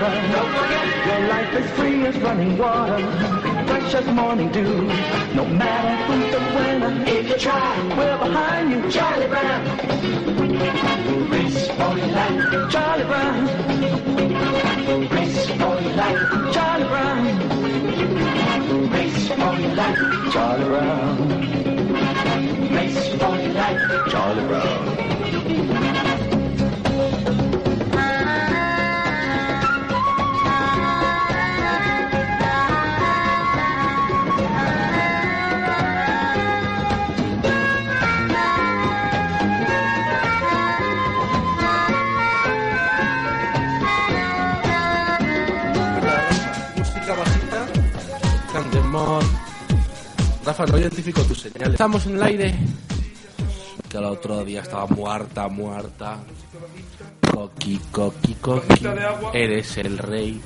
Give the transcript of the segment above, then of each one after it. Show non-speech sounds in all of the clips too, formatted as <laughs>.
remember. Don't forget, your life is free as running water, fresh as morning dew. No matter who's the winner, if you try, we're behind you, Charlie Brown. Race for your life, Charlie Brown. Race for your life, Charlie Brown. Race for your life, Charlie Brown. Race for your life, Charlie Brown. Rafa, no identifico tus señales. Estamos en el aire. Que el otro día estaba muerta, muerta. Coqui, coqui, coqui. Eres el rey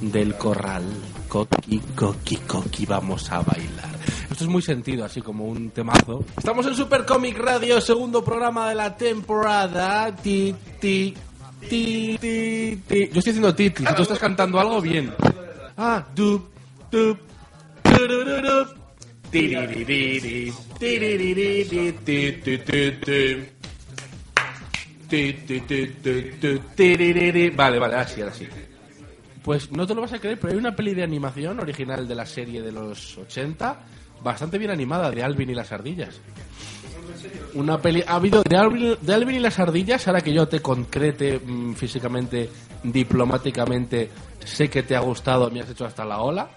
del corral. Coqui, coqui, coqui. Vamos a bailar. Esto es muy sentido, así como un temazo. Estamos en Super Comic Radio, segundo programa de la temporada. Ti, ti, ti, ti, ti. Yo estoy haciendo titi. Si tú estás cantando algo, bien. Ah, dup, dup, turururu, Vale, vale, así, ahora sí. Pues no te lo vas a creer, pero hay una peli de animación original de la serie de los 80, bastante bien animada, de Alvin y las ardillas. Una peli. Ha habido de Alvin, y las ardillas, ahora que yo te concrete mm, físicamente, diplomáticamente, sé que te ha gustado, me has hecho hasta la ola.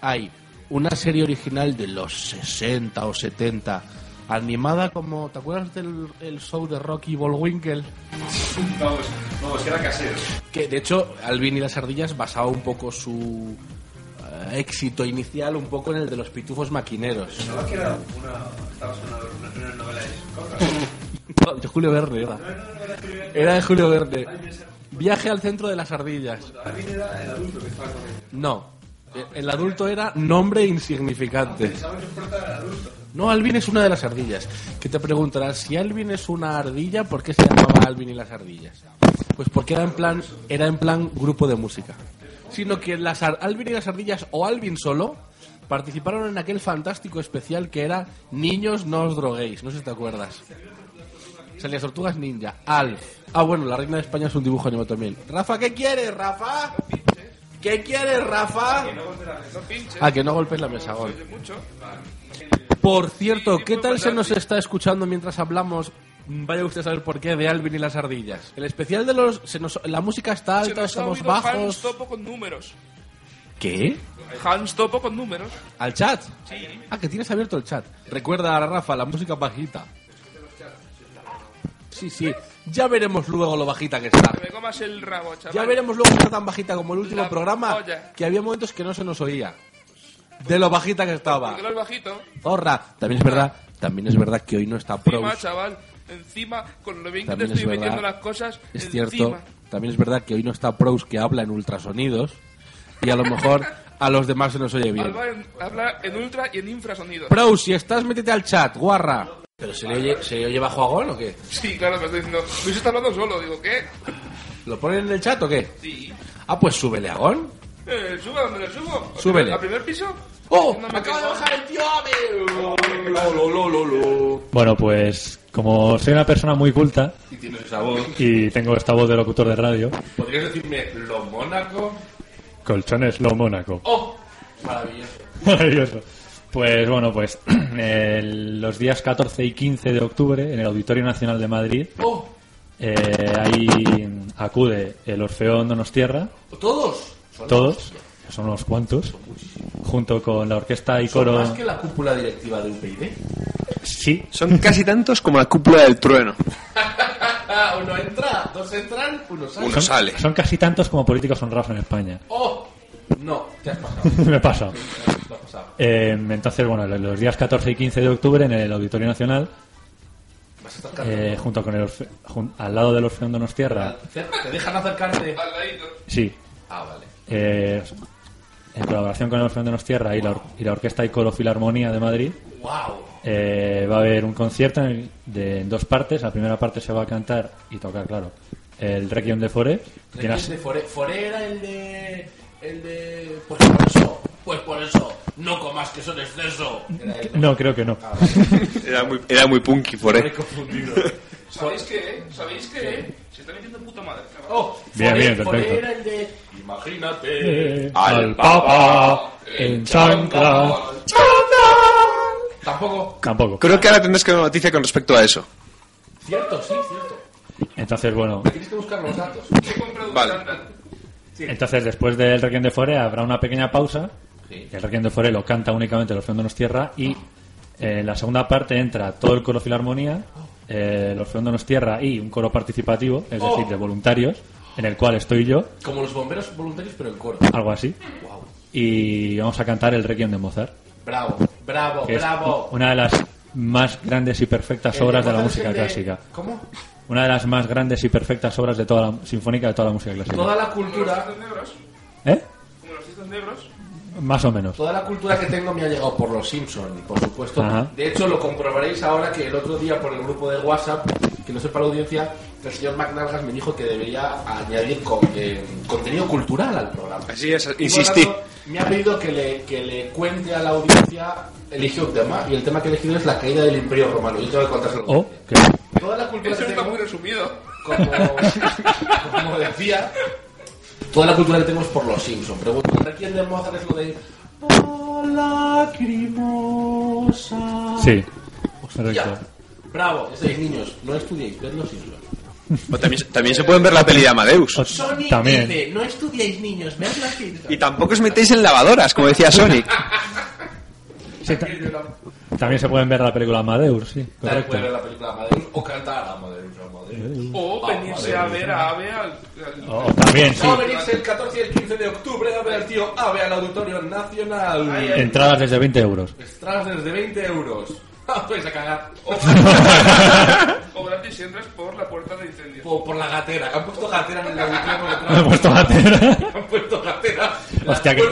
Hay una serie original de los 60 o 70, animada como. ¿Te acuerdas del el show de Rocky Bullwinkle? Vamos, vamos, que era casero. Que de hecho, Alvin y las ardillas basaba un poco su eh, éxito inicial un poco en el de los pitufos maquineros. Pensaba que era una. Estaba una, una novela de Coca. <laughs> de Julio Verne era. Era de Julio Verne. Viaje al centro de las ardillas. Alvin era el adulto que estaba con él. No. El adulto era nombre insignificante. No, Alvin es una de las ardillas. Que te preguntarás, si Alvin es una ardilla, ¿por qué se llamaba Alvin y las ardillas? Pues porque era en plan, era en plan grupo de música. Sino que las Alvin y las ardillas, o Alvin solo, participaron en aquel fantástico especial que era Niños no os droguéis. No sé si te acuerdas. Salías tortugas ninja, Alf. Ah, bueno, la reina de España es un dibujo animado también. Rafa, ¿qué quieres, Rafa? ¿Qué quieres, Rafa? Ah, que no golpes la mesa, gol. Por cierto, ¿qué tal se nos está escuchando mientras hablamos? Vaya usted a saber por qué de Alvin y las ardillas. El especial de los... se nos- la música está Se alta, estamos oído Hans bajos. Topo con números. ¿Qué? Hans Topo con números. ¿Al chat? Ah, que tienes abierto el chat. Recuerda, Rafa, la música bajita. Sí, sí. Ya veremos luego lo bajita que está. Que me comas el rabo, chaval. Ya veremos luego si está tan bajita como el último La programa, que había momentos que no se nos oía. De lo bajita que estaba. Porque lo es bajito. Zorra. También es verdad, también es verdad que hoy no está pro. Encima, chaval. Encima, con lo bien que te También es estoy metiendo verdad. las cosas. Es encima. cierto. También es verdad que hoy no está Pros que habla en ultrasonidos. Y a lo mejor a los demás se nos oye bien. Habla en, habla en ultra y en infrasonidos. Pros, si estás, métete al chat, guarra. ¿Pero se le oye, se le oye bajo agón o qué? Sí, claro, me estoy diciendo. Luis está hablando solo. Digo, ¿qué? ¿Lo ponen en el chat o qué? Sí. Ah, pues súbele agón. Eh, ¿Sube dónde le subo? Súbele. ¿Al primer piso? ¡Oh! No me ¡Acaba de bajar el tío Abel! Lo, lo, lo, lo, lo. Bueno, pues como soy una persona muy culta Y tienes esa voz. y tengo esta voz de locutor de radio, ¿Podrías decirme lo Mónaco? colchones lo Mónaco. ¡Oh! Maravilloso. <laughs> Maravilloso. Pues bueno, pues <clears throat> el- los días 14 y 15 de octubre en el Auditorio Nacional de Madrid, ¡Oh! eh, ahí acude el Orfeón Donostierra, ¿Todos? Son todos, son unos cuantos, junto con la orquesta y ¿Son coro. más que la cúpula directiva de UPyD? Sí, Son casi tantos como la cúpula del trueno. <laughs> uno entra, dos entran, uno sale. Uno sale. Son casi tantos como políticos honrados en España. ¡Oh! No, te has pasado. <laughs> Me he pasado. Te has pasado. Eh, entonces, bueno, los días 14 y 15 de octubre en el Auditorio Nacional, Vas a estar cantando. eh, junto con el Orfe- jun- al lado del Orfeón Donostierra, ¿Te dejan acercarte? Al ladito. sí, Ah, vale. eh, en colaboración con el Orfeón Donostierra y la, y la Orquesta Icolo Filarmonía de Madrid, ¡Wow! eh, va a haber un concierto en, el- de, en dos partes. La primera parte se va a cantar y tocar, claro, el Requiem de Foré. que ¿Quién era- es de Fore? Fore era el de. El de. Pues por eso, pues por eso, no comas que son exceso. Era él. No, creo que no. Era muy, era muy punky, por Me he confundido. ¿Sabéis qué? ¿Sabéis qué? Se está metiendo puta madre. cabrón. Oh, Bien, bien, perfecto. era el de. Imagínate. Eh, Al Papa en chancla. Tampoco. Tampoco. Creo que ahora tendrás que dar una noticia con respecto a eso. Cierto, sí, cierto. Entonces, bueno, Tienes que buscar los datos. He comprado un Vale. Entonces después del Requiem de Foré habrá una pequeña pausa. Sí. El Requiem de Foré lo canta únicamente el Orfeón Donostierra y eh, en la segunda parte entra todo el coro Filarmonía, eh, el Orfeón Donostierra y un coro participativo, es decir, de voluntarios, en el cual estoy yo, Como los bomberos voluntarios, pero en coro. algo así. Wow. Y vamos a cantar el Requiem de Mozart, Bravo, bravo, bravo. una de las más grandes y perfectas obras de la música el de- clásica. ¿Cómo? Una de las más grandes y perfectas obras de toda la sinfónica de toda la música clásica. Toda la Como los cultura. negros. ¿Eh? Como los negros. Más o menos. Toda la cultura que tengo me ha llegado por los Simpson, por supuesto. Ajá. De hecho, lo comprobaréis ahora que el otro día por el grupo de WhatsApp, que no sepa la audiencia, que el señor McNalgas me dijo que debería añadir con- eh, contenido cultural al programa. Así es, insistí. tanto, me ha pedido que le, que le cuente a la audiencia, elige un tema, y el tema que he elegido es la caída del Imperio Romano. Yo tengo que contárselo. Oh, que- Toda la cultura Eso que está tengo, muy resumido. como, como decía, toda la cultura que tengo es por los Simpson. Pregunto, ¿quién de Mozart es lo de... Oh, lacrimosa? Sí. Hostia, Correcto. Bravo, estáis niños, no estudiéis, ved los Simpson. O también, también se pueden ver la peli de Amadeus. Sonic También. dice, no estudiéis niños, ved los Simpson. Y tampoco os metéis en lavadoras, como decía Sonic. <laughs> Sí, ta- también se pueden ver la película Amadeus, sí. Dale, puede ver la película Amadeus o cantar Amadeus, Amadeus. O venirse a ver a Ave al. al- O- o también, sí. A venirse el 14 y el 15 de octubre a ver al tío Ave al Auditorio Nacional. Entradas desde 20 euros. Extras desde 20 euros. Vais <laughs> a cagar. O gratis si entras por la puerta de incendio. Por, por la gatera. Han puesto gatera en el <laughs> Me he puesto gatera. Han puesto gatera. Hostia, que-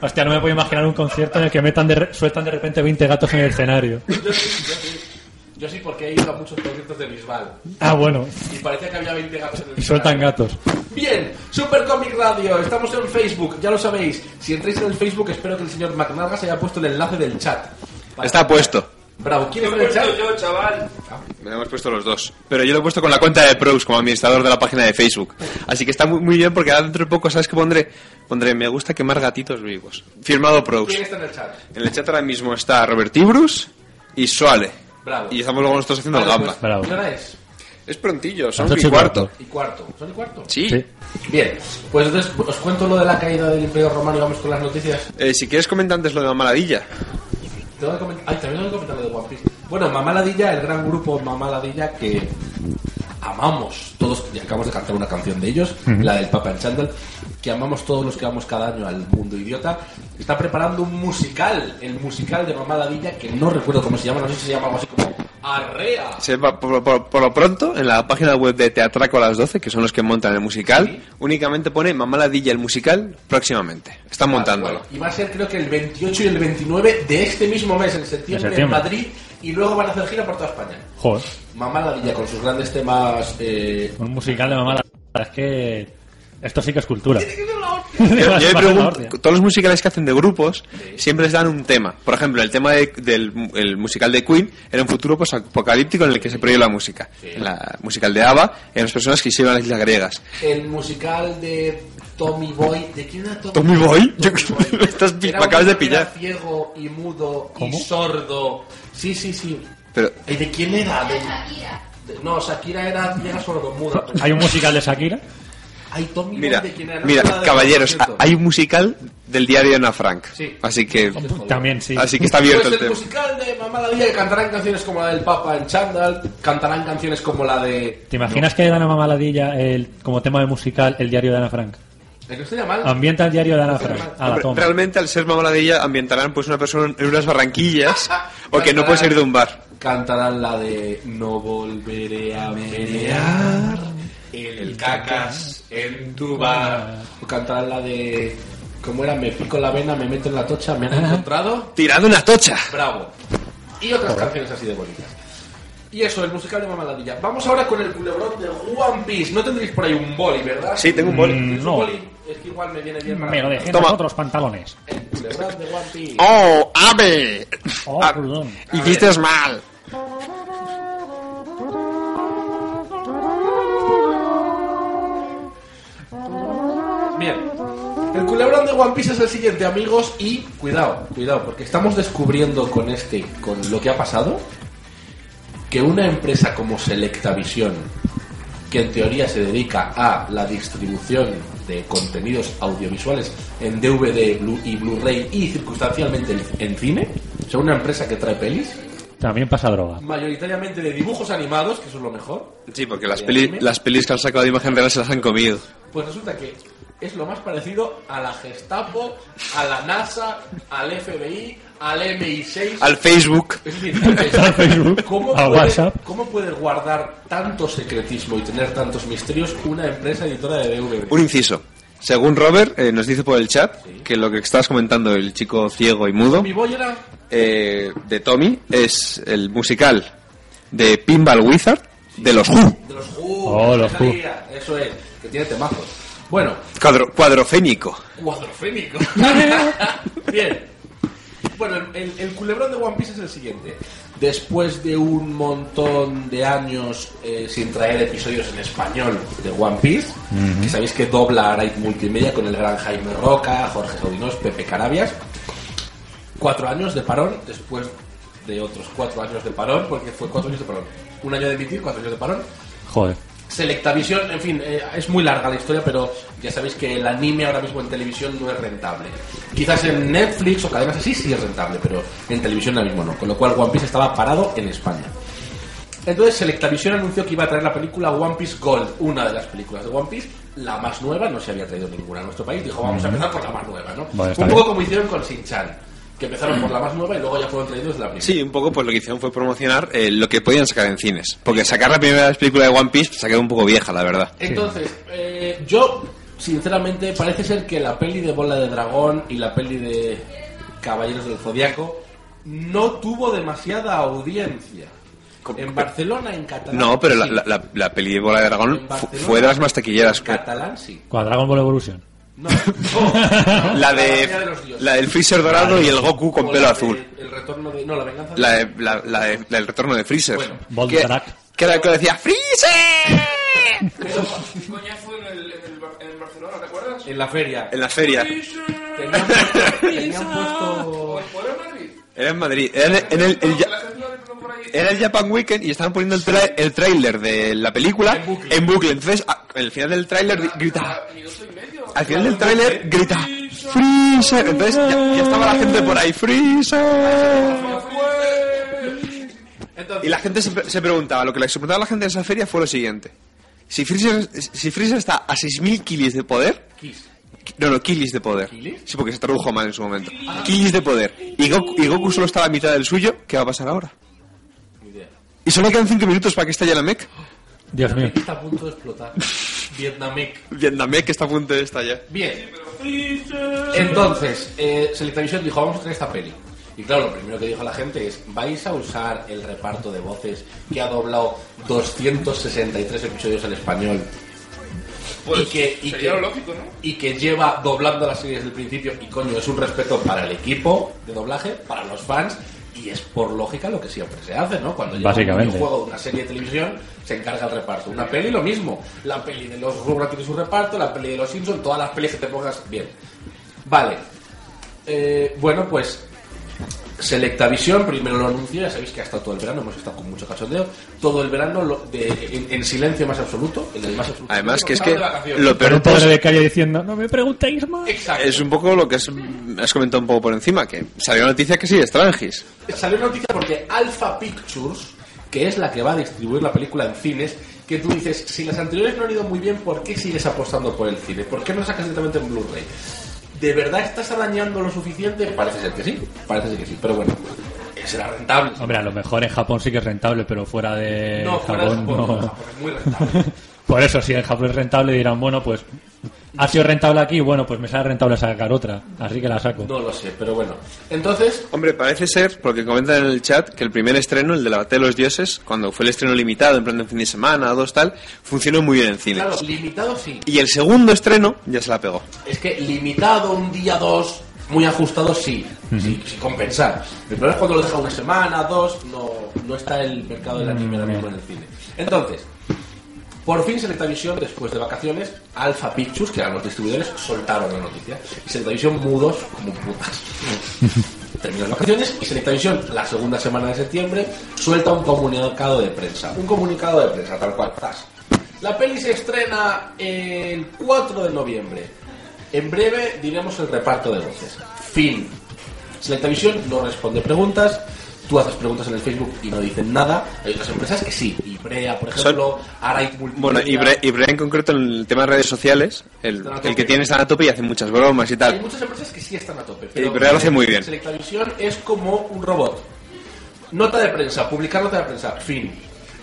hostia, no me puedo imaginar un concierto en el que metan de re- sueltan de repente 20 gatos en el escenario. Yo sí, yo sí. Yo sí, porque he ido a muchos conciertos de Bisbal. Ah, bueno. Y parecía que había 20 gatos en el Y sueltan gatos. Bien, Super Comic Radio, estamos en Facebook, ya lo sabéis. Si entráis en el Facebook, espero que el señor McNargas haya puesto el enlace del chat. Está puesto. Bravo, ¿quién está en el chat? yo, chaval. Me lo hemos puesto los dos. Pero yo lo he puesto con la cuenta de Pros como administrador de la página de Facebook. Así que está muy, muy bien porque ahora dentro de poco, ¿sabes qué pondré? Pondré me gusta quemar gatitos vivos. Firmado Pros. ¿Quién está en el chat? En el chat ahora mismo está Robert Ibrus y Soale. Bravo. Y estamos luego nosotros haciendo el gamba. pues, Bravo. ¿Qué hora es? Es prontillo, son y cuarto. cuarto. Y cuarto. ¿Son y cuarto? Sí. Sí. Bien, pues entonces os cuento lo de la caída del Imperio Romano y vamos con las noticias. Eh, si quieres comentar antes lo de Mamaladilla. Tengo que comentar, ay, también tengo que comentar lo de One Piece. Bueno, Mamá Ladilla, el gran grupo Mamá Ladilla que amamos todos, y acabamos de cantar una canción de ellos, la del Papa en Chandel, que amamos todos los que vamos cada año al mundo idiota, está preparando un musical, el musical de Mamá Ladilla, que no recuerdo cómo se llama, no sé si se llama algo así como Arrea. Se va- por, por- por lo pronto, en la página web de Teatraco a las 12, que son los que montan el musical, Sí. únicamente pone Mamaladilla el musical próximamente. Están montándolo. Bueno, y va a ser creo que el 28 y el 29 de este mismo mes, en septiembre, en, septiembre. Madrid, y luego van a hacer gira por toda España. Joder. Mamá Ladilla con sus grandes temas... Eh, Un musical de mamá. la verdad Es que. Esto sí que es cultura. Yo, yo <laughs> pregunto, todos los musicales que hacen de grupos siempre les dan un tema. Por ejemplo, el tema de- del el musical de Queen era un futuro apocalíptico en el que se prohíbe la música. En la musical de ABBA eran las personas que se iban a las islas griegas. el musical de Tommy Boy. ¿De quién era Tommy, ¿Tommy Boy? Yo- Tommy estás Era me acabas de que era pillar. ciego y mudo ¿Cómo? y sordo. Sí, sí, sí. Pero ¿Y de quién era? De- no, Shakira era ciega, sordo, muda. pero- Hay un musical de Shakira. Ay, Tommy Mira, Boy, ¿de era? No mira, de caballeros, hay un musical del diario de Ana Frank. Sí. Así que, También sí. así que está abierto Pues el el tema. musical de Mamá Ladilla que cantarán canciones como la del Papa en Chandal, cantarán canciones como la de... ¿Te imaginas que dan a Mamaladilla el, como tema de musical el diario de Ana Frank? ¿De mal? Ambienta el diario de Ana Frank. A la Hombre, toma. realmente al ser mamaladilla ambientarán pues una persona en unas barranquillas <laughs> o que no puede salir de un bar. Cantarán la de No volveré a menear el cacas en tu bar. O cantarán la de... ¿Cómo era? Me pico la vena, me meto en la tocha, me han encontrado... Tirando una tocha. Bravo. Y otras canciones así de bonitas. Y eso, el musical de Mamaladilla. Vamos ahora con el culebrón de One Piece. No tendréis por ahí un boli, ¿verdad? Sí, tengo un boli. ¿Tienes un no. boli? Es que igual me viene bien para... Me lo dejé en Toma. los otros pantalones. El culebrón de One Piece. ¡Oh, ave! Oh, Ah, perdón. Hiciste mal. Bien. El culebrón de One Piece es el siguiente, amigos, y cuidado, cuidado, porque estamos descubriendo con este, con lo que ha pasado, que una empresa como Selectavision, que en teoría se dedica a la distribución de contenidos audiovisuales en DVD y Blu-ray y circunstancialmente en cine, o sea, una empresa que trae pelis, También pasa droga. mayoritariamente de dibujos animados, que eso es lo mejor, Sí, porque las, ¿De peli- las pelis que han sacado de imagen real se las han comido. Pues resulta que es lo más parecido a la Gestapo, a la NASA, al FBI, al MI6. Al Facebook. Es decir, Al Facebook, <laughs> ¿cómo al puede, WhatsApp. ¿Cómo puede guardar tanto secretismo y tener tantos misterios una empresa editora de DVD? Un inciso. Según Robert, eh, nos dice por el chat que lo que estabas comentando, el chico ciego y mudo, Mi boy era eh, de Tommy, es el musical de Pinball Wizard de los Who. de los Who. Oh, los Who. Eso es, que tiene temazos. Bueno, Cuadro, cuadrofénico. Cuadrofénico. <laughs> <laughs> Bien. Bueno, el, el- culebrón de One Piece es el siguiente. Después de un montón de años eh, sin traer episodios en español de One Piece, que sabéis que dobla Arait Multimedia con el gran Jaime Roca, Jorge Saudinos, Pepe Carabias. Cuatro años de parón, después de otros cuatro años de parón, porque fue cuatro años de parón. Un año de emitir, cuatro años de parón. Joder. Selectavision, en fin, eh, es muy larga la historia, pero ya sabéis que el anime ahora mismo en televisión no es rentable. Quizás en Netflix o cadenas así sí es rentable, pero en televisión ahora mismo no. Con lo cual One Piece estaba parado en España. Entonces Selectavision anunció que iba a traer la película One Piece Gold, una de las películas de One Piece, la más nueva, no se había traído ninguna a nuestro país, dijo vamos a empezar por la más nueva, ¿no? Un poco bien. como hicieron con Shin-Chan, que empezaron por la más nueva y luego ya fueron traídos la primera. Sí, un poco pues lo que hicieron fue promocionar eh, lo que podían sacar en cines. Porque sacar la primera película de One Piece se ha quedado un poco vieja, la verdad. Entonces, eh, yo, sinceramente, parece ser que la peli de Bola de Dragón y la peli de Caballeros del Zodiaco no tuvo demasiada audiencia. En Barcelona, en catalán. No, pero la, sí. la, la- la peli de Bola de Dragón fue de las más taquilleras. En catalán, sí. Con Dragon Ball Evolution. No, no. La de la del Freezer dorado y el Goku con O pelo azul. de- el retorno de. No, la venganza La, de- la, la de- la del retorno de Freezer. Bueno, que, que era el que decía ¡Freezer! Coñazo en, el, en, el, Bar- en Barcelona, ¿te acuerdas? En la feria. En la feria. Tenían puesto. tenían <laughs> puesto- ¿O en Madrid? Era en Madrid. Era en, en el, el era el Japan Weekend y estaban poniendo el, tra- el tráiler de la película En bucle. en bucle. Entonces, en el final del tráiler di- Al final del tráiler grita Freezer. Entonces ya, ya estaba la gente por ahí Freezer. Y la gente se, pre- se preguntaba, lo que le preguntaba a la gente en esa feria fue lo siguiente. Si Freezer, si Freezer está a 6.000 kilis de poder... Kiss. No, no, kilis de poder. ¿Kilis? Sí, porque se tradujo mal en su momento. Kilis de poder. Y Goku, y Goku solo está a la mitad del suyo. ¿Qué va a pasar ahora? Y solo quedan 5 minutos para que estalle la mech. Dios mío. Está a punto de explotar. Vietnamec. Vietnamec que está a punto de estallar. Bien. Entonces, eh, Selectavision dijo, vamos a hacer esta peli. Y claro, lo primero que dijo la gente es, vais a usar el reparto de voces que ha doblado 263 episodios al español. Pues y que, y sería que- lo lógico, ¿no? y que lleva doblando las series desde el principio. Y coño, es un respeto para el equipo de doblaje, para los fans. Y es por lógica lo que siempre se hace, ¿no? Cuando llega un de una serie de televisión, se encarga el reparto. Una peli lo mismo. La peli de los Rugrats tiene su reparto, la peli de los Simpsons, todas las pelis que te pongas bien. Vale. Eh, bueno, pues Selectavisión primero lo anunció, ya sabéis que ha estado todo el verano, hemos estado con mucho cachondeo, todo el verano lo- de- en, en silencio más absoluto, en el más absoluto. Además que es que lo peor un padre pues, de calle diciendo, no me preguntéis más. Exacto. es un poco lo que has, has comentado un poco por encima, que salió noticia que sí, Strangis. Salió noticia porque Alpha Pictures, que es la que va a distribuir la película en cines, que tú dices, si las anteriores no han ido muy bien, ¿por qué sigues apostando por el cine? ¿Por qué no sacas directamente en Blu-ray? ¿De verdad estás arañando lo suficiente? Parece ser que sí, parece ser que sí, pero bueno, será rentable. Hombre, a lo mejor en Japón sí que es rentable, pero fuera de no, fuera de Japón no. no, Japón es muy rentable. <laughs> Por eso, si en Japón es rentable, dirán, bueno, pues ha sido rentable aquí, bueno, pues me sale rentable sacar otra, así que la saco. No lo sé, pero bueno. Entonces, Hombre, parece ser, porque comentan en el chat, que el primer estreno, el de la Batalla de los Dioses, cuando fue el estreno limitado, en plan de fin de semana, dos tal, funcionó muy bien en cine. claro, limitado sí. Y el segundo estreno ya se la pegó. Es que limitado un día, dos, muy ajustado, sí, sí, sin compensar. El problema es cuando lo deja una semana, dos, no, no está el mercado del anime ahora mismo en el cine. Entonces, por fin Selectavisión, después de vacaciones, Alpha Pictures, que eran los distribuidores, soltaron la noticia. Y Selectavisión mudos como putas. <laughs> Terminan las vacaciones y Selectavisión, la segunda semana de septiembre, suelta un comunicado de prensa. Un comunicado de prensa, tal cual. zas. La peli se estrena el 4 de noviembre. En breve diremos el reparto de voces. Fin. Selectavisión no responde preguntas. Tú haces preguntas en el Facebook y no dicen nada. Hay otras empresas que sí. Ibrea, por ejemplo, Multimedia. Bueno, y Bre- y Brea en concreto en el tema de redes sociales, el, que tiene están a tope y hace muchas bromas y Hay tal. muchas empresas que sí están a tope. Y Ibrea lo hace muy bien. Selectavisión es como un robot. Nota de prensa, publicar nota de prensa, fin.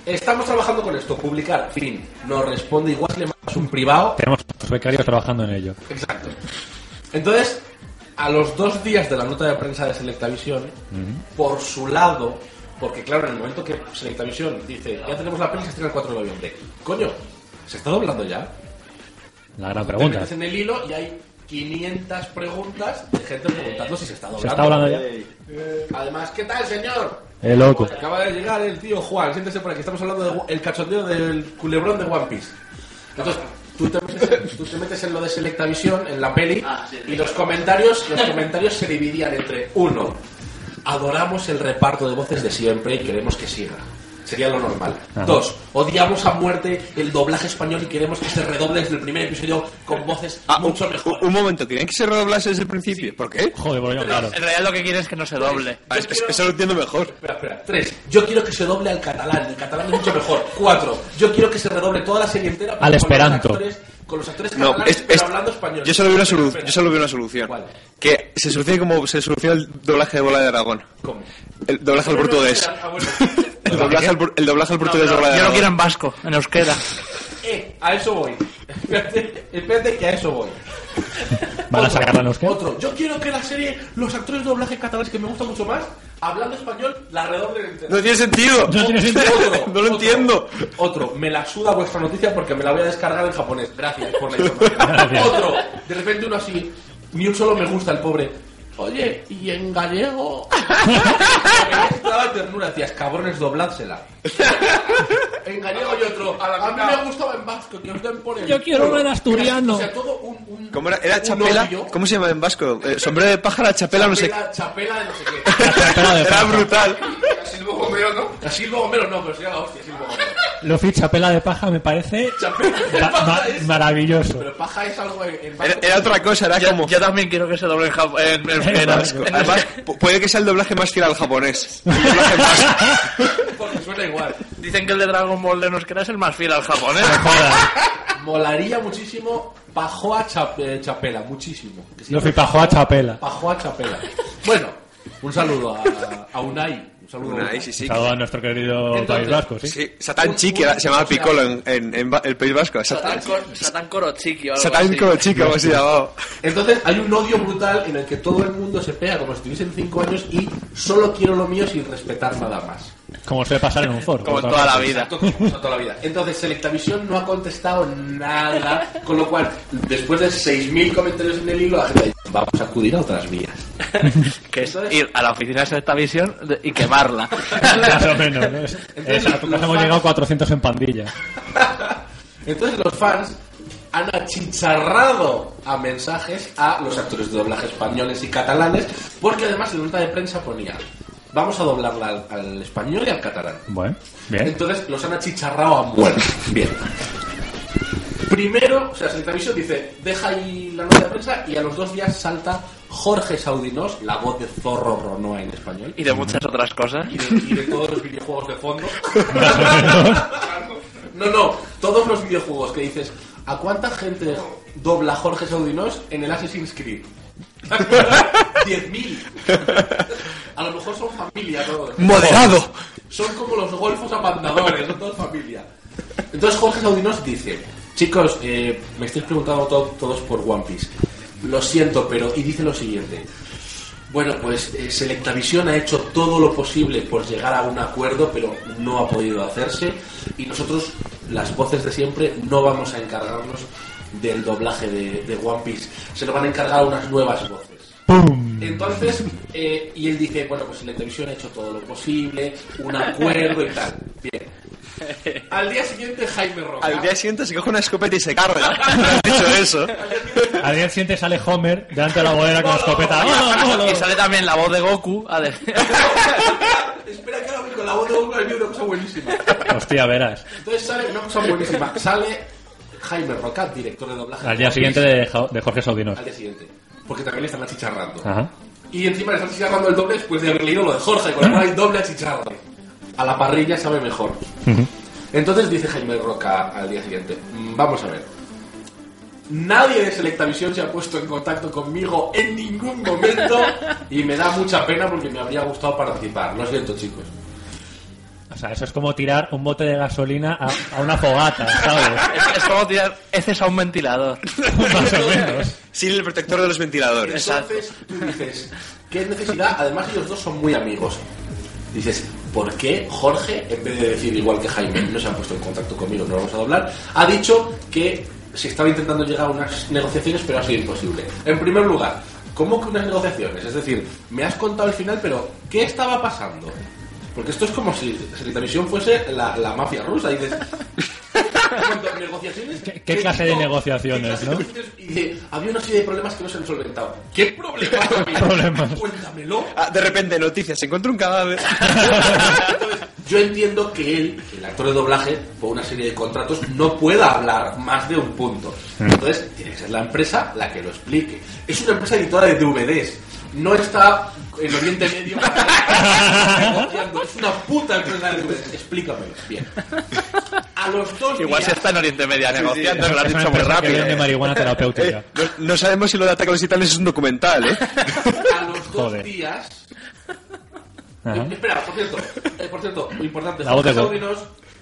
Estamos trabajando con esto, publicar, fin. No responde igual si le mandas un privado. Tenemos los becarios trabajando en ello. Exacto. Entonces, a los dos días de la nota de prensa de Selectavisión, por su lado, porque claro, en el momento que Selectavisión dice, ya tenemos la peli, se estrena el 4 de noviembre. Coño, ¿se está doblando ya? La gran pregunta. en el hilo y hay 500 preguntas de gente preguntando si se está doblando. ¿Se está hablando ya? Eh, Además, ¿qué tal, señor? Eh, loco. Pues acaba de llegar el tío Juan, siéntese por aquí. Estamos hablando del cachondeo del culebrón de One Piece. Entonces, tú te metes, tú te metes en lo de Selectavisión, en la peli, y los comentarios, los comentarios se dividían entre uno, adoramos el reparto de voces de siempre y queremos que siga. Sería lo normal. Ajá. Dos, odiamos a muerte el doblaje español y queremos que se redoble desde el primer episodio con voces Ah, un, mucho mejor. un momento, ¿querían que se redoblase desde el principio? ¿Por qué? Joder, bueno, claro. En realidad lo que quiere es que no se doble. Ah, es- es- eso lo entiendo mejor. Espera, espera. Tres. Yo quiero que se doble al catalán. El catalán es mucho mejor. Cuatro. Yo quiero que se redoble toda la serie entera. Al con los esperanto. actores- Con los actores No, catalanes, es- pero es- hablando español. yo solo vi una, solu- yo solo vi una solución. ¿Cuál? Que se solucione como se soluciona el doblaje de Bola de Dragón. ¿Cómo? El doblaje al portugués. El doblaje al, el doblaje al portugués de Yo lo quiero en vasco, en euskera. Eh, a eso voy. Espérate, espérate que a eso voy. ¿Van a Otro, sacarla en euskera? Otro. Yo quiero que la serie, los actores de doblaje catalanes que me gustan mucho más, hablando español, la redoblen. No tiene sentido. No tiene sentido. Otro, <laughs> no lo otro, entiendo. Otro, me la suda vuestra noticia porque me la voy a descargar en japonés. Gracias por la <laughs> información. Gracias. Otro, de repente uno así, ni un solo me gusta el pobre. Oye, ¿y en gallego? <laughs> Daba ternura, decías, cabrones, dobládsela. <laughs> En gallego y otro, a, mí me gustaba en vasco, que os den por el... Yo quiero ver asturiano. O sea, todo un... un ¿Cómo era? ¿Era un chapela? odio. ¿Cómo se llama en vasco? Eh, sombrero de pájara, chapela, no sé. Chapela, chapela de no sé qué. Chapela <laughs> Era brutal. Silvo Gomero, ¿no? A Silvo Gomero no, pero sería la hostia, Silvo Gomero. Luffy Chapela de paja me parece <laughs> Chapela de ma- paja ma- es- maravilloso. Pero paja es algo en, en Era, otra cosa, era Yo, como. yo también quiero que se doble en, jap- en <laughs> vasco. En Además, pu- puede que sea el doblaje más fiel al japonés. <laughs> El doblaje más- Porque suena igual. Dicen que el de Dragon Ball de euskera es el más fiel al japonés. Molaría muchísimo Pajoa Chap- eh, Chapela, muchísimo. Que llame Pajoa Chapela. Pajoa Chapela. Bueno, un saludo a, a Unai. Un saludo a Una, Unai. ahí sí, sí. Saludo a nuestro querido Entonces, País Vasco, ¿sí? Sí, Satán Chiqui se llamaba Piccolo en, en- en va- el País Vasco. Satán, Satán, Cor- Satán Korochiki o algo Satán chico, como se llamaba. Entonces hay un odio brutal en el que todo el mundo se pega como si tuviesen 5 años y solo quiero lo mío sin respetar nada más. Como suele pasar en un foro. Como Otra toda la vida. Exacto, como toda la vida. Entonces Selectavisión no ha contestado nada, con lo cual, después de 6.000 comentarios en el hilo, la gente dice, vamos a acudir a otras vías. <laughs> Que es ir a la oficina de de- y quemarla. Más o menos. ¿no? Es- <laughs> es- a tu casa hemos llegado 400 en pandilla. <laughs> Entonces los fans han achicharrado a mensajes a los actores de doblaje españoles y catalanes, porque además en nota de prensa ponía, vamos a doblarla al, al español y al catalán. Bueno, bien. Entonces los han achicharrado a muerte. Bien. Primero, o sea, Selectavision dice, deja ahí la nota de prensa y a los dos días salta Jorge Saudinos, la voz de Zorro Ronoa en español, Y de muchas otras cosas. y de, y de todos los videojuegos de fondo. <laughs> No, no, todos los videojuegos que dices, ¿a cuánta gente dobla Jorge Saudinos en el Assassin's Creed? 10.000. A lo mejor son familia todos. ¡Moderado! Son como los golfos apandadores, son todos familia. Entonces Jorge Saudinos dice, chicos, eh, me estáis preguntando to- todos por One Piece. Lo siento, pero... Y dice lo siguiente. Bueno, pues eh, Selectavision ha hecho todo lo posible por llegar a un acuerdo, pero no ha podido hacerse. Y nosotros, las voces de siempre, no vamos a encargarnos del doblaje de, de One Piece. Se lo van a encargar unas nuevas voces. Entonces, eh, y él dice, bueno, pues Selectavision ha hecho todo lo posible, un acuerdo y tal. Bien. Al día siguiente, Jaime Roca. Al día siguiente se coge una escopeta y se carga. <laughs> ¿Has dicho eso? Al día siguiente sale Homer delante de la bodega con la escopeta. ¡Oh, no, no! Y sale también la voz de Goku a decir... <laughs> Espera que ahora con la voz de Goku ha habido una cosa buenísima. Hostia, verás. Entonces sale una cosa buenísima. Sale Jaime Roca, director de doblaje. Al día siguiente de, Ja- de Jorge Saudinos. Al día siguiente. Porque también le están achicharrando. Ajá. Y encima le están achicharrando el doble después de haber leído lo de Jorge, con lo cual hay doble achicharro. A la parrilla sabe mejor. Entonces dice Jaime Roca al día siguiente, "Mm, vamos a ver. Nadie de Selectavisión se ha puesto en contacto conmigo en ningún momento y me da mucha pena porque me habría gustado participar. Lo siento, chicos. O sea, eso es como tirar un bote de gasolina a, a una fogata, ¿sabes? Es, es como tirar heces a un ventilador. <laughs> Más o menos. Sin el protector de los ventiladores. Entonces tú dices, ¿qué necesidad? Además ellos dos son muy amigos. Dices, ¿por qué Jorge, en vez de decir igual que Jaime, no se ha puesto en contacto conmigo, no vamos a doblar, ha dicho que se estaba intentando llegar a unas negociaciones, pero ha sido imposible? En primer lugar, ¿cómo que unas negociaciones? Es decir, me has contado el final, pero ¿qué estaba pasando? Porque esto es como si televisión fuese la, la mafia rusa. Y dices, <laughs> negociaciones. ¿Qué- qué clase de negociaciones, ¿Qué clase no? de? Y había una serie de problemas que no se han solventado. ¿Qué <laughs> problemas había? Problemas. Cuéntamelo. Ah, de repente, noticias. Se encuentra un cadáver. <laughs> Entonces, yo entiendo que él, el actor de doblaje, por una serie de contratos, no pueda hablar más de un punto. Entonces, tiene que ser la empresa la que lo explique. Es una empresa editora de DVDs. No está en Oriente Medio negociando. Es una puta empresa de. Explícamelo. Bien. A los dos Igual se días... está en Oriente Media negociando, Es que lo has dicho muy rápido. vende marihuana terapéutica. Eh, no, no sabemos si lo de Ataque a los Titanes es un documental, ¿eh? A los dos Joder. días Ajá. Espera, por cierto, eh, por cierto, muy importante. La voz de.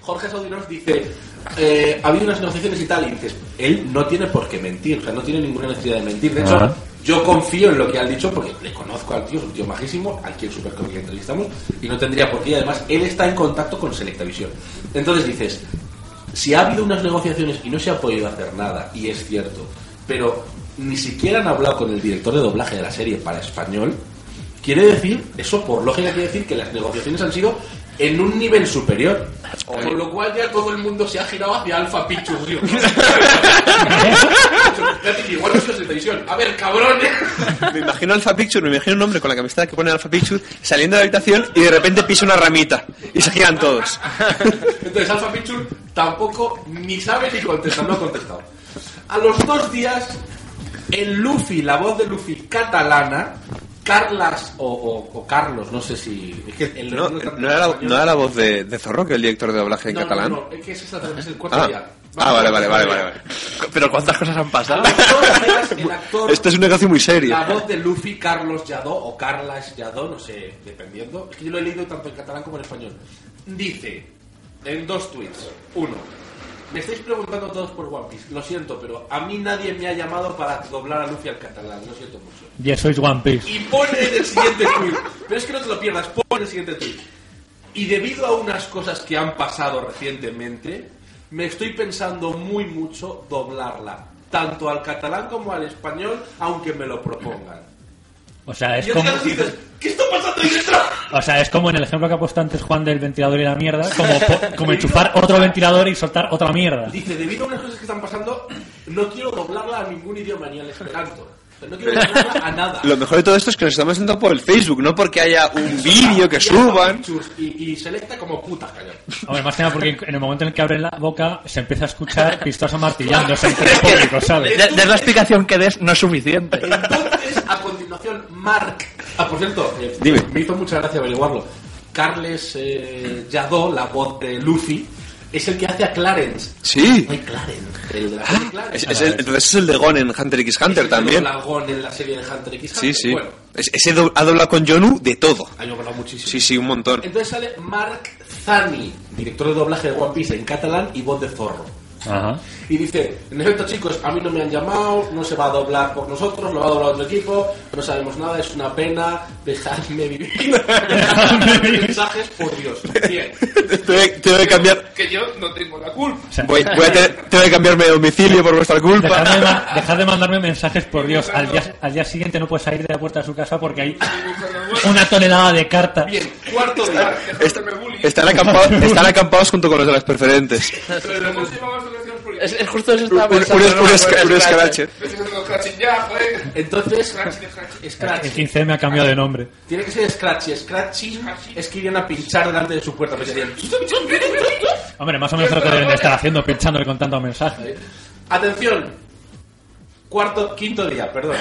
Jorge Saudinos dice, eh, ha habido unas negociaciones y tal, y dices, él no tiene por qué mentir, o sea, no tiene ninguna necesidad de mentir. De hecho, yo confío en lo que ha dicho porque le conozco al tío, es un tío majísimo, al quien super que entrevistamos, y no tendría por qué, y además, él está en contacto con Selectavisión. Entonces dices, si ha habido unas negociaciones y no se ha podido hacer nada, y es cierto, pero ni siquiera han hablado con el director de doblaje de la serie para español, quiere decir, eso por lógica quiere decir que las negociaciones han sido en un nivel superior. Con lo cual ya todo el mundo se ha girado hacia tío. <laughs> Espérate, que Igual no es televisión. A ver, cabrones. Me imagino Alpha Picture, me imagino un hombre con la camiseta que pone Alpha Picture saliendo de la habitación y de repente pisa una ramita y se giran todos. Entonces Alpha Picture tampoco ni sabe ni contesta, no ha contestado. A los dos días, el Luffy, la voz de Luffy catalana, Carlas o, o- o Carlos, no sé si... es que el- No, no era, la, no era la voz de, de Zorro, que es el director de doblaje en No, catalán. No, es que es, esa- es el cuarto Ah, día. ah vale, vale, vale, vale, vale. Pero ¿cuántas cosas han pasado? actor... Esto es un negocio muy serio. La voz de Luffy, Carlos Yadó o Carlas Yadó, no sé, dependiendo. Es que yo lo he leído tanto en catalán como en español. Dice en dos tweets. Uno, me estáis preguntando todos por One Piece. Lo siento, pero a mí nadie me ha llamado para doblar a Luffy al catalán. Lo siento mucho. Y eso es One Piece. Y pone en el siguiente tweet. Pero es que no te lo pierdas, pone en el siguiente tweet. Y debido a unas cosas que han pasado recientemente, me estoy pensando muy mucho doblarla. Tanto al catalán como al español, aunque me lo propongan. O sea, es como, entonces dices, ¿qué está pasando ahí dentro? o sea, es como en el ejemplo que ha puesto antes Juan del ventilador y la mierda, como, como enchufar otro ventilador y soltar otra mierda. Dice, debido a unas cosas que están pasando, no quiero doblarla a ningún idioma, ni al esperanto. No quiero a nada. Lo mejor de todo esto es que nos estamos haciendo por el Facebook, no porque haya un vídeo que suban. Y, y selecta como puta, cañón. Hombre, más que nada porque en el momento en el que abren la boca se empieza a escuchar <laughs> pistoso martillándose entre el público, ¿sabes? De, de la explicación que des no es suficiente. Entonces, a continuación, Mark. Ah, por cierto, eh, Dime. me hizo mucha gracia averiguarlo. Carles eh, Jadot, la voz de Luffy, es el que hace a Clarence. Sí. Ay, Clarence, el de la serie Clarence. Es, es el, entonces es el de Gon en Hunter x Hunter Es el también. a Gon en la serie de Hunter x Sí, Hunter. sí. Bueno, Es- ese do- ha doblado con Jonu de todo. ha doblado muchísimo. Sí, sí, un montón. Entonces sale Mark Zani, director de doblaje de One Piece en catalán y voz de Zorro. Ajá. Y dice, en efecto chicos, a mí no me han llamado, no se va a doblar por nosotros, lo va a doblar otro equipo, no sabemos nada, es una pena, dejadme <laughs> vivir. Dejadme mensajes, por Dios. Bien. Tengo que- tengo que cambiar. Que yo no tengo la culpa. O sea, Voy, voy a tener, tengo que cambiarme de domicilio por vuestra Dejad de, culpa. ma- dejad de mandarme mensajes, por Dios. Al día, al día siguiente no puedes salir de la puerta de su casa porque hay una tonelada de cartas. Bien, cuarto hacerme bullying. Están acampados, <laughs> están acampados junto con los de las preferentes. Pero Es, es justo eso Un, estaba un, pensando. un, un haciendo scratching ya, joder. Entonces, Scratch de scratch. Scratch. El 15 me ha cambiado de nombre. Tiene que ser Scratchy. Scratchy es que irían a pinchar delante de su puerta. Dirían, Hombre, más o menos lo que deben de estar haciendo, pinchándole con tanto mensaje. Atención. Cuarto, quinto día, perdón.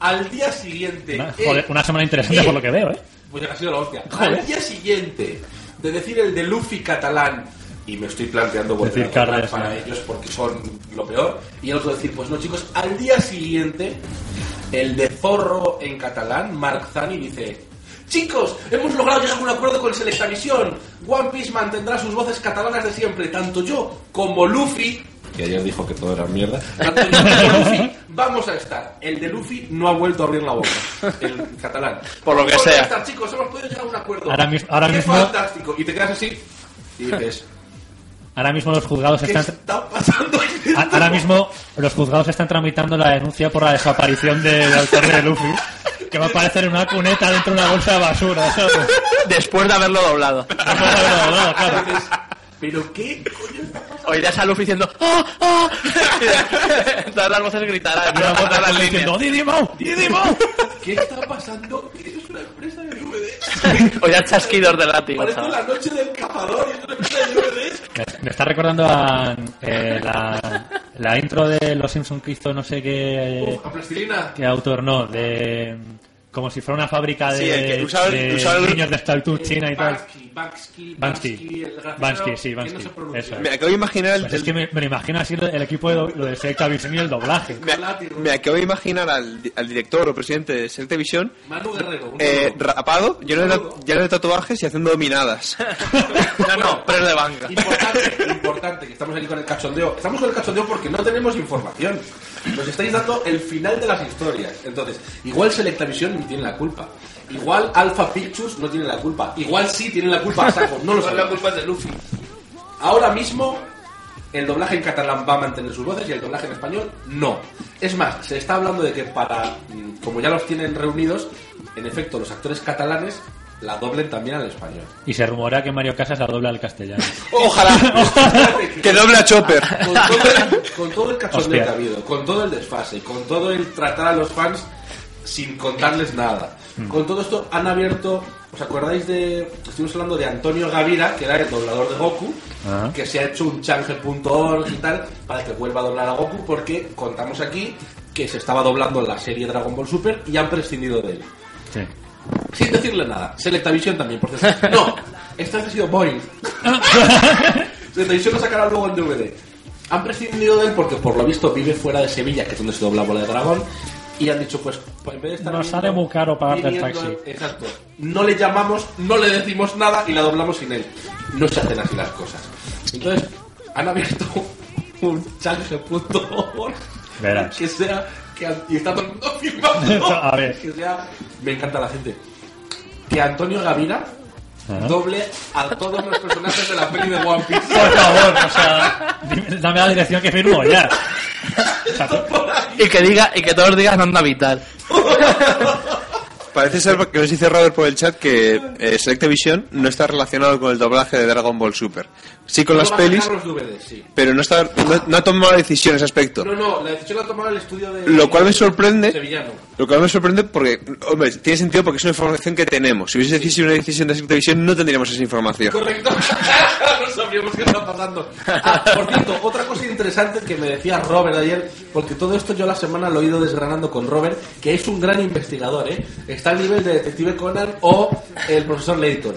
Al día siguiente. Una, eh, joder, una semana interesante eh, por lo que veo, ¿eh? Pues ha sido la hostia. Joder. Al día siguiente de decir el de Luffy catalán, y me estoy planteando volver Decir a para ¿no? ellos porque son lo peor, y el otro decir, pues no chicos, al día siguiente, el de Zorro en catalán, Mark Zani, dice... Chicos, hemos logrado llegar a un acuerdo con Selectavisión. One Piece mantendrá sus voces catalanas de siempre. Tanto yo como Luffy, que ayer dijo que todo era mierda, tanto yo como Luffy vamos a estar. El de Luffy no ha vuelto a abrir la boca, el catalán. Por lo que Vamos a sea. estar, chicos, hemos podido llegar a un acuerdo. Ahora ahora Qué mismo- fantástico. Y te quedas así y dices, Ahora mismo los juzgados ¿qué están... está pasando? aquí Ahora mismo los juzgados están tramitando la denuncia por la desaparición del autor de Luffy. Que va a aparecer en una cuneta dentro de una bolsa de basura, ¿sabes? Después de haberlo doblado. No puede haberlo doblado, claro. ¿Pero qué coño está pasando? Oirás a Luffy diciendo ¡Ah! ¡Ah! <laughs> Todas las voces gritarán. Voz todas las diciendo ¡Didimo! ¡Didimo! ¿Qué está pasando? Es una empresa de Oirás chasquidos de látigo, Parece la noche del cazador. Me, me está recordando a eh, la, la intro de Los Simpson que hizo no sé qué, A plastilina. qué autor, no, de como si fuera una fábrica de, Sí, el que usaba- de usaba el- niños de esclavitud china y tal. Bansky, Bansky, Bansky. sí, Bansky. no. Eso es. Me acabo de imaginar el, Pues es que me, me lo imagino así el equipo de do- lo de Selecta Visión y el doblaje. me, me acabo de imaginar al, al director o presidente de Guerrero. un eh, rapado, lleno de, ta- lleno de tatuajes y haciendo dominadas. <laughs> No, no, pero es de banca. Importante, importante, que estamos aquí con el cachondeo. Estamos con el cachondeo porque no tenemos información. Nos estáis dando el final de las historias. Entonces, igual Selectavisión no tiene la culpa. Igual Alpha Pictures no tiene la culpa. Igual sí tienen la culpa saco. No lo sé. la culpa es de Luffy. Ahora mismo, el doblaje en catalán va a mantener sus voces y el doblaje en español no. Es más, se está hablando de que para, mm, como ya los tienen reunidos, en efecto, los actores catalanes la doblen también al español. Y se rumora que Mario Casas la dobla al castellano. <laughs> Ojalá que doble a Chopper. con todo el, con todo el cachondeo Hostia. que ha habido, con todo el desfase, con todo el tratar a los fans sin contarles nada. Con todo esto han abierto, ¿os acordáis de, estuvimos hablando de Antonio Gavira, que era el doblador de Goku, Ajá. que se ha hecho un change.org y tal, para que vuelva a doblar a Goku, porque contamos aquí que se estaba doblando la serie Dragon Ball Super y han prescindido de él. Sí. Sin decirle nada. Selectavisión también, por cierto. No, esta vez ha sido Boeing. <laughs> Selectavisión lo sacará luego en DVD. Han prescindido de él porque por lo visto vive fuera de Sevilla, que es donde se dobla Bola de Dragón. Y han dicho, pues, pues en vez de estar. Nos sale muy caro pagarte el taxi. Exacto. No le llamamos, no le decimos nada y la doblamos sin él. No se hacen así las cosas. Entonces, han abierto un change.org que sea. Que, y está todo el mundo <laughs> firmando. A ver. Que sea. Me encanta la gente. Que Antonio Gavira Ajá. doble a todos los personajes de la peli de One Piece. Por favor, o sea, dime- dame la dirección que firmo ya. O sea, Y que diga, y que todos digan onda vital. Parece ser que nos dice Robert por el chat que eh, Selectavision no está relacionado con el doblaje de Dragon Ball Super. Sí con las No a pelis, los DVDs, sí. pero no, está, no, no ha tomado decisión en ese aspecto. No, no, la decisión la ha tomado el estudio de... Lo cual me sorprende. Sevillano. Lo cual me sorprende porque, hombre, tiene sentido porque es una información que tenemos. Si hubiese sido una decisión de Selectavision no tendríamos esa información. Correcto. <laughs> no sabíamos qué está pasando. Ah, por cierto, otra cosa interesante que me decía Robert ayer, porque todo esto yo la semana lo he ido desgranando con Robert, que es un gran investigador, ¿eh? Está al nivel de Detective Conan o el profesor Layton.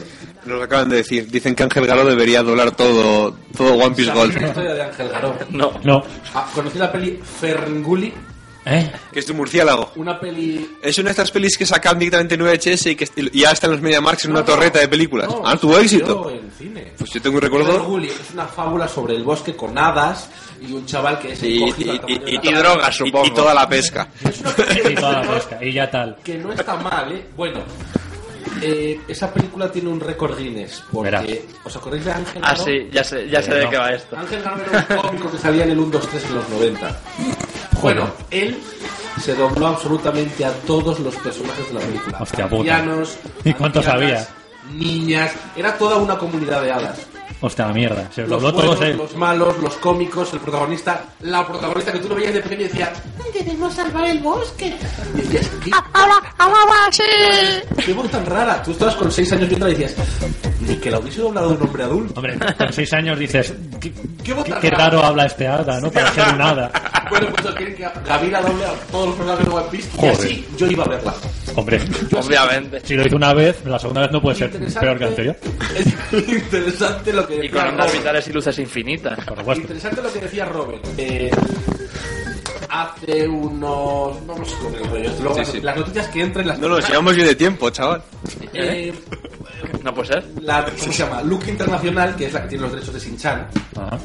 Nos acaban de decir. Dicen que Ángel Galo debería doblar todo, todo One Piece ¿Sabes Gold. la historia de Ángel Garó? No. No. Ah, ¿Conocí la peli Ferngully? ¿Eh? Que es de murciélago. Una peli... Es una de estas pelis que sacan directamente en VHS y que y ya está en los Media Marks en una No, torreta de películas. no, ah, tuvo éxito. en cine. Pues yo tengo un recuerdo. Ferngully es una fábula sobre el bosque con hadas y un chaval que es Y, y- y- y drogas, supongo. Y toda la pesca. Es una peli <laughs> Y toda la pesca. Y ya tal. que no está mal, ¿eh? Bueno, eh, esa película tiene un récord Guinness. Porque, Verás. ¿Os acordáis de Ángel Ah, sí, ya sé, ya sé de qué va esto. Ángel Garó era un cómico que salía en el 1, 2, 3 en los 90. Bueno, él se dobló absolutamente a todos los personajes de la película. Hostia puta. Ancianos, <laughs> ¿Y cuántos ancianas, Niñas, era toda una comunidad de hadas. Hostia, la mierda. Se los Los dobló todos buenos, él. los malos, los cómicos, el protagonista, la protagonista que tú lo veías de pequeño y decía, queremos salvar el bosque. Y decías, ¿qué, qué voz tan rara. Tú estabas con 6 años viendo y decías, ni que la hubiese doblado un hombre adulto. Hombre, con seis años dices, qué, ¿Qué voz qué- tan qué rara? raro habla este hada, ¿no? Para ser un hada. <laughs> Bueno, pues quieren que Gavira doble a todos los personajes de One Piece y Joder. así yo iba a verla. Hombre, <laughs> Obviamente. si lo hizo una vez, la segunda vez no puede ser peor que la anterior. <laughs> Es interesante lo que Y con ondas Robert. vitales y luces infinitas. Por supuesto. Interesante lo que decía Robert. Eh, hace unos. Con el rollo. Luego Sí, las, sí. las noticias que entren las. No nos llevamos bien de tiempo, chaval. Eh, No puede ser. la, ¿Cómo se llama? Look Internacional, que es la que tiene los derechos de Shin-Chan, Ajá.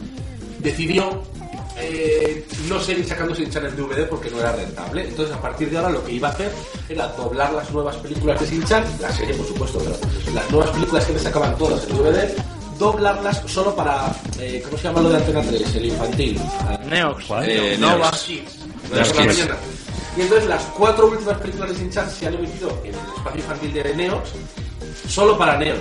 decidió eh, no seguir sacando Shin-Chan en DVD porque no era rentable. Entonces, a partir de ahora, lo que iba a hacer era doblar las nuevas películas de Shin-Chan, la serie, por supuesto, pero las nuevas películas que me sacaban todas en DVD, doblarlas solo para. eh, ¿Cómo se llama lo de Antena 3? El infantil. Neox. ¿Cuál? Eh, Nova Neox. Kids. Neox Kids. Y entonces las cuatro últimas películas de Shin-Chan se han emitido en el espacio infantil de Neox, solo para Neox.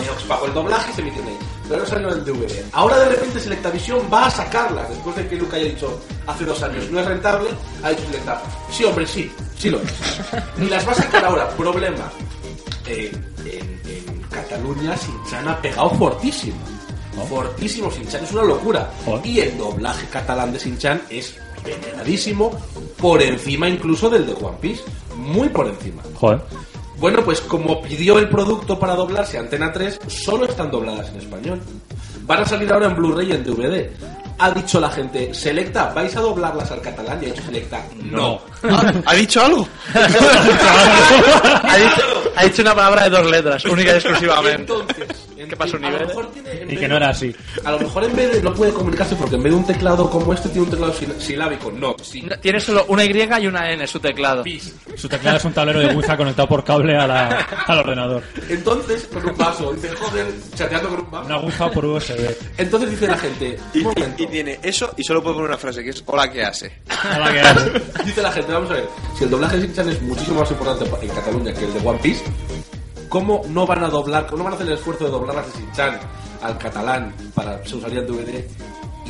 Neox pagó el doblaje y se emitió en ahí. Pero no salió en el DVD. Ahora de repente Selectavision va a sacarlas, después de que Luca haya dicho hace dos años, no es rentable, ha dicho Selecta, sí hombre, sí, sí lo es. <laughs> Y las va a sacar ahora. Problema. Eh, en Cataluña Sinchan ha pegado fortísimo. Fortísimo Sinchan, es una locura. Joder. Y el doblaje catalán de Sinchan es veneradísimo, por encima incluso del de One Piece. Muy por encima. Joder. Bueno, pues como pidió el producto para doblarse Antena 3, solo están dobladas en español. Van a salir ahora en Blu-ray y en DVD. Ha dicho la gente, Selecta, ¿vais a doblarlas al catalán? Y ha dicho Selecta, no. ¿Ha dicho algo? <laughs> Ha dicho, ha dicho una palabra de dos letras, única y exclusivamente. Entonces, ¿Qué pasó, a lo nivel? mejor tiene- en Y vez que no era así. A lo mejor en vez de no puede comunicarse porque en vez de un teclado como este tiene un teclado sil- silábico. No, sí. No, Tiene solo una Y y una N su teclado. Pis. Su teclado es un tablero de Wi-Fi conectado por cable a la- al ordenador. Entonces, con un vaso, dice, joder, chateando con un vaso. Una Wi-Fi por USB. Entonces dice la gente, Y, un momento. y- y tiene eso y solo puede poner una frase que es hola, ¿qué hace? Hola, ¿qué haces? <laughs> Dice la gente, vamos a ver, si el doblaje de Shin-Chan es muchísimo más importante en Cataluña que el de One Piece, ¿cómo no van a doblar, cómo no van a hacer el esfuerzo de doblar de Shin-Chan al catalán para se usaría en DVD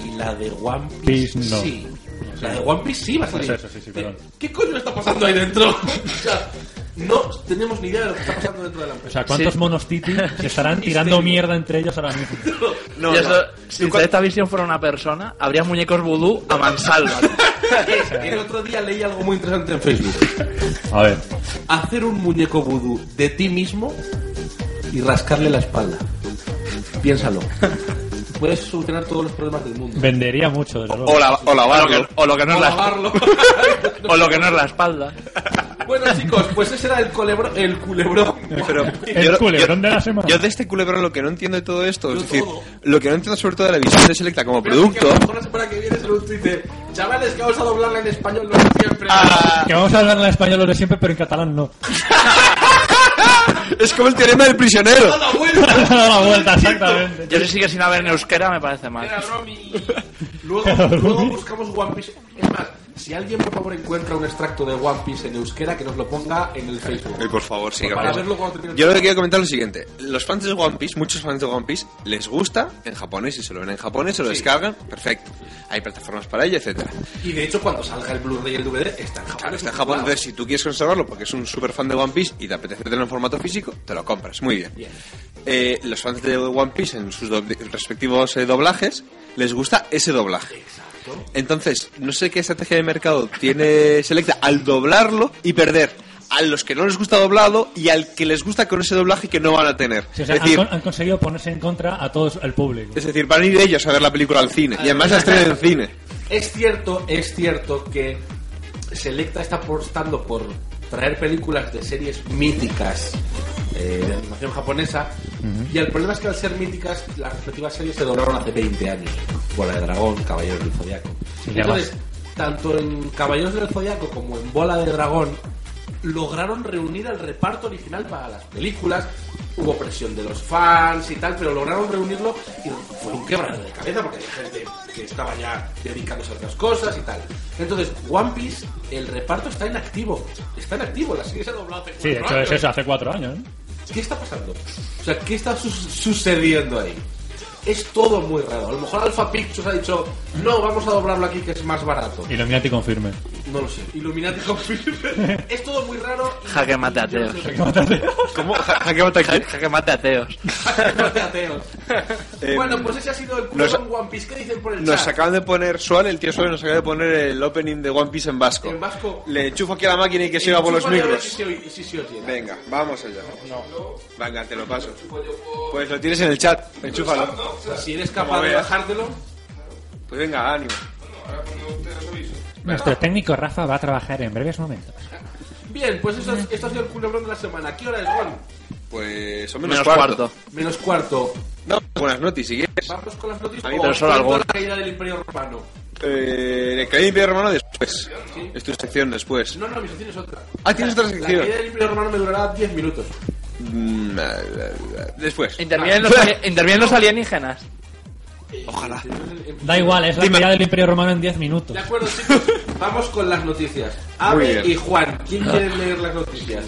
y la de One Piece, no. sí? La de One Piece sí va a salir. Eso, sí, sí, perdón. ¿Qué coño está pasando ahí dentro? <laughs> o no tenemos ni idea de lo que está pasando dentro de la O empresa. sea, ¿cuántos Sí. monos titi <laughs> se estarán tirando mierda entre ellos ahora mismo? <laughs> No, y eso, no. si esta visión fuera una persona, habría muñecos vudú a mansalva. <laughs> El otro día leí algo muy interesante en Facebook. A ver. hacer un muñeco vudú de ti mismo y rascarle la espalda. Piénsalo. Puedes solucionar todos los problemas del mundo. Vendería mucho, desde luego. O, la- o O lo lavarlo. que, o lo que no es O la lavarlo. o lo que no es la espalda. Bueno, chicos, pues ese era el culebro, el culebrón. Pero El yo- culebrón yo- de la semana. Yo de este culebrón lo que no entiendo de todo esto, Yo es decir, todo. lo que no entiendo sobre todo de la visión de Selecta como Pero es que producto, a lo mejor la semana que viene un tweet de, chavales, que vamos a doblarla en español lo de siempre. Ah. Que vamos a hablar en español lo de siempre, pero en catalán no. <laughs> es como el teorema del prisionero. ¡Da la vuelta! <laughs> Da la vuelta, exactamente. Yo si sigue sin haber en euskera me parece mal. Era Romy. <laughs> Luego, luego buscamos One Piece. Es más, Si alguien, por favor, encuentra un extracto de One Piece en euskera, que nos lo ponga en el Facebook. Ay, por favor, sí. Para verlo cuando termine el Yo lo que quiero comentar es lo siguiente. Los fans de One Piece, muchos fans de One Piece, les gusta en japonés y se lo ven en japonés, se lo descargan, perfecto. Hay plataformas para ello, etcétera. Y de hecho, cuando salga el Blu-ray y el DVD, está en Claro, japonés. está en Japón, entonces si tú quieres conservarlo porque es un super fan de One Piece y te apetece tenerlo en formato físico, te lo compras, muy bien. Bien. Eh, los fans de One Piece en sus respectivos eh, doblajes les gusta ese doblaje. Entonces, no sé qué estrategia de mercado tiene Selecta al doblarlo y perder a los que no les gusta doblado y al que les gusta con ese doblaje que no van a tener. Sí, o sea, es, decir, han, han conseguido ponerse en contra a todo el público. es decir, van a ir ellos a ver la película al cine y además la estrenen en cine. Es cierto, es cierto que Selecta está apostando por traer películas de series míticas eh, de animación japonesa y el problema es que al ser míticas las respectivas series se doblaron hace 20 años. Bola de Dragón, Caballeros del Zodiaco. Entonces, tanto en Caballeros del Zodiaco como en Bola de Dragón lograron reunir al reparto original para las películas. Hubo presión de los fans y tal, pero lograron reunirlo y fue un quebradero de cabeza porque hay gente que estaba ya dedicándose a otras cosas y tal. Entonces, One Piece, el reparto está en activo. Está en activo, la serie se ha doblado hace Sí, de cuatro hecho es años. eso, hace cuatro años. ¿eh? ¿Qué está pasando? O sea, ¿qué está su- sucediendo ahí? Es todo muy raro. A lo mejor Alpha Pictures ha dicho, no, vamos a doblarlo aquí que es más barato. Illuminati confirme. No lo sé. Illuminati <laughs> confirme. es todo muy raro. y- Jaque mate ateos. sé- <laughs> ¿Cómo? Ja- jaque mate aquí. Jaque mate ateos. Jaque mate ateos. Eh, bueno, pues ese ha sido el culo nos- con One Piece. ¿Qué dicen por el Nos chat? acaban de poner, Suárez, el tío Suárez nos acaba de poner el opening de One Piece en vasco. En vasco. Le enchufo aquí a la máquina y que siga por los micros. Si se si se oye. Venga, vamos allá. Venga, te lo paso. Pues lo tienes en el chat, enchúfalo. Si eres capaz de bajártelo. Pues venga, ánimo. Nuestro técnico Rafa va a trabajar en breves momentos. Bien, pues eso es- esto ha sido el culebrón de la semana. ¿Qué hora es, Juan? Pues son menos, Menos cuarto. cuarto. Menos cuarto. No, buenas noticias, si quieres. Vamos con las noticias. A mí, o solo algo. la caída del Imperio Romano. Eh, el Caín Imperio Romano después. Sí. Es tu sección después. No, no, mi sección es otra. Ah, tienes otra La sección. caída del Imperio Romano me durará 10 minutos. Mm, eh, eh, Después. Intervienen los, <laughs> intervienen los alienígenas. Ojalá. Da igual, es la caída del Imperio Romano en 10 minutos. De acuerdo, chicos. Vamos con las noticias. Ave y Juan. ¿Quién quiere leer las noticias?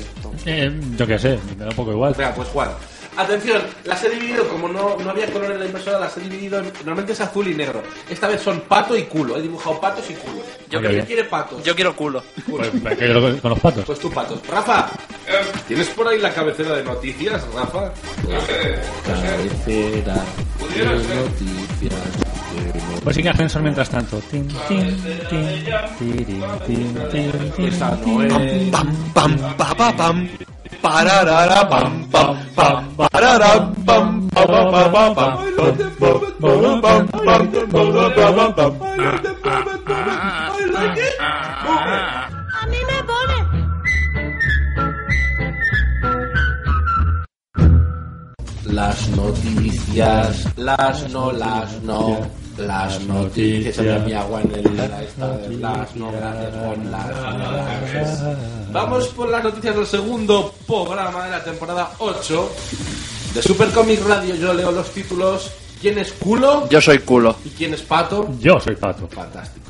Eh, yo qué sé, me da un poco igual. Venga, pues Juan. Atención, las he dividido, como no, no había color en la impresora, las he dividido en, Normalmente es azul y negro. Esta vez son pato y culo. He dibujado patos y culo. Yo ¿Quién quiero- quiere patos? Yo quiero culo. Pues, con con los patos. Pues tú patos. Rafa, ¿tienes por ahí la cabecera de noticias, Rafa? Cabecera de noticias. Pues sigue ascensor mientras tanto. Tin, tin, tin, tiri, tin, tin, tin, Esa no tin. es. Pam, pam, pa, pa, pam. Pararara, pam, pam, pam. Parara, pam, pa, pa, pa, pa, pam. Pam, pam, pam, pam, pam, pam, pam. A mí me pone. Las noticias, las no, las no, las noticias. Había mi agua en el, la esta de las no, gracias, Juan, las no, las. Vamos por las noticias del segundo programa de la temporada 8 de Super Comic Radio. Yo leo los títulos. ¿Quién es culo? Yo soy culo. ¿Y quién es pato? Yo soy pato. Fantástico.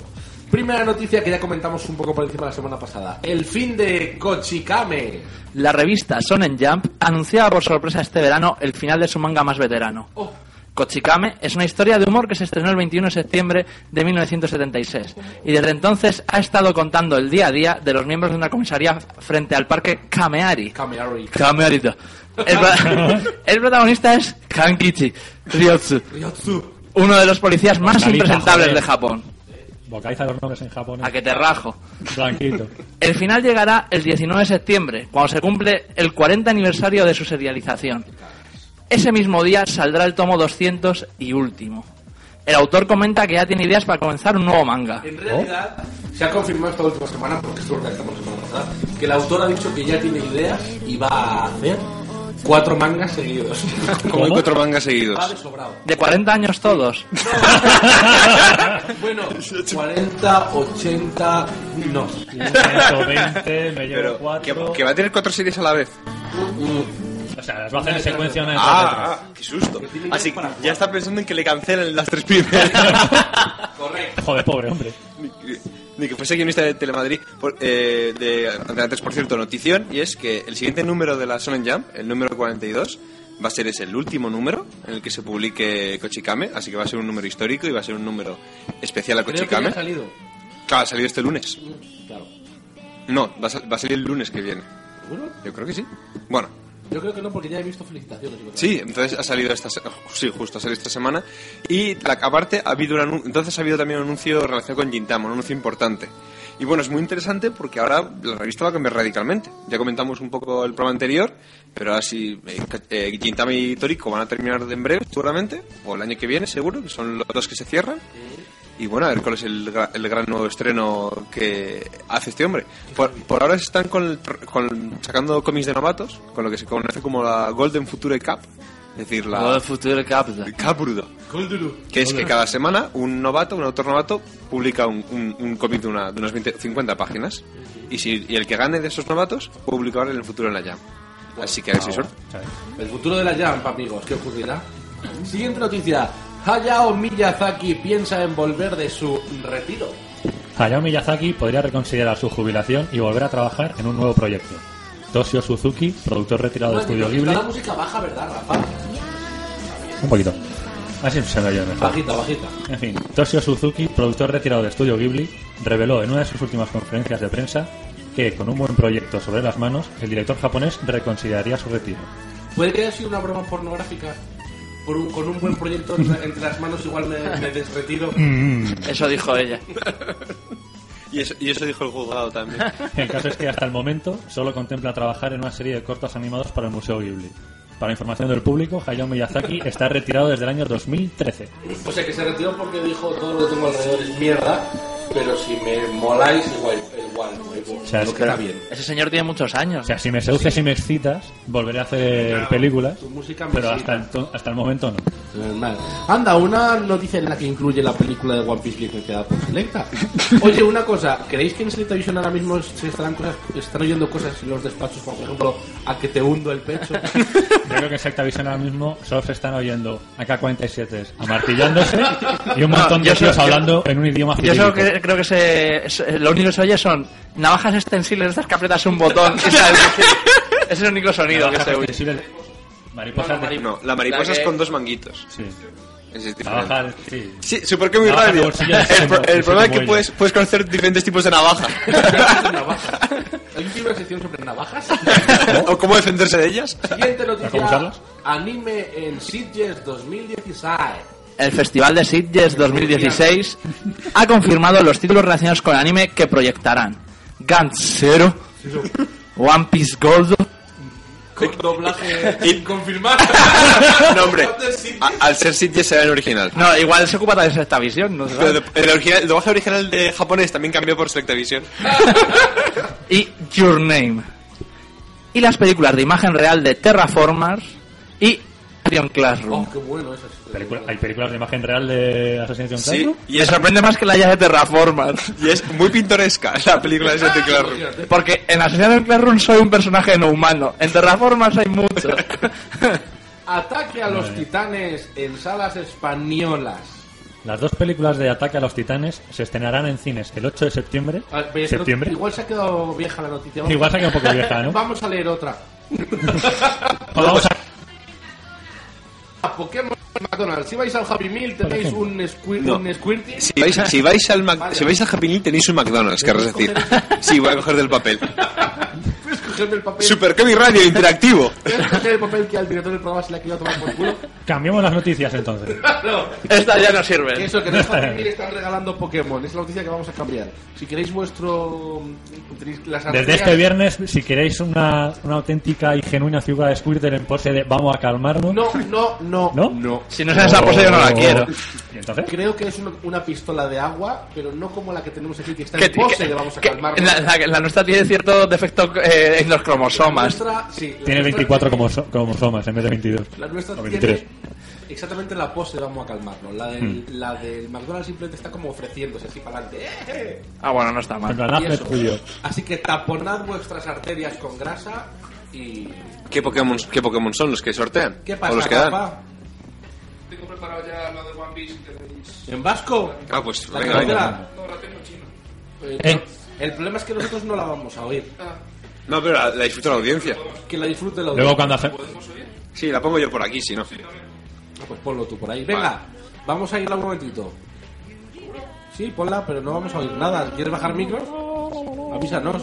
Primera noticia que ya comentamos un poco por encima la semana pasada. El fin de Kochikame. La revista Sonen Jump anunciaba por sorpresa este verano el final de su manga más veterano. Oh, Kochikame es una historia de humor que se estrenó el 21 de septiembre de 1976 y desde entonces ha estado contando el día a día de los miembros de una comisaría frente al parque Kameari. Kameari. Kamearito. El, pro- <laughs> el protagonista es Kankichi Ryotsu, Ryotsu. uno de los policías más impresentables joder. de Japón. Vocaliza los nombres en japonés. A que te rajo. Blanquito. El final llegará el 19 de septiembre, cuando se cumple el 40 aniversario de su serialización. Ese mismo día saldrá el tomo 200 y último. El autor comenta que ya tiene ideas para comenzar un nuevo manga. En realidad, se ha confirmado esta última semana, porque esto lo realizamos la semana pasada, que el autor ha dicho que ya tiene ideas y va a hacer cuatro mangas seguidos. <laughs> Como hay cuatro mangas Va de seguidos. sobrado. De 40 años todos. <laughs> Bueno, 40, 80, no. 120, me llevo Pero, que, 4. que va a tener cuatro series a la vez. O sea, las va a hacer en secuencia una Ah, detrás de ah, qué susto. Así que ya está pensando en que le cancelen las tres primeras. <laughs> Correcto. Joder, pobre hombre. Ni que fuese guionista de Telemadrid, por, eh, de, por cierto, notición, y es que el siguiente número de la Shonen Jump, el número 42, va a ser ese el último número en el que se publique Kochikame, así que va a ser un número histórico y va a ser un número especial a Kochikame. ha salido. Claro, ha salido este lunes. Claro. No, va a, sal- va a salir el lunes que viene. ¿Seguro? Yo creo que sí. Bueno, Yo creo que no, porque ya he visto felicitaciones. Sí, entonces ha salido esta se- sí, justo ha salido esta semana y la- aparte ha habido un entonces ha habido también un anuncio relacionado con Gintama, un anuncio importante. Y bueno, es muy interesante porque ahora la revista va a cambiar radicalmente. Ya comentamos un poco el programa anterior, pero ahora sí, eh, eh, Gintama y Toriko van a terminar en breve, seguramente, o el año que viene, seguro, que son los dos que se cierran. Y bueno, a ver cuál es el, el gran nuevo estreno que hace este hombre. Por, por ahora están con, con- sacando cómics de novatos, con lo que se conoce como la Golden Future Cup. Es decir, la Todo el futuro capta. Caprudo. Que es que cada semana un novato, un autor novato, publica un, un, un cómic de, una, de unas 20 50 páginas. Y, si, y el que gane de esos novatos, puede publicar en el futuro en la Jam. Así que a ver si suerte. El futuro de la Jump, amigos, ¿qué ocurrirá? Siguiente noticia. Hayao Miyazaki piensa en volver de su retiro. Hayao Miyazaki podría reconsiderar su jubilación y volver a trabajar en un nuevo proyecto. Toshio Suzuki, productor retirado de Estudio Ghibli. la música baja, ¿verdad, Rafa? Un poquito. Así se me oye mejor. Bajita, bajita. En fin, Toshio Suzuki, productor retirado de Estudio Ghibli, reveló en una de sus últimas conferencias de prensa que, con un buen proyecto sobre las manos, el director japonés reconsideraría su retiro. ¿Puede que haya sido una broma pornográfica? Por un- con un buen proyecto entre, las manos igual me, me desretiro. Eso dijo ella. Y eso, y eso dijo el juzgado también. <laughs> El caso es que hasta el momento solo contempla trabajar en una serie de cortos animados para el Museo Ghibli. Para información del público, Hayao Miyazaki está retirado desde el año 2013. O sea, que se retiró porque dijo todo lo que tengo alrededor es mierda, pero si me moláis igual, igual, igual O sea, lo es que está bien. Ese señor tiene muchos años. O sea, si me seduces y me excitas, volveré a hacer películas, Tu música me pero hasta el, hasta el momento no. Normal. Anda, una noticia en la que incluye la película de One Piece licenciada por Selecta. Oye, una cosa, ¿creéis que en Selecta Vision ahora mismo se estarán, cosas, están oyendo cosas en los despachos, como por ejemplo, a que te hundo el pecho? <laughs> Yo creo que en Secta Vision ahora mismo solo se están oyendo AK-47 amartillándose y un montón de tíos hablando en un idioma Yo solo cirílico. que, creo que se, se- lo único que se oye son navajas extensibles de estas que aprietas un botón. y sale- <laughs> es el único sonido que se oye. De... No, la mariposa La es con dos manguitos. Sí. Ese es diferente. Sí. Sí, super que muy Navaja de radio. bolsillo de El, pro- seno, el sí, problema es como que puedes, puedes conocer diferentes tipos de navaja. navajas. ¿Alguien tiene una sección sobre navajas? o cómo defenderse de ellas. Siguiente ¿Cómo noticia. usarlas? Anime en Sitges 2016. El Festival de Sitges 2016 ha confirmado los títulos relacionados con el anime que proyectarán. Gantz Zero, One Piece Gold, Con doblaje sin confirmar. <laughs> No, hombre. a- al ser Sitges será en original. No, igual se ocupa también de esta visión, no Pero de- el, original, el doblaje original de japonés también cambió por Selectavision. <laughs> Y Your Name. Y las películas de imagen real de Terraformers y Alien Classroom. Oh, qué bueno esas. Película- ¿Hay películas de imagen real de Assassination Sí, Classroom? y Me es, sorprende más que la haya de Terraformers. <laughs> y es muy pintoresca la película de Sete Classroom. Porque en Assassin's Classroom soy un personaje no humano. En Terraformers hay mucho. <laughs> Ataque a los titanes en salas españolas. Las dos películas de Ataque a los Titanes se estrenarán en cines el 8 de septiembre. A ver, ves, ¿Septiembre? Igual se ha quedado vieja la noticia. Vamos- Igual se ha quedado un poco vieja, ¿no? Vamos a leer otra. <laughs> Vamos a... A Pokémon McDonald's. Si vais al Happy Meal tenéis un, squir No. un Squirty. Si vais, si vais al Mac- Vale. si vais al Happy Meal tenéis un McDonald's, querrás decir. Sí, voy a coger del papel. <laughs> El papel. Super Kemi Radio interactivo. <laughs> Coger el papel que al director del programa se le ha querido tomar por culo. Cambiemos las noticias entonces. <laughs> No. Esta ya no Que sirve. eso, que Happy Meal están regalando Pokémon. Es la noticia que vamos a cambiar. Si queréis vuestro... tenéis las Desde este viernes, si queréis una, una auténtica y genuina figura de Squirtle en pose de vamos a calmarnos. No, no, no, ¿No? no. Si no es esa pose yo no la quiero. ¿Y entonces? Creo que es una, una pistola de agua, pero no como la que tenemos aquí, que está Que- en pose que- de vamos a que- calmarnos. la, la- la nuestra tiene cierto defecto eh, en los La cromosomas. nuestra, sí, la Tiene nuestra 24 como so- cromosomas en vez de 22. La nuestra O tiene 23. exactamente la pose vamos a calmarnos. La del, Hmm. la del McDonald's simplemente está como ofreciéndose así para adelante. ¡Eh! Ah, bueno, no está mal. Así que taponad vuestras arterias con grasa y... ¿Qué Pokémon, ¿Qué Pokémon son los que sortean? ¿Qué ¿O pasa, los que dan? Tengo preparado ya lo de One Piece. que tenéis. ¿En vasco? Ah, pues La venga, venga. No, la tengo en chino. Eh, Eh. El problema es que nosotros no la vamos a oír. No, pero la, la disfruta la audiencia. Que la disfrute la Luego cuando hace... Sí, la pongo yo por aquí, si no. Ah, Pues ponlo tú por ahí. Venga, vamos a irla un momentito. Sí, ponla, pero no vamos a oír nada. ¿Quieres bajar micros? Avísanos.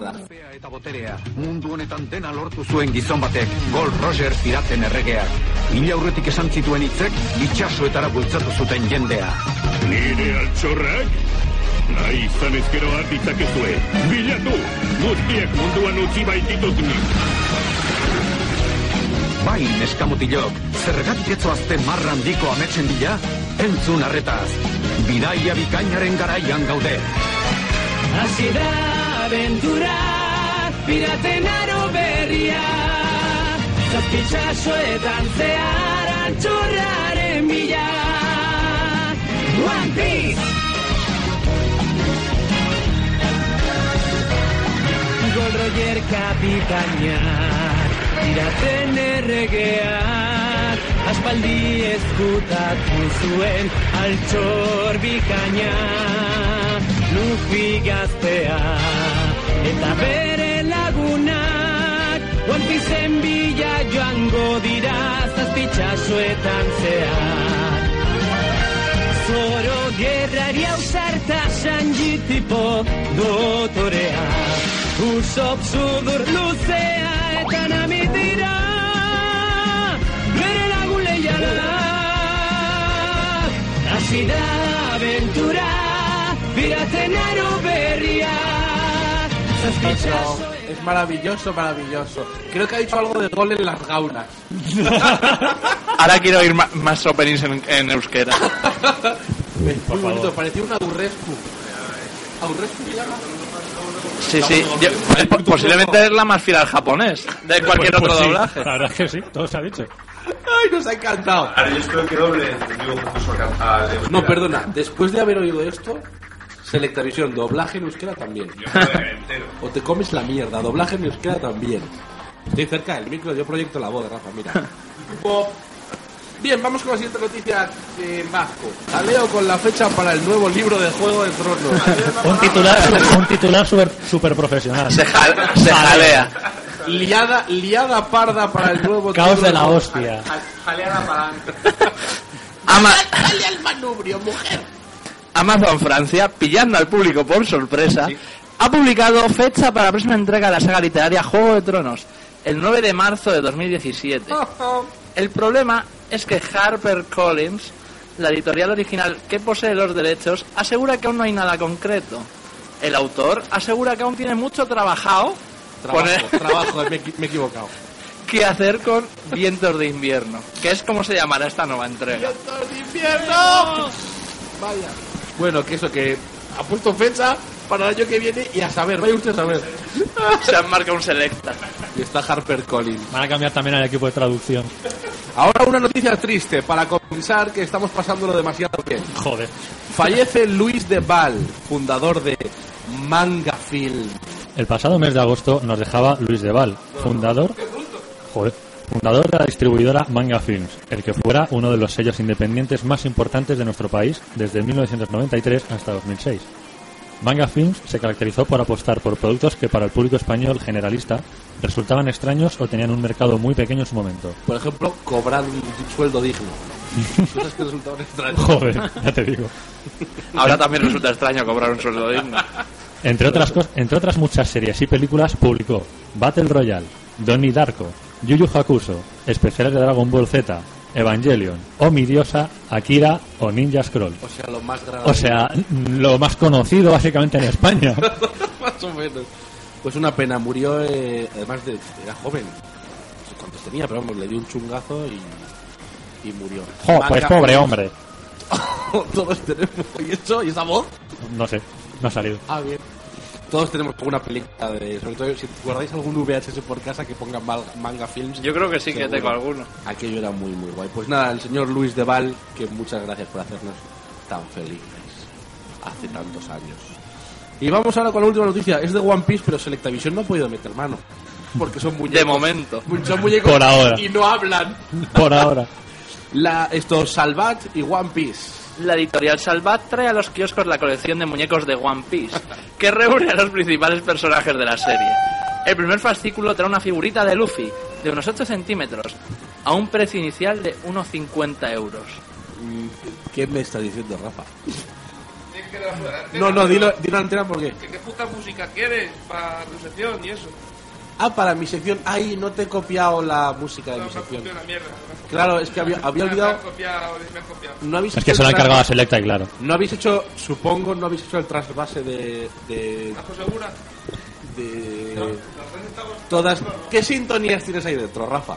Nada. eta boterea, mundu honetan dena lortu zuen gizon batek, Gold Roger piraten erregeak. Mila aurretik esan zituen hitzek, itxasoetara bultzatu zuten jendea. Nire altxorrak? Nahi izan ezkero har ditzakezue. Bilatu! Guztiek munduan utzi baititut ni. Bai, neskamutilok, zergatik etzoazte marra handiko ametsen dila? Entzun arretaz, bidaia bikainaren garaian gaude. Hasi da aventura, piraten aro berria. Zazpitsasoetan zehar altxorraren bila. One Piece! Gold Roger kapitainak, piraten erregeak, aspaldi ezkutatu zuen altxor bikaina. Luffy gaztea, eta bere lagunak, One Pieceen bila joango dira zazpitsasoetan zehar. Zoro gerrari ausarta Sanji tipo dotorea Usop sudur luzea eta nami dira Bere lagun leiala Hasi da aventura Piraten aro berria Es maravilloso, maravilloso. Creo que ha dicho algo de gol en las gaunas. <laughs> Ahora quiero oír más openings en, en euskera. <laughs> Muy bonito, parecía un aurrescu. ¿Aurrescu se llama? Sí, sí. yo- posiblemente es la más fiel al japonés de cualquier Pues- otro pues sí, doblaje. La verdad es que sí, todo se ha dicho. ¡Ay, nos ha encantado! Ahora yo espero que doble No, perdona, después de haber oído esto, Selectavisión, doblaje en euskera también. entero. O te comes la mierda, doblaje en euskera también. Estoy cerca del micro, yo proyecto la voz de Rafa, mira. Bien, vamos con la siguiente noticia de vasco. Jaleo con la fecha para el nuevo libro de Juego de Tronos. <laughs> Un titular, un titular super, super profesional. Se, jal- se jalea. liada, liada parda para el nuevo Caos de la hostia. Jaleada para <laughs> Ama- Dale al manubrio, mujer. Amazon Francia, pillando al público por sorpresa, ha publicado fecha para la próxima entrega de la saga literaria Juego de Tronos, el 9 de marzo de 2017. <laughs> El problema es que HarperCollins, la editorial original que posee los derechos, asegura que aún no hay nada concreto. El autor asegura que aún tiene mucho trabajado Trabajo, poner- trabajo, me, he- me he equivocado. <laughs> que hacer con Vientos de Invierno, que es como se llamará esta nueva entrega. ¡Vientos de invierno! Vaya. Bueno, que eso, que ha puesto fecha para el año que viene y a saber, vaya usted a saber. <laughs> Se han marcado un selecta. Y está Harper Collins. Van a cambiar también al equipo de traducción. Ahora una noticia triste para compensar que estamos pasándolo demasiado bien. Joder. Fallece Luis de Val, fundador de Manga Film. El pasado mes de agosto nos dejaba Luis de Val, fundador, joder, fundador de la distribuidora Manga Films, el que fuera uno de los sellos independientes más importantes de nuestro país desde 1993 hasta 2006. Manga Films se caracterizó por apostar por productos que para el público español generalista resultaban extraños o tenían un mercado muy pequeño en su momento. Por ejemplo, cobrar un sueldo digno. Cosas que resultaban extrañas. Joder, ya te digo. Ahora también resulta extraño cobrar un sueldo digno. Entre otras, entre otras muchas series y películas publicó Battle Royale, Donnie Darko, Yu Yu Hakusho, especiales de Dragon Ball Z, Evangelion, O mi diosa, Akira o Ninja Scroll. O sea, lo más grande. O sea, lo más conocido básicamente en España. <laughs> más o menos. Pues una pena, murió, eh, además de. Era joven. No sé cuántos tenía, pero vamos, le dio un chungazo y. y murió. Jo, pues pobre hombre. <laughs> Todos tenemos. ¿Y eso? ¿Y esa voz? No sé, no ha salido. Ah, bien. Todos tenemos alguna película de. Sobre todo si guardáis algún VHS por casa que ponga mal- manga films. Yo creo que sí que tengo alguno. Aquello era muy, muy guay. Pues nada, el señor Luis de Val, que muchas gracias por hacernos tan felices hace tantos años. Y vamos ahora con la última noticia. Es de One Piece, pero Selectavision no ha podido meter mano. Porque son muñecos. De momento. Son muñecos Por ahora. y no hablan. Por ahora. La, esto, Salvat y One Piece. La editorial Salvat trae a los kioscos la colección de muñecos de One Piece, que reúne a los principales personajes de la serie. El primer fascículo trae una figurita de Luffy de unos 8 centímetros, a un precio inicial de unos 50 euros. ¿Qué me está diciendo, Rafa? No, no, dilo, dilo antena porque. ¿Qué, ¿Qué puta música quieres para tu sección y eso? Ah, para mi sección. Ay, no te he copiado la música de No, mi sección. copiado una mierda. Claro, es que había, había olvidado. No habéis Es que se lo ha encargado a tras- Selecta y claro. No habéis hecho, supongo, no habéis hecho el trasvase de. de. ¿Estás segura? de todas. ¿Qué sintonías tienes ahí dentro, Rafa?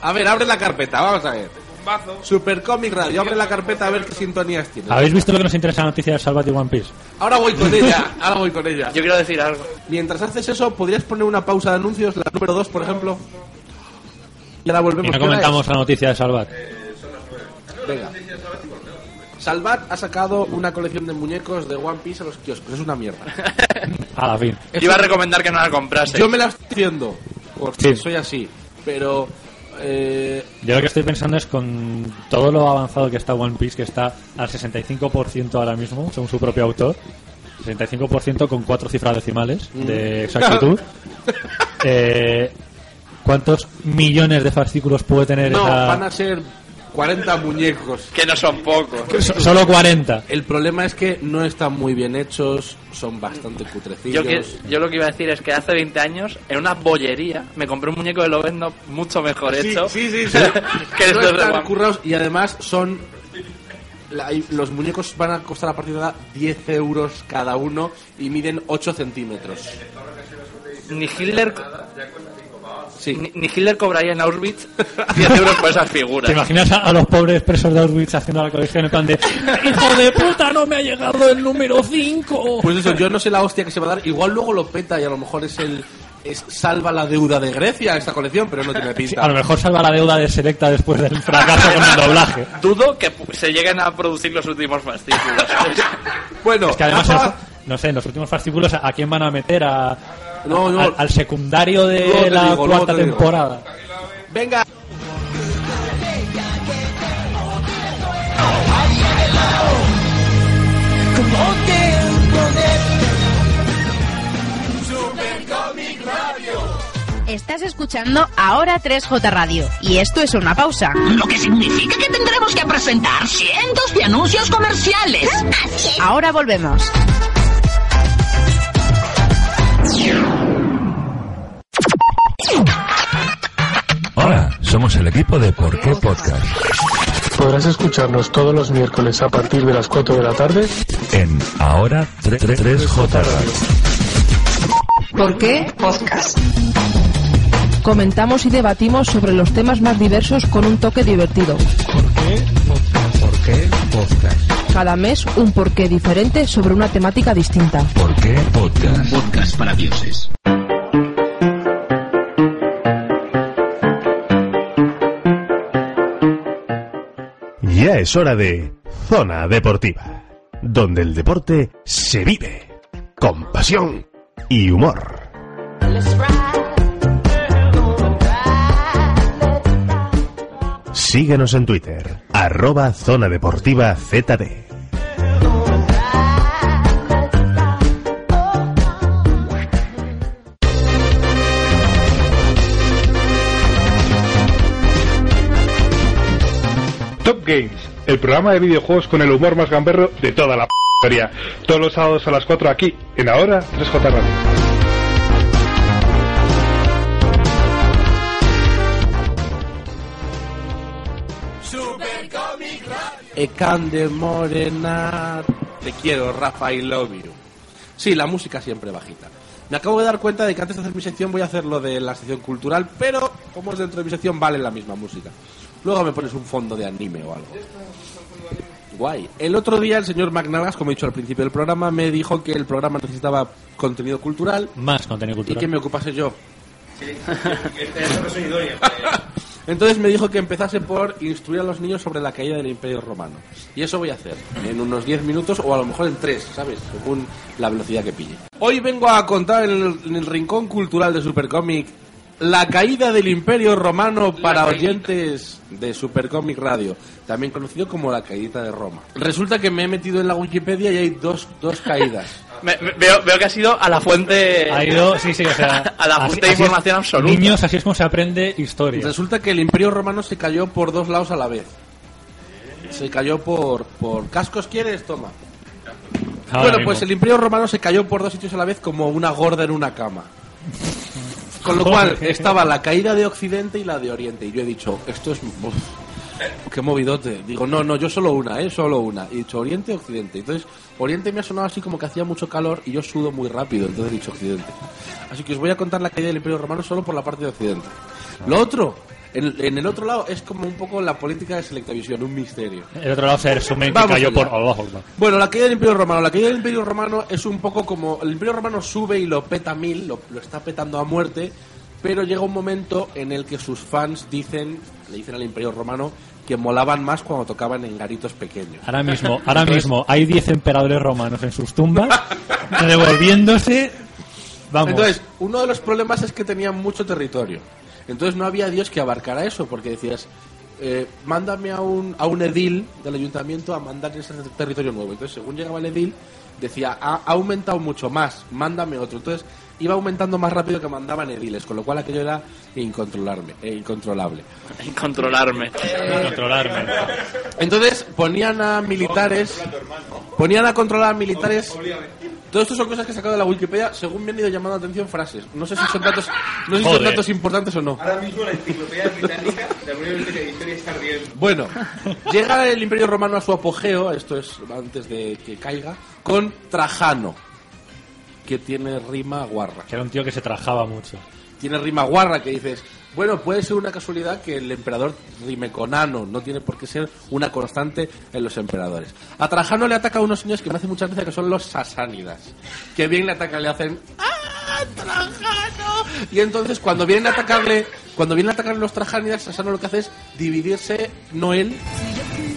a ver, abre la carpeta, vamos a ver. Bazo. Super Comic Radio, abre la carpeta a ver qué sintonías tienes. ¿Habéis visto lo que nos interesa la noticia de Salvat y One Piece? Ahora voy con ella, ahora voy con ella. Yo quiero decir algo. Mientras haces eso, ¿podrías poner una pausa de anuncios, la número 2, por ejemplo? Y ahora volvemos. Y no ¿Qué hora comentamos la noticia de Salvat. Venga. Salvat ha sacado una colección de muñecos de One Piece a los kioscos. Es una mierda. A la fin. Yo iba a recomendar que no la comprase. Yo me la estoy haciendo, porque Sí. soy así. Pero eh, Yo lo que estoy pensando es con todo lo avanzado que está One Piece, que está al 65% ahora mismo, según su propio autor. 65% con cuatro cifras decimales de exactitud. <laughs> Eh, ¿Cuántos millones de fascículos puede tener no, esa...? van a ser 40 muñecos. Que no son pocos. So- Solo 40. El problema es que no están muy bien hechos, son bastante Yo, cutrecillos. que, yo lo que iba a decir es que hace 20 años, en una bollería, me compré un muñeco de Lobezno mucho mejor Sí, hecho sí, sí, <laughs> sí. que No estos de están currados y además son. la- los muñecos van a costar a partir de ahora 10 euros cada uno y miden 8 centímetros. Ni Hitler, Sí. ni, ni Hitler cobraría en Auschwitz <laughs> 10 euros por esas ¿Te figuras. imaginas a, a los pobres presos de Auschwitz haciendo la colección en plan de ¡Hijo de puta, no me ha llegado el número 5! Pues eso, yo no sé la hostia que se va a dar. Igual luego lo peta y a lo mejor es el. Es salva la deuda de Grecia esta colección, pero no tiene pinta. A lo mejor salva la deuda de Selecta después del fracaso con el doblaje. Dudo que se lleguen a producir los últimos fascículos. <laughs> Bueno, Es que además, no sé, en los últimos fascículos, ¿a quién van a meter? A, No, no. al, al secundario de la digo, cuarta temporada. venga. Estás escuchando ahora 3J Radio y esto es una pausa. Lo que significa que tendremos que presentar cientos de anuncios comerciales. Ahora volvemos. Somos el equipo de Por qué Podcast. Podrás escucharnos todos los miércoles a partir de las 4 de la tarde En Ahora 3J Radio. ¿Por qué? Podcast. Comentamos y debatimos sobre los temas más diversos con un toque divertido. ¿Por qué Podcast? Cada mes un porqué diferente sobre una temática distinta. ¿Por qué Podcast? Podcast para dioses. Es hora de Zona Deportiva, donde el deporte se vive con pasión y humor. Síguenos en Twitter, arroba Zona Deportiva ZD. Top Games, el programa de videojuegos con el humor más gamberro de toda la p historia. Todos los sábados a las 4 aquí, en Ahora 3J Radio. Ecan de Morena. Te quiero, Rafa, I love you. Sí, la música siempre bajita. Me acabo de dar cuenta de que antes de hacer mi sección voy a hacer lo de la sección cultural, pero como es dentro de mi sección vale la misma música. Luego me pones un fondo de anime o algo. Guay. El otro día el señor McNagas, como he dicho al principio del programa, me dijo que el programa necesitaba contenido cultural Más contenido y cultural. que me ocupase yo. Sí, <laughs> idóneo. <laughs> Entonces me dijo que empezase por instruir a los niños sobre la caída del Imperio Romano. Y eso voy a hacer en unos 10 minutos o a lo mejor en 3, ¿sabes? Según la velocidad que pille. Hoy vengo a contar en el, en el rincón cultural de Supercomic La caída del Imperio Romano para oyentes de Supercomic Radio, también conocido como la caída de Roma. Resulta que me he metido en la Wikipedia y hay dos, dos caídas. <laughs> Me- me- veo, veo que ha sido a la fuente. Ha ido, sí, sí, o sea. <laughs> a la así- fuente de es- información absoluta. Niños, así es como se aprende historia. Resulta que el Imperio Romano se cayó por dos lados a la vez. Se cayó por, por cascos, ¿quieres? Toma. Ahora bueno, mismo. pues el Imperio Romano se cayó por dos sitios a la vez como una gorda en una cama. <laughs> Con lo cual estaba la caída de Occidente y la de Oriente. Y yo he dicho, esto es... uf, qué movidote. Digo, no, no, yo solo una, ¿eh? Solo una. Y he dicho Oriente, Occidente. Entonces, Oriente me ha sonado así como que hacía mucho calor y yo sudo muy rápido. Entonces he dicho Occidente. Así que os voy a contar la caída del Imperio Romano solo por la parte de Occidente. Lo otro, en, en el otro lado, es como un poco la política de Selectavisión, un misterio. El otro lado se resume que cayó por Akbar. Bueno, la caída del Imperio Romano. La caída del Imperio Romano es un poco como. El Imperio Romano sube y lo peta mil, lo, lo está petando a muerte, pero llega un momento en el que sus fans dicen, le dicen al Imperio Romano, que molaban más cuando tocaban en garitos pequeños. Ahora mismo, <laughs> ahora mismo hay 10 emperadores romanos en sus tumbas <laughs> revolviéndose. Vamos. Entonces, uno de los problemas es que tenían mucho territorio. Entonces no había Dios que abarcara eso, porque decías, eh, mándame a un, a un edil del ayuntamiento a mandar ese territorio nuevo. Entonces, según llegaba el edil, decía, ha, ha aumentado mucho más, mándame otro. Entonces, iba aumentando más rápido que mandaban ediles, con lo cual aquello era incontrolarme, eh, incontrolable. <laughs> Incontrolarme. Incontrolarme. Entonces, ponían a militares, ponían a controlar a militares todo esto son cosas que he sacado de la Wikipedia según me han ido llamando la atención frases. No sé si son datos, no sé si son Joder. datos importantes o no. Ahora mismo la enciclopedia británica de la Unión Europea de Historia está ardiendo. Bueno, llega el Imperio Romano a su apogeo, esto es antes de que caiga, con Trajano, que tiene rima guarra. Que era un tío que se trajaba mucho. Tiene rima guarra que dices, bueno, puede ser una casualidad que el emperador rime con ano, no tiene por qué ser una constante en los emperadores. A Trajano le ataca a unos señores que me hace mucha gracia que son los sasánidas, que bien le atacan, le hacen ¡Ah, Trajano! Y entonces cuando vienen a atacarle, cuando vienen a atacarle los trajánidas, Sasano lo que hace es dividirse, no él,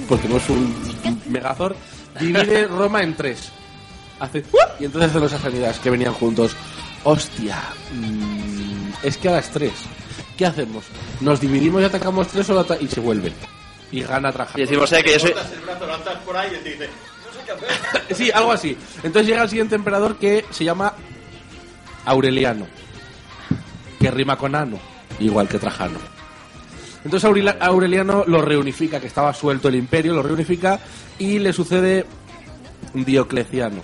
porque no es un megazor, divide <laughs> Roma en tres. Hace ¡uh! y entonces hacen los sasánidas que venían juntos. Hostia, mm, es que a las tres. ¿Qué hacemos? ¿Nos dividimos y atacamos tres o y se vuelven? Y gana Trajano. Y decimos, eh, que yo soy. el brazo, lo atas por ahí y te dice, no sé qué hacer. <laughs> Sí, algo así. Entonces llega el siguiente emperador que se llama Aureliano, que rima con ano, igual que Trajano. Entonces Aureliano lo reunifica, que estaba suelto el imperio, lo reunifica y le sucede Diocleciano.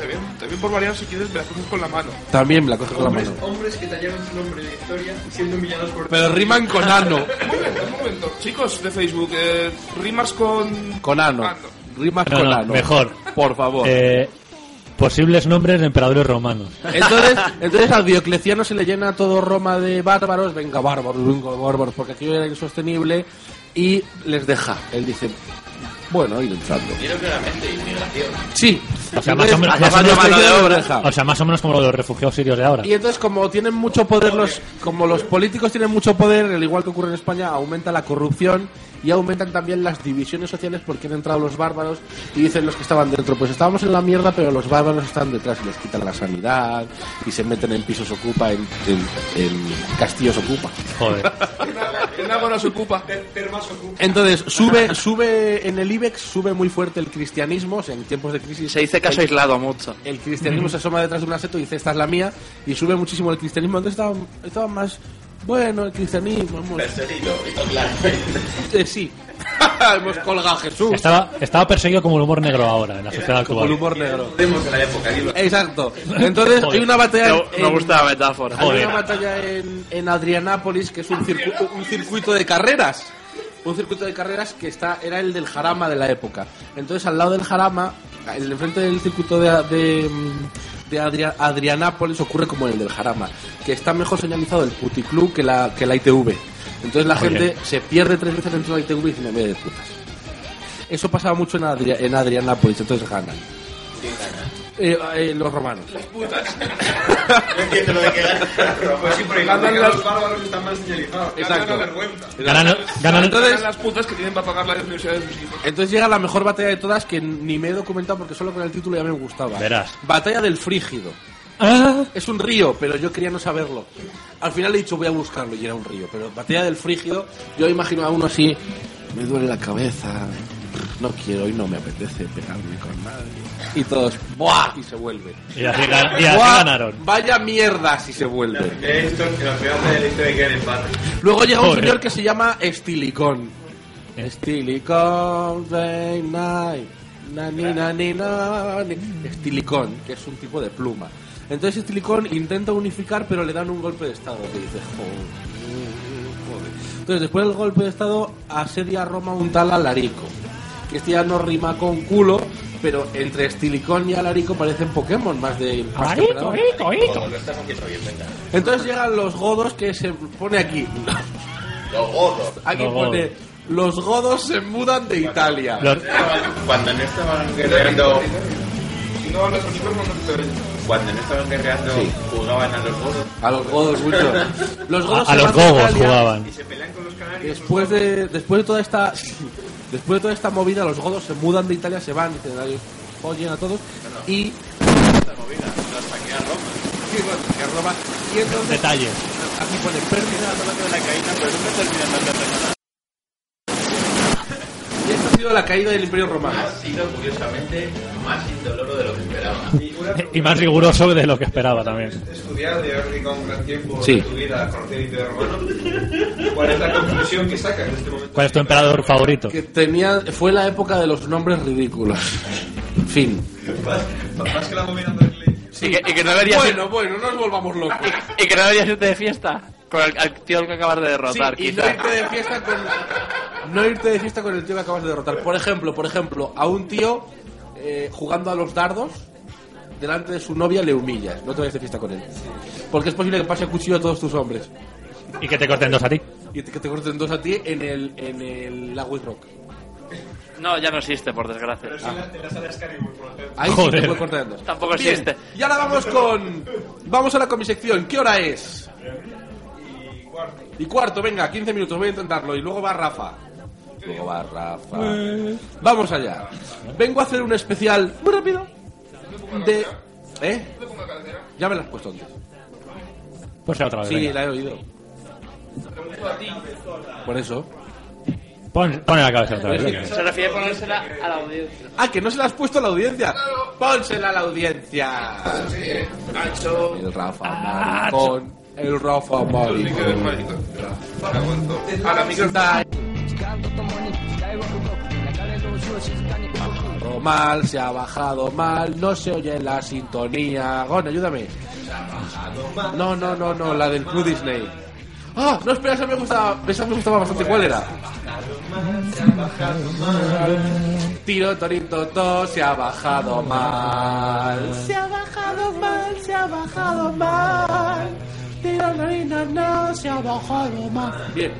También, también por variar, si quieres, me la coges con la mano. También me la coge con la mano. hombres que tallaron su nombre de historia siendo humillados por... Pero riman con ano. <laughs> Un momento, un momento. Chicos de Facebook, eh, rimas con... Con ano. Rimas No, con no, ano. mejor. Por favor. Eh, posibles nombres de emperadores romanos. Entonces, entonces a Diocleciano se le llena todo Roma de bárbaros, venga bárbaros, venga bárbaros, porque aquello era insostenible y les deja. Él dice, bueno, ir entrando. Quiero claramente inmigración. Sí. O sea, más o menos, más o falta menos- mano de obra. o sea, más o menos como lo de los refugiados sirios de ahora. Y entonces como tienen mucho poder los como los políticos tienen mucho poder, al igual que ocurre en España, aumenta la corrupción y aumentan también las divisiones sociales porque han entrado los bárbaros y dicen los que estaban dentro, pues estábamos en la mierda, pero los bárbaros están detrás y les quitan la sanidad y se meten en pisos ocupa, en, en- en castillos ocupa. Joder. <laughs> En algo nos ocupa. Entonces, sube, sube en el IBEX, sube muy fuerte el cristianismo, o sea, en tiempos de crisis. Se dice caso el- aislado mucho. El cristianismo se asoma detrás de una seto y dice, esta es la mía, y sube muchísimo el cristianismo. Entonces estaba, estaba más, bueno, el cristianismo. hemos- Perseguido, claro. Eh, sí, <laughs> hemos colgado a Jesús. Estaba, estaba perseguido como el humor negro ahora, en la sociedad Como el actual. humor negro. Exacto. Entonces hay una batalla. Me, en- me gusta la metáfora. Hay una batalla en, en Adrianápolis que es un, circu- un circuito de carreras. Un circuito de carreras que está era el del Jarama de la época. Entonces, al lado del Jarama, el enfrente del circuito de, de, de Adria- Adrianápolis ocurre como el del Jarama, que está mejor señalizado el puticlub que la, que la ITV. Entonces, la Muy gente bien. se pierde tres veces dentro de la ITV y dice, me voy de putas. Eso pasaba mucho en, Adria- en Adrianápolis, entonces ganan. Eh, eh, los romanos. Putas. <laughs> No entiendo lo de que ganan. Pues sí, porque Ganan las- los bárbaros están mal señalizados. Exacto. Ganan vergüenza. Ganan, ganan- Entonces- Ganan las putas que tienen para pagar la universidad de sus hijos. Entonces llega la mejor batalla de todas que ni me he documentado porque solo con el título ya me gustaba. Verás. Batalla del Frígido. Ah. Es un río, pero yo quería no saberlo. Al final he dicho voy a buscarlo y era un río. Pero batalla del frígido, yo imagino a uno así, me duele la cabeza, no quiero y no me apetece pegarme con nadie. Y todos, ¡buah! Y se vuelve. Y así, gan- y así ¡Buah! ganaron. Vaya mierda si se vuelve. Esto, que lo peor de la historia que en empate. Luego llega un señor que se llama Estilicón. Estilicón, day night. Na, ni, na, ni, na, ni. Estilicón, que es un tipo de pluma. Entonces Estilicón intenta unificar, pero le dan un golpe de estado. Que dice, joder. Entonces, después del golpe de estado, asedia a Roma un tal Alarico. Que este ya no rima con culo, pero entre Estilicón y Alarico parecen Pokémon más de. más emperador. Entonces llegan los godos que se pone aquí. Los godos. Aquí Los pone godos. los godos se mudan de Italia. Los- Cuando no estaban guerreando. Si no hablas unicornio, no te Cuando no estaban guerreando, Sí. jugaban a los godos. A los godos mucho. <laughs> Los godos a se los gogos jugaban. Y se pelean con los canarios. Después de después de toda esta después de toda esta movida los godos se mudan de Italia, se van, dicen adiós, oyen a todos y Esta movida, la saqué a Roma. Sí, bueno, que Roma- y entonces Detalles. aquí pone pérdida hablando de la caída, pero nunca terminan nada. Y esta ha sido la caída del Imperio Romano. Ha sido, curiosamente, más indoloro de lo que esperaba. Y más riguroso de lo que esperaba también. Estudiado y haber dedicado un gran tiempo Sí. de tu vida a conocer el Imperio Romano. ¿Cuál es la conclusión que sacas en este momento? ¿Cuál es tu emperador favorito? Que tenía fue la época de los nombres ridículos. Fin. Más, más que la movida de Y, que, y que no deberías ir, Bueno, bueno, no nos volvamos locos. y que no deberías irte de fiesta con el, al tío que acabas de derrotar, Sí, y quizá. no irte de fiesta con no irte de fiesta con el tío que acabas de derrotar. Por ejemplo, por ejemplo, a un tío eh, jugando a los dardos delante de su novia le humillas. No te vayas de fiesta con él. Porque es posible que pase el cuchillo a todos tus hombres Y que te corten dos a ti. y que te corten dos a ti en el en el lago Rock. No, ya no existe, por desgracia. Ahí sí Joder. te puede cortar en dos. Tampoco Bien, existe. Y ahora vamos con vamos a la comisección. ¿Qué hora es? Y cuarto, venga, 15 minutos, voy a intentarlo. Y luego va Rafa. Luego va Rafa. Vamos allá. Vengo a hacer un especial muy rápido de. ¿Eh? Ya me lo has puesto antes. Pues sea otra vez. Sí, venga. la he oído. Por eso. Pon, pon en la cabeza otra vez. venga. Se refiere a ponérsela a la audiencia. Ah, que no se la has puesto a la audiencia. Pónsela a la audiencia. Nacho. El Rafa Maricón. El Rafa Maricón. A la micro. bajado mal, se ha bajado mal, no se oye la sintonía. Gon, ayúdame. No, no, no, no, la del Club Disney. Ah, no, espera, esa me gustaba, esa me gustaba bastante. ¿Cuál era? Tiro, torito, to, se ha bajado mal. Se ha bajado mal, se ha bajado mal. No, se ha bajado mal. Bien.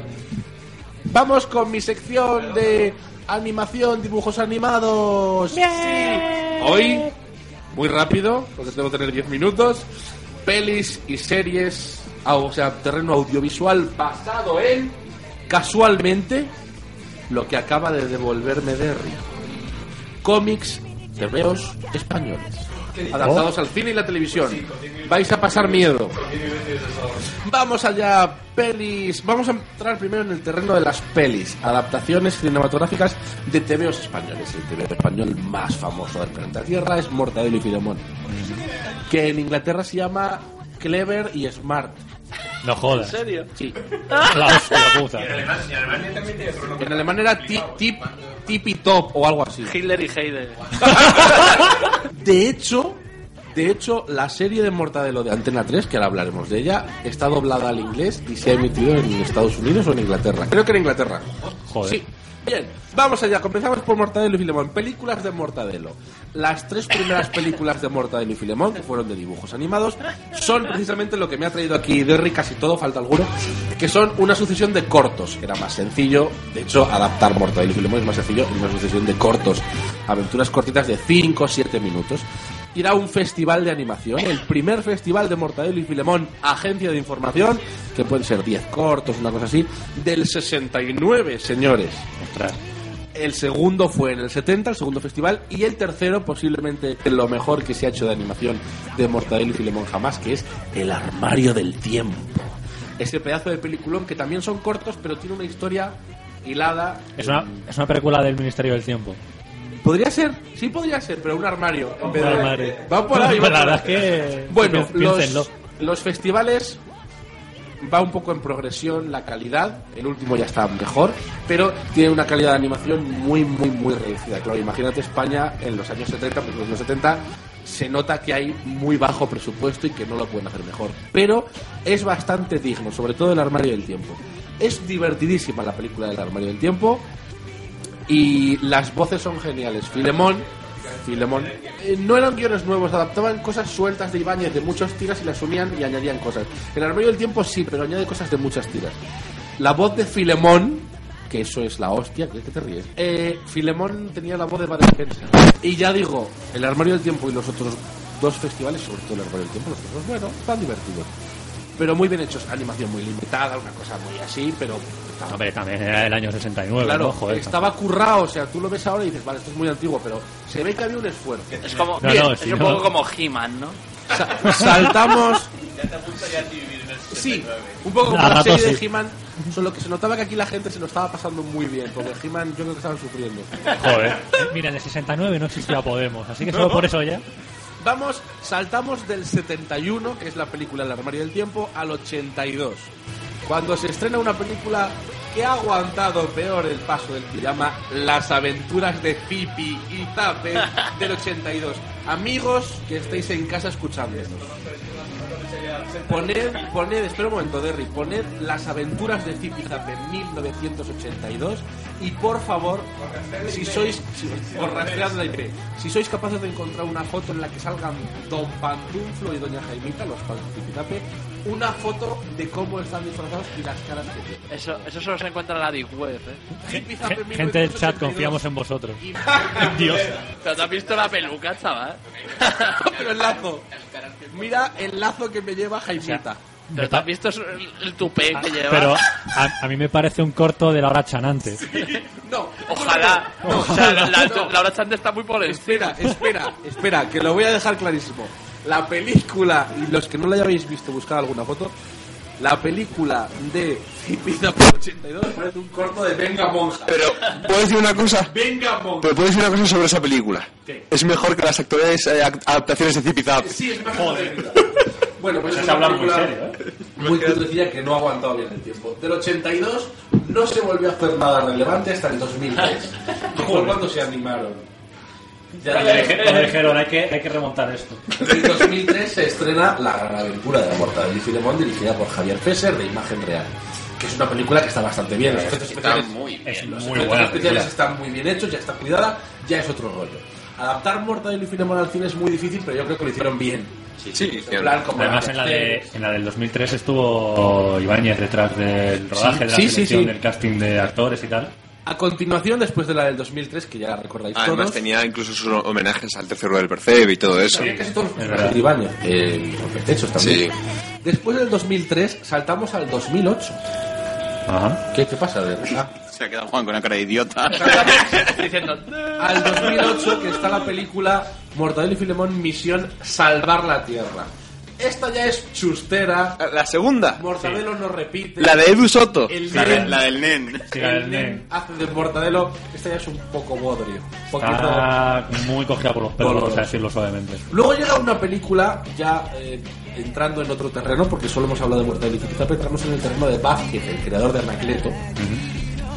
Vamos con mi sección de animación, dibujos animados. Sí. Hoy, muy rápido, porque tengo que tener 10 minutos, pelis y series, o sea, terreno audiovisual basado en, casualmente, lo que acaba de devolverme Derry. Cómics, tebeos españoles. Adaptados al cine y la televisión. Vais a pasar miedo. Vamos allá, pelis. Vamos a entrar primero en el terreno de las pelis, adaptaciones cinematográficas de TVOs españoles. El TVO español más famoso del planeta Tierra es Mortadelo y Filemón, que en Inglaterra se llama Clever y Smart. No jodas. serio? Sí. La hostia puta. En alemán era ti- tip, tip y top o algo así. Hitler y Heide. <laughs> De hecho, de hecho, la serie de Mortadelo de Antena 3, que ahora hablaremos de ella, está doblada al inglés y se ha emitido en Estados Unidos o en Inglaterra. Creo que en Inglaterra. Joder. Sí. Bien, vamos allá. Comenzamos por Mortadelo y Filemón. Películas de Mortadelo. Las tres primeras películas de Mortadelo y Filemón, que fueron de dibujos animados, son precisamente lo que me ha traído aquí Derry, casi todo, falta alguno, que son una sucesión de cortos. Era más sencillo, de hecho, adaptar Mortadelo y Filemón es más sencillo, una sucesión de cortos. Aventuras cortitas de 5 o 7 minutos. Y era un festival de animación, el primer festival de Mortadelo y Filemón, agencia de información, que pueden ser 10 cortos, una cosa así, del 69, señores. Ostras. El segundo fue en el 70, el segundo festival, y el tercero posiblemente lo mejor que se ha hecho de animación de Mortadelo y Filemón jamás, que es El armario del tiempo. Ese pedazo de peliculón que también son cortos, pero tiene una historia hilada. Es una, es una película del Ministerio del Tiempo. Podría ser, sí podría ser, pero un armario. en vez Un de- armario. Va por ahí. va La verdad es que- Bueno, los, los festivales va un poco en progresión la calidad. El último ya está mejor, pero tiene una calidad de animación muy, muy, muy reducida. Claro, imagínate España en los años 70, porque en los 70 se nota que hay muy bajo presupuesto y que no lo pueden hacer mejor. Pero es bastante digno, sobre todo el armario del tiempo. Es divertidísima la película del armario del tiempo y las voces son geniales. Filemón, Filemón, eh, no eran guiones nuevos, adaptaban cosas sueltas de Ibáñez de muchas tiras y las unían y añadían cosas. El armario del tiempo sí, pero añade cosas de muchas tiras. La voz de Filemón, que eso es la hostia, ¿qué, te ríes? Eh, Filemón tenía la voz de Bad Spencer. Y ya digo, el armario del tiempo y los otros dos festivales, sobre todo el armario del tiempo, los otros, bueno, están divertidos. Pero muy bien hechos, animación muy limitada, una cosa muy así, pero Hombre, también era el año 69, Claro, ¿no? Joder, estaba currado, o sea, tú lo ves ahora y dices, vale, esto es muy antiguo, pero se ve que había un esfuerzo. Es como, No, bien, no, es si un poco como He-Man, ¿no? Sa- saltamos. <laughs> Sí, un poco como la serie de. He-Man, solo que se notaba que aquí la gente se lo estaba pasando muy bien, porque He-Man yo creo que estaban sufriendo. Joder. Eh, Mira, en el 69 no existía Podemos, así que solo por eso ya. Vamos, saltamos del 71, que es la película El armario del tiempo, al 82. Cuando se estrena una película que ha aguantado peor el paso del que llama Las aventuras de Pipi y Tape del 82. Amigos que estéis en casa escuchándonos. Poned, poned, espera un momento, Derry, poned las aventuras de Zip y Zap en 1982 y por favor, si sois, si, os rastread la IP, si sois capaces de encontrar una foto en la que salgan Don Pantuflo y Doña Jaimita, los padres de una foto de cómo están disfrazados y las caras que tienen. Eso, eso solo se encuentra en la Deep Web, ¿eh? Gente del chat, 1982. confiamos en vosotros. <laughs> Dios. ¿Pero te has visto la peluca, chaval? <laughs> Pero el lazo. Mira el lazo que me lleva Jaimita. ¿Pero te has visto el, el tupé que lleva? Pero a, a mí me parece un corto de la hora chanante. No, Ojalá. No, o sea, la, la, no. la hora chante está muy por. Espera, espera, espera, que lo voy a dejar clarísimo. La película, y los que no la hayáis visto, buscad alguna foto. La película de Pizza por 82 parece un corto de Venga Monja. Pero, ¿puedo decir una cosa? Venga Monja. Pero puedo decir una cosa sobre esa película. ¿Qué? Es mejor que las actuales eh, adaptaciones de Zap. Sí, es mejor. <laughs> Bueno, pues Se es una muy película serio, ¿eh? muy cutrecilla que no ha aguantado bien el tiempo. Del 82 no se volvió a hacer nada relevante hasta el 2003. que fue cuando se animaron. Ya Cuando dije- cuando dijeron, hay que, hay que remontar esto. En 2003 se estrena La gran aventura de la Mortadelo y Filemón, dirigida por Javier Fesser, de Imagen Real. Que es una película que está bastante bien. Los efectos especiales, Es los muy efectos buena especiales están muy bien hechos, ya está cuidada, ya es otro rollo. Adaptar Mortadelo y Filemón al cine es muy difícil, pero yo creo que lo hicieron bien. Sí, En plan, como Además, en la, de, en la del 2003 estuvo Ibáñez detrás del rodaje, de la sí, sí, selección sí. del casting de actores y tal. A continuación, después de la del 2003, que ya la recordáis Además todos, tenía incluso sus homenajes al tercero del Percebe y todo eso. había casi todos los Ibáñez, eh, hechos también. Sí. Después del 2003, saltamos al 2008. Ajá. ¿Qué, qué pasa? De... Ah, Se ha quedado Juan con una cara de idiota. <laughs> Diciendo, al 2008 que está la película Mortadelo y Filemón Misión Salvar la Tierra. Esta ya es chustera. La segunda. Mortadelo no repite. La de Edu Soto. El La, de- la del nen. Sí, la el del nen hace de Mortadelo. Esta ya es un poco bodrio. Poquito- Está muy cogida por los pelos, Por a decirlo suavemente. Luego llega una película ya eh, entrando en otro terreno, porque solo hemos hablado de Mortadelo y quizá entramos en el terreno de Vázquez, el creador de Anacleto.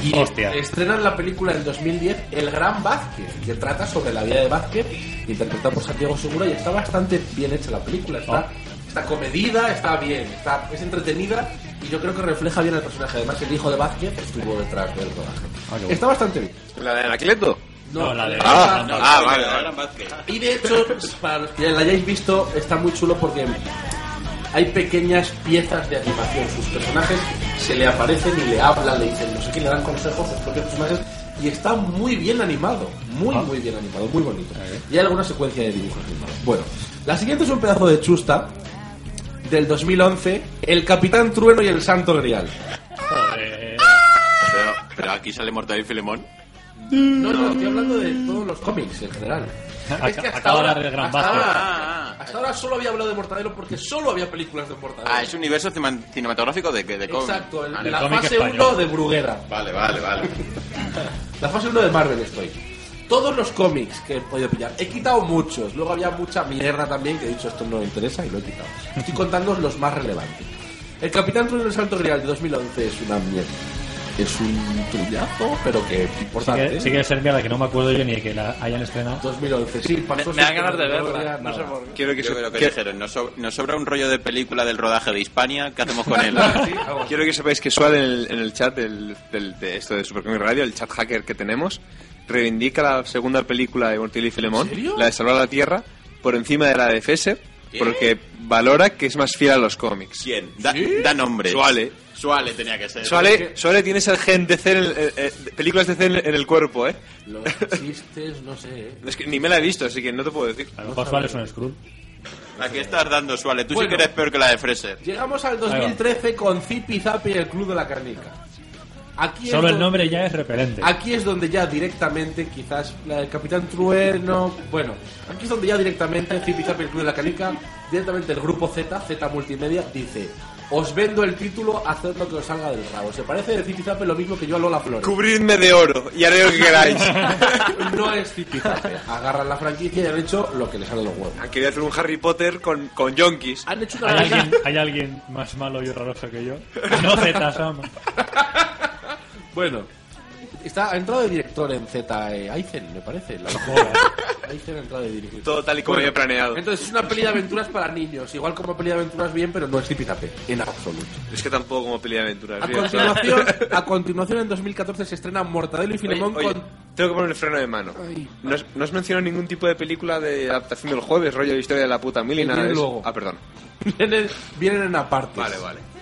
Y Hostia. estrenan la película en 2010 El Gran Vázquez, que trata sobre la vida de Vázquez, interpretado por Santiago Segura, y está bastante bien hecha la película. Está, Ah. está comedida, está bien, está, es entretenida y yo creo que refleja bien al personaje. Además, el hijo de Vázquez estuvo detrás del rodaje. Ah, bueno. Está bastante bien. La de Anacleto. No, la de- Ah, no, ah, no, vale, no, vale. y de hecho, para los que la hayáis visto, está muy chulo porque hay pequeñas piezas de animación. Sus personajes se le aparecen y le hablan, le dicen no sé qué, le dan consejos a sus propios personajes. Y está muy bien animado, muy, muy bien animado, muy bonito. Y hay alguna secuencia de dibujos animados. Bueno, la siguiente es un pedazo de chusta del 2011, El Capitán Trueno y el Santo Grial. Joder. Pero, pero aquí sale Mortadelo y Filemón. No, no, estoy hablando de todos los cómics en general. Es que hasta Acaba de ahora, el gran hasta, ahora, hasta ahora solo había hablado de Mortadelo porque solo había películas de Mortadelo. Ah, es un universo cinematográfico de, de cómic. Exacto, el- Vale. la fase 1 de Bruguera. Vale, vale, vale. <laughs> La fase 1 de Marvel estoy. Todos los cómics que he podido pillar. He quitado muchos. Luego había mucha mierda también que he dicho esto no me interesa y lo he quitado. Estoy contando los más relevantes. El Capitán Trueno del Salto Grial de 2011 es una mierda. Es un truñazo, pero que Sí importante. que, sí que es mierda que no me acuerdo yo ni de que la hayan estrenado. 2011, sí, pasó Me, me dan ganas de verla. No sé por qué. Quiero que, se- que dijeron, nos, so- nos sobra un rollo de película del rodaje de Hispania, ¿qué hacemos con él? <laughs> quiero que sepáis que Sual en el, en el chat del, del- de esto de Supercomic Radio, el chat hacker que tenemos, reivindica la segunda película de Mortillo y Filemón, la de Salvar la Tierra, por encima de la de Fesser, porque valora que es más fiel a los cómics. ¿Quién? Da, da nombre. Suale. Suale tenía que ser. Suale, Suale tienes el gen de C en el- eh, eh, películas de C en, en el cuerpo, ¿eh? Los chistes, no sé. ¿eh? Es que ni me la he visto, así que no te puedo decir. A lo mejor Suárez es un Skrull. Aquí estás dando Suale. Tú Bueno. sí que eres peor que la de Freser. Llegamos al 2013 con Zipi Zapi y el Club de la Carnica. Aquí es Solo el nombre ya es repelente. Aquí es donde ya directamente, quizás la del Capitán Trueno. Bueno, aquí es donde ya directamente Zipi Zapi y el Club de la Canica, directamente el grupo Z, Z Multimedia, dice: Os vendo el título, haced lo que os salga del rabo. Se parece de Zipi Zapi lo mismo que yo a Lola Flores. Cubridme de oro y haré lo que queráis. <laughs> no es Zipi Zapi. Agarran la franquicia y han hecho lo que les sale de los huevos. Han querido hacer un Harry Potter con, con yonkis. Han hecho ¿Hay una alguien, <laughs> ¿Hay alguien más malo y horroroso que yo? No, Z-Sama. Bueno, está, ha entrado de director en Z eh, Aizen, me parece. La <laughs> Aizen ha entrado de director. Todo tal y como Bueno, había planeado. Entonces es una peli de aventuras para niños. Igual como peli de aventuras bien, pero no es Zipizape, en absoluto. Es que tampoco como peli de aventuras. A bien. continuación, <laughs> a continuación, en 2014 se estrena Mortadelo y Filemón Oye, oye, con... tengo que poner el freno de mano. Ay. No has, no has mencionado ningún tipo de película de adaptación del jueves, rollo de historia de la puta mil y nada de eso. luego. Ah, perdón. <laughs> Vienen, vienen en aparte. Vale, vale.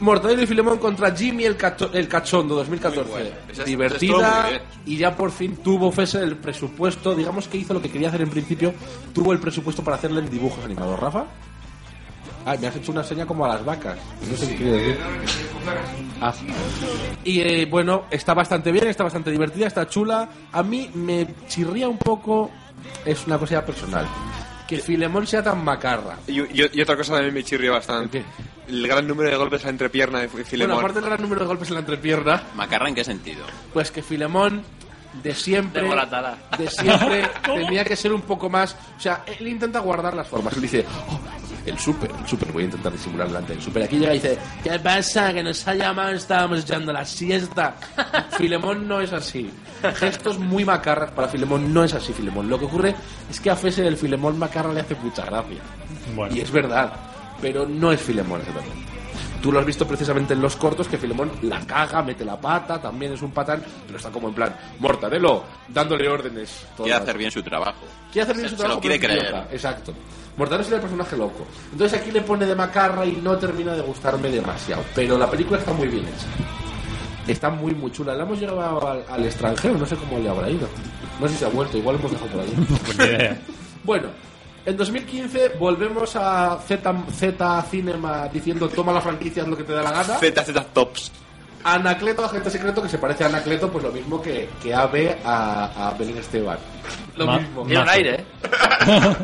Mortadelo y Filemón contra Jimmy el, Cacho- el Cachondo 2014. Muy bueno. Es- Divertida y ya por fin tuvo Fesser el presupuesto, digamos que hizo lo que quería hacer en principio, tuvo el presupuesto para hacerle en dibujos animados. ¿Rafa? Ah, me has hecho una seña como a las vacas. No sé qué quiere decir. Ah. Y eh, bueno, está bastante bien, está bastante divertida, está chula. A mí me chirría un poco, es una cosa ya personal, que Filemón sea tan macarra. Y, y- y otra cosa también me chirrió bastante. El gran número de golpes a la entrepierna de Filemón. Bueno, aparte del gran número de golpes en la entrepierna, ¿Macarra en qué sentido? pues que Filemón de siempre De de siempre <laughs> tenía que ser un poco más o sea él intenta guardar las formas. Él dice "Oh, el súper el súper voy a intentar disimular delante del súper aquí llega y dice ¿qué pasa? que nos ha llamado estábamos echando la siesta <laughs> Filemón no es así. Gestos muy macarras para Filemón no es así Filemón. Lo que ocurre es que a Fese el Filemón macarra le hace mucha gracia. Bueno. y es verdad pero no es Filemón exactamente Tú lo has visto precisamente en los cortos que Filemón la caga, mete la pata, también es un patán, pero está como en plan, Mortadelo, dándole órdenes. Quiere hacer bien su trabajo. Quiere hacer bien Se- su se trabajo. lo quiere es creer. idiota. Exacto. Mortadelo sería el personaje loco. Entonces aquí le pone de macarra y no termina de gustarme demasiado. Pero la película está muy bien hecha. Está muy, muy chula. La hemos llevado al, al extranjero, no sé cómo le habrá ido. No sé si se ha vuelto, igual hemos dejado por ahí. <laughs> Pues. Bueno, en 2015 volvemos a Z, Z Cinema diciendo toma la franquicia, haz lo que te da la gana. Z, Z Tops. Anacleto, agente secreto, que se parece a Anacleto, pues lo mismo que, que Ave a, a Belén Esteban. Lo Ma- mismo. Tiene un aire, ¿eh? <laughs>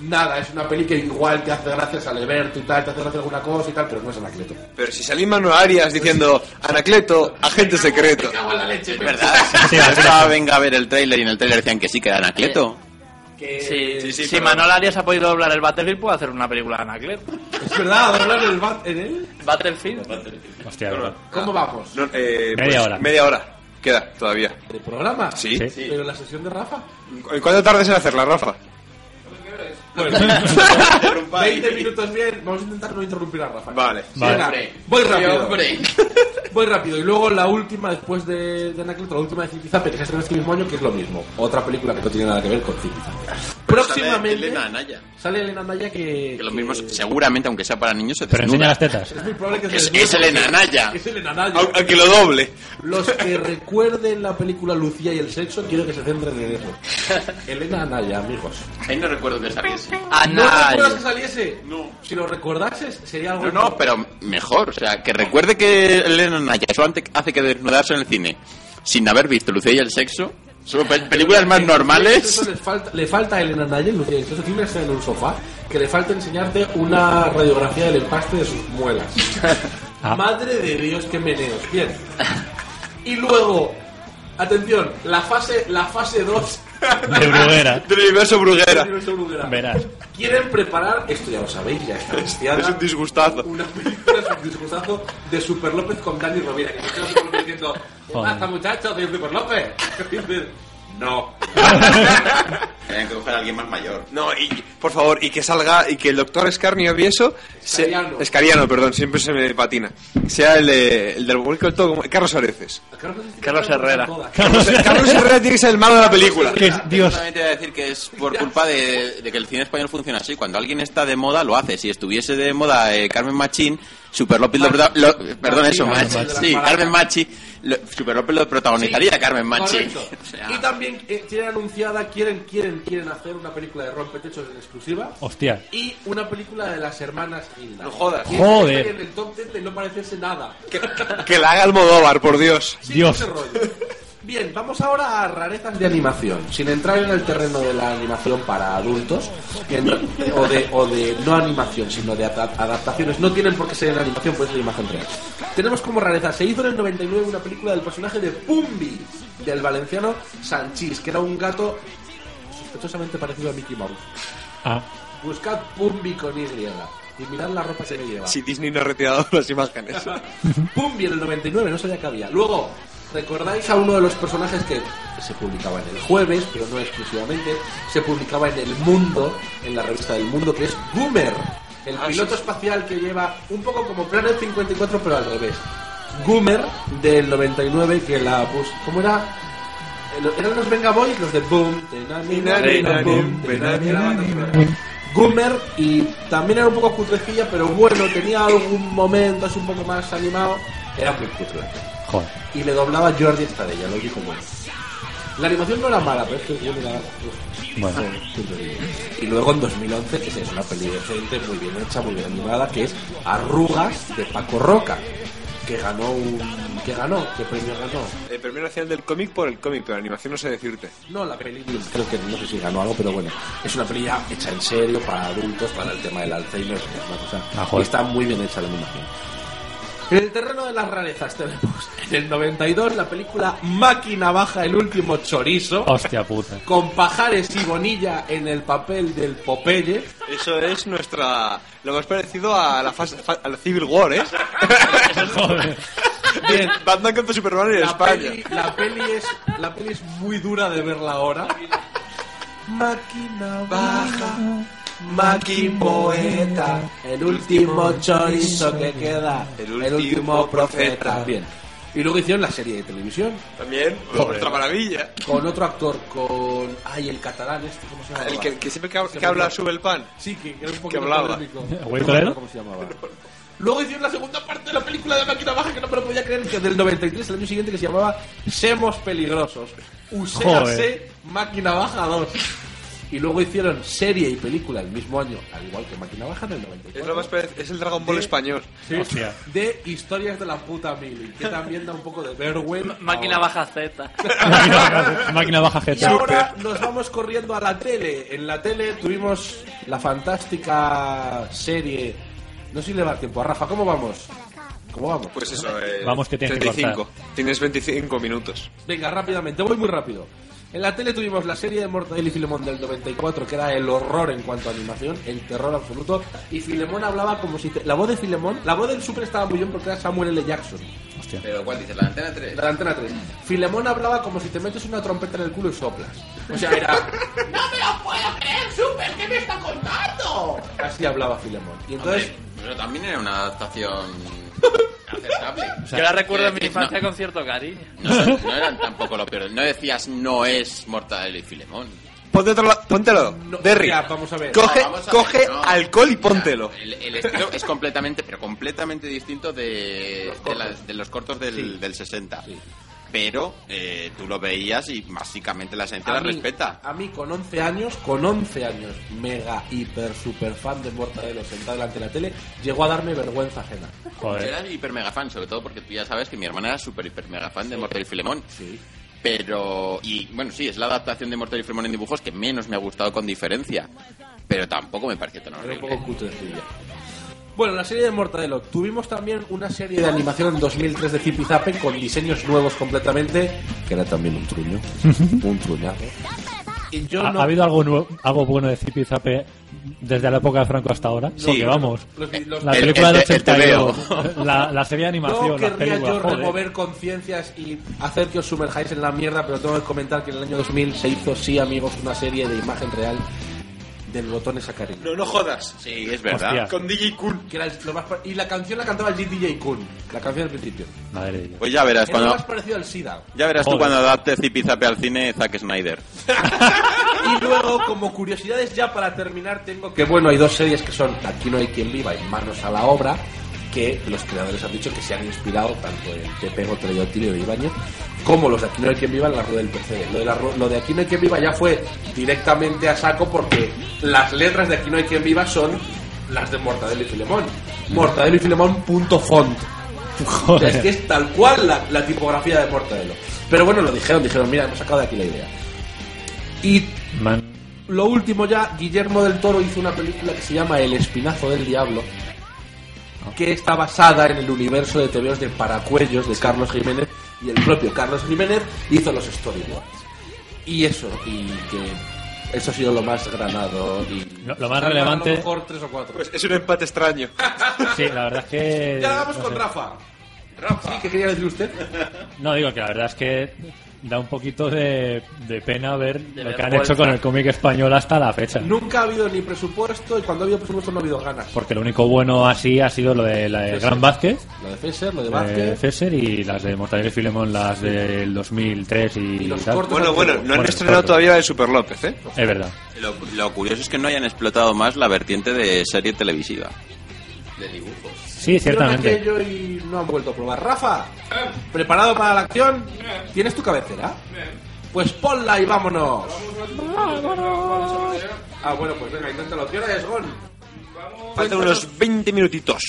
Nada, es una peli que igual te hace gracia al Alberto y tal, te hace gracia alguna cosa y tal, pero no es Anacleto. Pero si salí Manu Arias diciendo Anacleto, agente secreto. Es verdad. Yo <laughs> estaba, venga a ver el tráiler y en el tráiler decían que sí, que era Anacleto. Que... Si, sí, si pero- Manol Arias ha podido doblar el Battlefield, puede hacer una película de Anacleto. Es verdad, doblar el bat en él. Battlefield. Hostia. ¿Cómo vamos? No, eh, Media pues, hora. Media hora. Queda todavía. ¿De programa? Sí. Sí. Pero la sesión de Rafa. ¿Y cuánto tardes en hacerla, Rafa? Bueno, 20 minutos bien. Vamos a intentar no interrumpir a Rafa. Vale. Voy rápido. <laughs> Voy rápido. Y luego la última, después de, de Anacleto, la última de Zipizape, que se estrena este mismo año, que es lo mismo. Otra película que no tiene nada que ver con Zipizape. Próximamente. Elena Anaya. Sale Elena Naya que. Que los que- mismos, seguramente, aunque sea para niños, se Pero enseña las tetas. Es muy probable que se Es- Elena porque- Naya. Es Elena Naya. Aunque lo doble. Los que recuerden la película Lucía y el sexo, quiero que se centren en eso. <laughs> Elena Anaya, amigos. Ahí no recuerdo que saliese. ¿No recuerdas que Anaya. saliese? No. Si lo recordases, sería algo. No, no, pero mejor. O sea, que recuerde que Elena Naya hace que desnudarse en el cine. sin haber visto Lucía y el sexo. Son pe- películas más normales. Le falta, le falta a Elena Nayel, Lucía, eso tiene que estar en un sofá, que le falta enseñarte una radiografía del empaste de sus muelas. <laughs> Ah. Madre de Dios, qué meneos. Bien. Y luego, atención, la fase la fase 2 De Bruguera. <laughs> Del universo Bruguera. del universo Bruguera. Verás. Quieren preparar, esto ya lo sabéis, ya está anunciada, Es un disgustazo. una película, es un disgustazo de Super López con Dani Rovira. Que López diciendo, ¿qué pasa muchachos de Super López? <laughs> No. <laughs> Tienen que coger a alguien más mayor. No, y por favor, y que salga, y que el doctor Escarnio Vieso... se- Escariano. Escariano, perdón, siempre se me patina. Sea el, de, el del vuelco del todo, como Carlos Areces. Carlos Herrera. Carlos, Carlos Herrera tiene que ser el malo de la película. Que es Dios. Solamente voy a decir que es por culpa de, de que el cine español funciona así. Cuando alguien está de moda, lo hace. Si estuviese de moda eh, Carmen Machín, Super López lo, prota- lo- Perdón, eso, Machi, Machi. Machi. Sí, Carmen Machi. Lo- Super López lo protagonizaría Carmen Machi. Correcto. <laughs> O sea, Y también eh, tienen anunciada, quieren, quieren, quieren hacer una película de rompetechos en exclusiva. Hostia. Y una película de las hermanas Hilda. No jodas. Y Joder. En el top 10 de no parecerse nada. Que la haga Almodóvar, por Dios. Sí, Dios. ese rollo. Bien, vamos ahora a rarezas de animación, sin entrar en el terreno de la animación para adultos, en- o, de, o de no animación, sino de adaptaciones. No tienen por qué ser en animación, puede ser imagen real. Tenemos como rareza, se hizo en el 99 una película del personaje de Pumbi, del valenciano Sanchís, que era un gato sospechosamente parecido a Mickey Mouse. Ah. Buscad Pumbi con Y y mirad la ropa que le lleva. Si Disney no ha retirado <laughs> las imágenes. <laughs> Pumbi en el 99, no sabía que había. Luego, ¿recordáis a uno de los personajes que se publicaba en el jueves, pero no exclusivamente? Se publicaba en El Mundo, en la revista del Mundo, que es Goomer, el Ah, piloto sí. espacial que lleva un poco como Planet 54, pero al revés. Goomer del 99, que la bus... ¿Cómo era? Eran los Venga Boys, los de Boom. de. Goomer y también era un poco cutrecilla, pero bueno, tenía algún momento así un poco más animado. Era muy cutre. Joder. Y le doblaba Jordi Estadella, lo dijo bueno. La animación no era mala, pero es que guion era... uf, Bueno. Y luego en 2011, que es una peli decente, muy bien hecha, muy bien animada, que es Arrugas de Paco Roca, que ganó un... ¿Qué ganó? ¿Qué premio ganó? El premio nacional del cómic por el cómic, pero animación no sé decirte. No, la peli creo que no sé si ganó algo, pero bueno, es una peli ya hecha en serio para adultos, para el tema del Alzheimer, es una cosa. Ah, y está muy bien hecha la animación. En el terreno de las rarezas tenemos en el 92 la película Máquina Baja, el último chorizo, Hostia puta. con Pajares y Bonilla en el papel del Popeye. Eso es nuestra. Lo más parecido a la, fase, fa- a la Civil War, ¿eh? Joder. Bien, Batman contra Superman en la España. peli, la peli es la peli es muy dura de verla ahora. Máquina baja, máquina poeta, el último chorizo que queda, el El último, último profeta. Bien. Y luego hicieron la serie de televisión También, Joder. otra maravilla. con otro actor, con ay el catalán este, ¿cómo se llama? El que, que siempre que, que habla sube el pan. Sí, que era un poco que hablaba. ¿Cómo se llamaba? Luego hicieron la segunda parte de la película de Máquina Baja que no me lo podía creer, que del 93, el año siguiente, que se llamaba Semos Peligrosos. Uséase. Máquina Baja 2. Y luego hicieron serie y película el mismo año, al igual que Máquina Baja en el 94. Es, lo más es el Dragon Ball De- español. Sí, Hostia. de historias de la puta mili, que también da un poco de vergüenza. Máquina baja Z. <laughs> Máquina baja, baja Y ahora nos vamos corriendo a la tele. En la tele tuvimos la fantástica serie. No sé si le va tiempo a Rafa. ¿Cómo vamos? ¿Cómo vamos? Pues eso, eh, Vamos, que tienes que 35. Tienes 25 minutos. Venga, rápidamente, voy muy rápido. En la tele tuvimos la serie de Mortadelo y Filemón del 94, que era el horror en cuanto a animación, el terror absoluto. Y Filemón hablaba como si. te- La voz de Filemón, la voz del Super estaba muy bien porque era Samuel L. Jackson. Hostia. Pero ¿cuál dices? ¿La antena 3? La Antena 3. Filemón hablaba como si te metes una trompeta en el culo y soplas. O sea, era. <laughs> ¡No me lo puedo creer, Super! ¿Qué me está contando? Así hablaba Filemón. Y entonces. Hombre, pero también era una adaptación aceptable. Yo la recuerdo en mi infancia con cierto cariño. No, no, no eran tampoco lo peor. No decías no es Mortadelo y Filemón. Ponte otro la- póntelo. Derry. ya, vamos a ver. Coge, No, vamos a coge ver, no. alcohol y póntelo. El, el estilo es completamente, pero completamente distinto de, de, la- de los cortos del, del 60. Pero eh, tú lo veías y básicamente la esencia la A mí- respeta. A mí con 11 años, con 11 años, mega, hiper, super fan de Mortadelo sentado delante de la tele, llegó a darme vergüenza ajena. Yo era hiper mega fan, sobre todo porque tú ya sabes que mi hermana era súper hiper mega fan de Mortadelo y Filemón. Pero, y bueno, sí, es la adaptación de Mortadelo y Filemón en dibujos que menos me ha gustado con diferencia. Pero tampoco me pareció tan Era un horrible. poco cutrecilla. Bueno, la serie de Mortadelo. Tuvimos también una serie de animación en 2003 de Zipi Zape con diseños nuevos completamente, que era también un truño. <laughs> un truñazo. Y yo ¿Ha, no- ha habido algo, nuevo- algo bueno de Zipi Zape desde la época de Franco hasta ahora? Sí, Porque vamos, los- los- la el- película el- de el 82, TVO. <laughs> la, la serie de animación, No querría películas, yo joder. remover conciencias y hacer que os sumerjáis en la mierda, pero tengo que comentar que en el año 2000 se hizo, sí, amigos, una serie de imagen real del botón Sacarina. No, no jodas. Sí, es verdad. Hostia. Con DJ Kun. Que era el- lo más pa- y la canción la cantaba el DJ Kun, la canción del principio. Madre de Dios. Pues ya verás Era lo cuando más parecido al SIDA. ya verás tú Joder. cuando adapte Zipizape al cine Zack Snyder. <laughs> Y luego, como curiosidades ya para terminar, tengo que, bueno, hay dos series que son Aquí no hay quien viva y Manos a la obra, que los creadores han dicho que se han inspirado tanto en Pepe Gotero y Otilio de Ibañez, como los de Aquí no hay quien viva en la rueda del PC. Lo de, la ru- lo de Aquí no hay quien viva ya fue directamente a saco porque las letras de Aquí no hay quien viva son las de Mortadelo y Filemón. Mortadelo y Filemón punto font. Es que es tal cual la, la tipografía de Mortadelo. Pero bueno, lo dijeron, dijeron, mira, hemos sacado de aquí la idea. Y Man- lo último ya, Guillermo del Toro hizo una película que se llama El Espinazo del Diablo, que está basada en el universo de TVOs de Paracuellos de Carlos Jiménez, y el propio Carlos Jiménez hizo los storyboards. Y eso, y que eso ha sido lo más granado. Y Lo- lo más A lo relevante- mejor tres o cuatro. Pues es un empate extraño. <laughs> Sí, la verdad es que... ya vamos no con sé. Rafa. Rafa. ¿Sí? ¿Qué quería decir usted? <laughs> No, digo que la verdad es que da un poquito de, de pena ver lo que han hecho con el cómic español hasta la fecha. Nunca ha habido ni presupuesto y cuando ha habido presupuesto no ha habido ganas. Porque lo único bueno así ha sido lo de la de. Gran Vázquez, Lo de Fesser, lo de de Vázquez. Fesser y las de Mortadelo y Filemón, las del 2003 y, los tal. cortos Bueno, bueno, no han Bueno, estrenado todavía el Super López, ¿eh? Es verdad. Lo, lo curioso es que no hayan explotado más la vertiente de serie televisiva. De dibujos. Sí, ciertamente. y no han vuelto a probar. Rafa, ¿preparado para la acción? ¿Tienes tu cabecera? Pues ponla y vámonos. Ah, bueno, pues venga, inténtalo. ¿Qué hora es, Gon? Faltan unos 20 minutitos.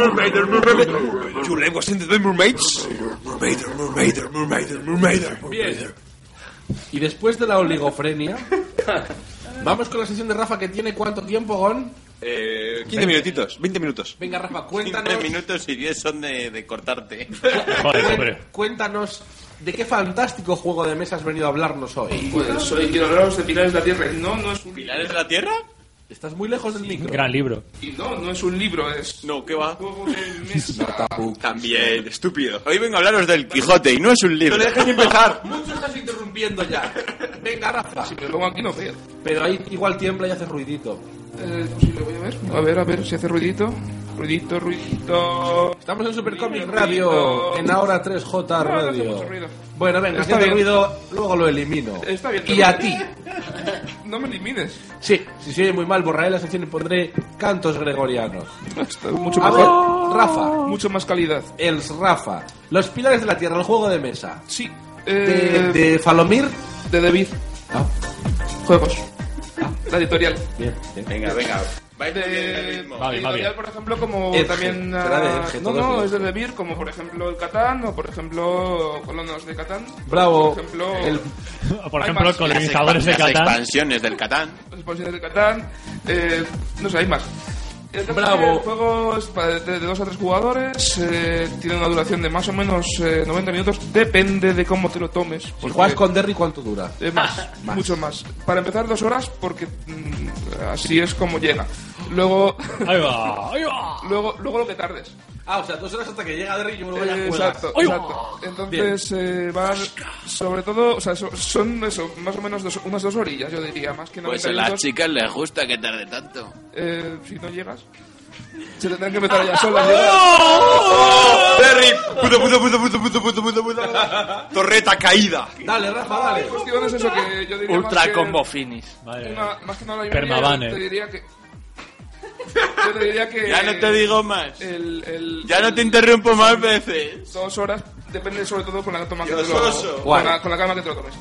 Mermaider, mermaider. Your leg was into the mermaids? Mermaider, mermaider, mermaider, mermaider. Bien. Y después de la oligofrenia, <laughs> vamos con la sesión de Rafa que tiene cuánto tiempo, Gon. Eh, 15 minutitos, 20 minutos. Venga, Rafa, cuéntanos. 15 minutos y 10 son de, de cortarte. <laughs> Joder, hombre. Cuéntanos de qué fantástico juego de mesa has venido a hablarnos hoy. Pues hoy quiero hablaros de Pilares de la Tierra. No, no es un ¿Pilares de la Tierra? Estás muy lejos del micro. Gran libro. Y no, no es un libro, es No, ¿qué va? <laughs> También, estúpido. Hoy vengo a hablaros del Quijote y no es un libro. No le dejes empezar. <laughs> Mucho estás interrumpiendo ya. Venga, Rafa. Si me pongo aquí no veo. Pero ahí igual tiembla y hace ruidito. Eh, pues sí, lo voy a ver. A ver, a ver si hace ruidito. Ruidito, ruidito. Estamos en Supercomic Radio, en ahora 3J No, no hace Radio. mucho ruido. Bueno, venga, Está bien. ruido, luego lo elimino. Está bien. Y a ti. <laughs> No me elimines. Sí, si se oye muy mal, borraré la sección y pondré cantos gregorianos. Está mucho A mejor. ver, Rafa. Mucho más calidad. El Rafa. Los pilares de la tierra, el juego de mesa. Sí. De, Eh, de Falomir. de David. Ah, Juegos. La editorial. bien, bien. Venga, venga. De, Va bien, va editorial, bien. por ejemplo, como Edge, también... será de ah, Edge, no, no, es es de de Debir, como por ejemplo el Catán, o por ejemplo Colonos de Catán. Bravo. Por ejemplo, El- Por Hay ejemplo, colonizadores de Las Catán. expansiones del Catán. las expansiones de Catán. Eh, no sé, hay más. El Bravo. El juego es para de, de dos a tres jugadores, eh, tiene una duración de más o menos eh, 90 minutos, depende de cómo te lo tomes. Si juegas con Derry, ¿cuánto dura? Eh, más, <laughs> Más. mucho más. Para empezar, dos horas, porque mm, así es como llega. Luego. Ahí va, ahí va. Luego, luego lo que tardes. Ah, o sea, dos horas hasta que llega Derry y yo me lo voy a Eh, jugar. exacto, exacto. Entonces eh, van, sobre todo, o sea, so- son eso, más o menos dos- unas dos orillas, yo diría, más que 90 Pues a las chicas les gusta que tarde tanto. Eh, si no llegas, se tendrán que meter allá solas. Terry, puto, puto, puto, puto, puto, puto, puto, puto. <laughs> Torreta caída. Dale, Rafa, dale. La cuestión es eso que yo diría Ultra más que, combo finish. una- más que nada, te diría que yo te diría que Ya no te digo más. el, el- Ya no te interrumpo más veces. dos horas depende sobre todo con la toma que te lo, con, la, con la calma que te lo tomes.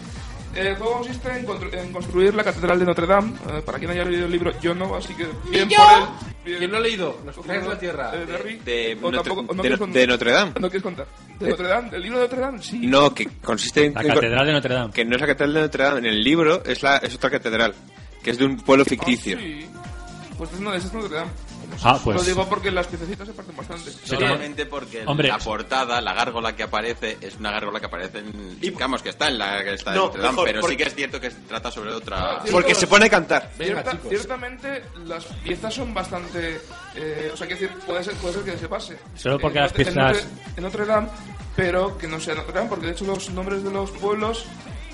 El juego consiste en, constru- en construir la catedral de Notre Dame. Eh, para quien haya leído el libro, yo no, así que bien yo? por él. Bien. ¿Quién no ha leído? Los Crímenes de la Tierra. Eh. De, tampoco- no de- Notre Dame. ¿No quieres contar? ¿De Notre Dame? ¿El libro de Notre Dame? Sí. No, que consiste en... La Catedral de Notre Dame. Que no es la catedral de Notre Dame. En el libro es, la, es otra catedral. Que es de un pueblo ficticio. Ah, sí. Pues es no, ese es Notre Dame. Ah, pues. Lo digo porque las piececitas se parten bastante. Solamente porque Hombre. la portada, la gárgola que aparece, es una gárgola que aparece en. Digamos que está en la que está en No, Notre Dame, mejor, pero porque- sí que es cierto que trata sobre otra. Porque se pone a cantar. Venga, Cierta- chicos. Ciertamente las piezas son bastante... eh, o sea, quiero decir, puede ser, puede ser que se pase. Solo porque En las en piezas- Notre- En Notre Dame, pero que no sea Notre Dame, porque de hecho los nombres de los pueblos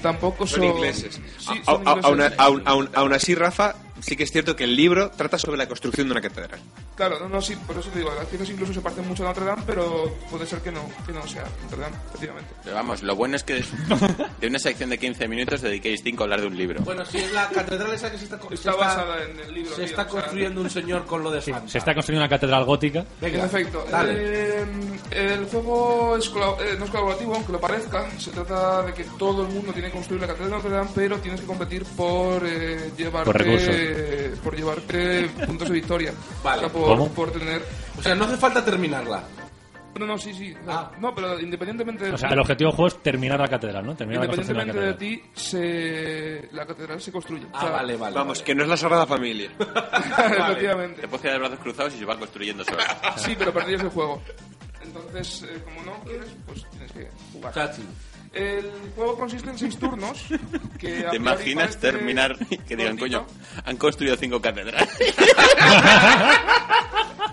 tampoco son... Son ingleses. Sí, son ingleses. aún- aún- aún así, Rafa, sí que es cierto que el libro trata sobre la construcción de una catedral. Claro, no, no, sí, por eso te digo, las piezas incluso se parecen mucho a Notre Dame, pero puede ser que no, que no sea Notre Dame, efectivamente. Pero vamos, lo bueno es que <laughs> de una sección de 15 minutos dediquéis 5 a hablar de un libro. Bueno, sí, es la catedral esa que se está, se Está basada en el libro, Se tío, está o sea, construyendo un señor con lo de Santa. Se está construyendo una catedral gótica. Venga, dale. eh, el juego es eh, no es colaborativo, aunque lo parezca. Se trata de que todo el mundo tiene que construir la catedral de Notre Dame, pero tienes que competir por eh, llevarte Por recursos. por llevarte puntos de victoria. <laughs> Vale. O sea, por, ¿Cómo? por tener. O sea, no hace falta terminarla. No, no, sí, sí. Ah. No, pero independientemente. O sea, el objetivo del juego es terminar la catedral, ¿no? Terminar la construcción de la Independientemente de ti, se... la catedral se construye. Ah, O sea, vale, vale. Vamos, vale. que no es la Sagrada Familia. <laughs> Efectivamente. Te puedes quedar de brazos cruzados y se va construyendo solo. <laughs> Sí, pero perdías el juego. Entonces, eh, como no quieres, pues tienes que jugar. Chachi. El juego consiste en seis turnos. Que a ¿Te imaginas parece terminar y que digan, coño, han construido 5 catedrales? <laughs>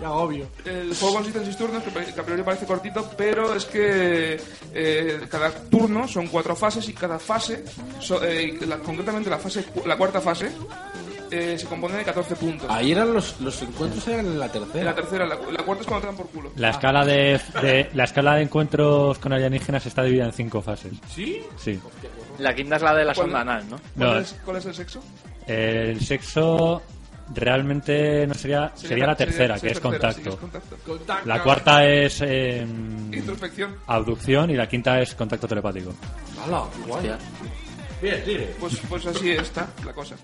Ya, obvio. El juego consiste en seis turnos, que, a priori parece cortito, pero es que eh, cada turno son cuatro fases y cada fase, so- eh, la- concretamente la fase cu- la cuarta fase, eh, se compone de 14 puntos. Ahí eran los, los encuentros eran en la En tercera. la tercera, la, la cuarta es cuando te dan por culo. La escala de, de- la escala de encuentros con alienígenas está dividida en cinco fases. ¿Sí? Sí. La quinta es la de la ¿Cuál- sonda anal, ¿no? ¿Cuál, No. es, cuál es el sexo? El sexo realmente no sería sería la tercera, que es tercera, sí, contacto. es contacto. Contacto. La cuarta es eh, Introspección. abducción y la quinta es contacto telepático. Hala. Bien. Pues, pues así está la cosa.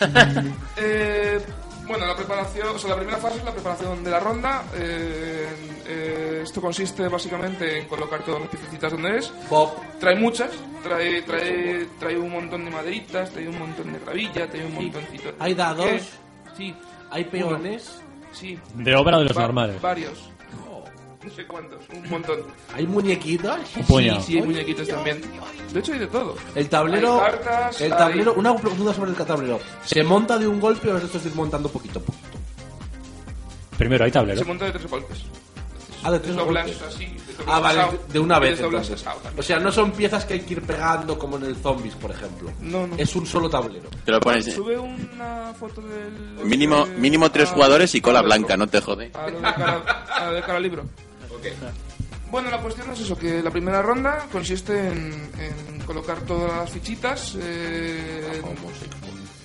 <laughs> Eh, bueno, la preparación, o sea, la primera fase es la preparación de la ronda. Eh, eh, esto consiste básicamente en colocar todas las piececitas donde es. Bob. Trae muchas, trae, trae, trae un montón de maderitas, trae un montón de gravilla, trae un montoncito. Hay dados. ¿Qué? Sí. Hay peones. Sí. De obra de los Va- normales. Varios. No sé cuántos, un montón. Hay muñequitos. Sí, hay muñequitos también. De hecho, hay de todo. El tablero. Hay cartas, el hay- tablero. Una pregunta sobre el tablero. ¿Se monta de un golpe o es esto es ir montando poquito a poquito? Primero hay tablero. Se monta de tres golpes. Ah, de tres Desdoblas golpes. así, desdoblas Ah, vale, asado, de una y vez. desdoblas entonces. asado también. O sea, no son piezas que hay que ir pegando como en el Zombies, por ejemplo. No, no. Es un solo tablero. Te lo pones. Sube una foto del... Mínimo, de- mínimo tres a- jugadores y cola a- blanca, no te jode. A lo de cara, a lo de cara libro. Bueno, la cuestión es eso, que la primera ronda consiste en, en colocar todas las fichitas. eh,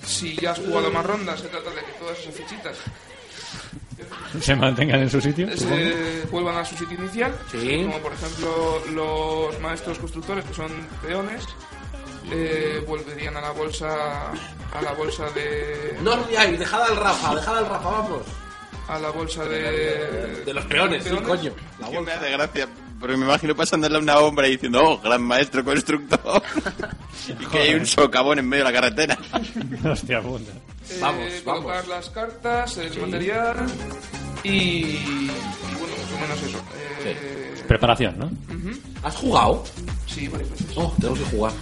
si ya has jugado más rondas, se trata de que todas esas fichitas Se mantengan en su sitio. supongo. se vuelvan a su sitio inicial. Sí. Como por ejemplo los maestros constructores, que son peones, eh, volverían a la bolsa a la bolsa de No os dejad al Rafa, dejad al Rafa, vamos. A la bolsa de De los peones, sí, coño. La me bolsa. hace gracia, porque me imagino pasándole a una hombre y diciendo, oh, gran maestro constructor. <laughs> y que hay un socavón en medio de la carretera. <laughs> Hostia puta. eh, Vamos, colocar vamos. las cartas, el material y, y bueno, más o menos eso. Eh, Preparación, ¿no? ¿Has jugado? Sí, varias veces. Oh, tenemos que jugar.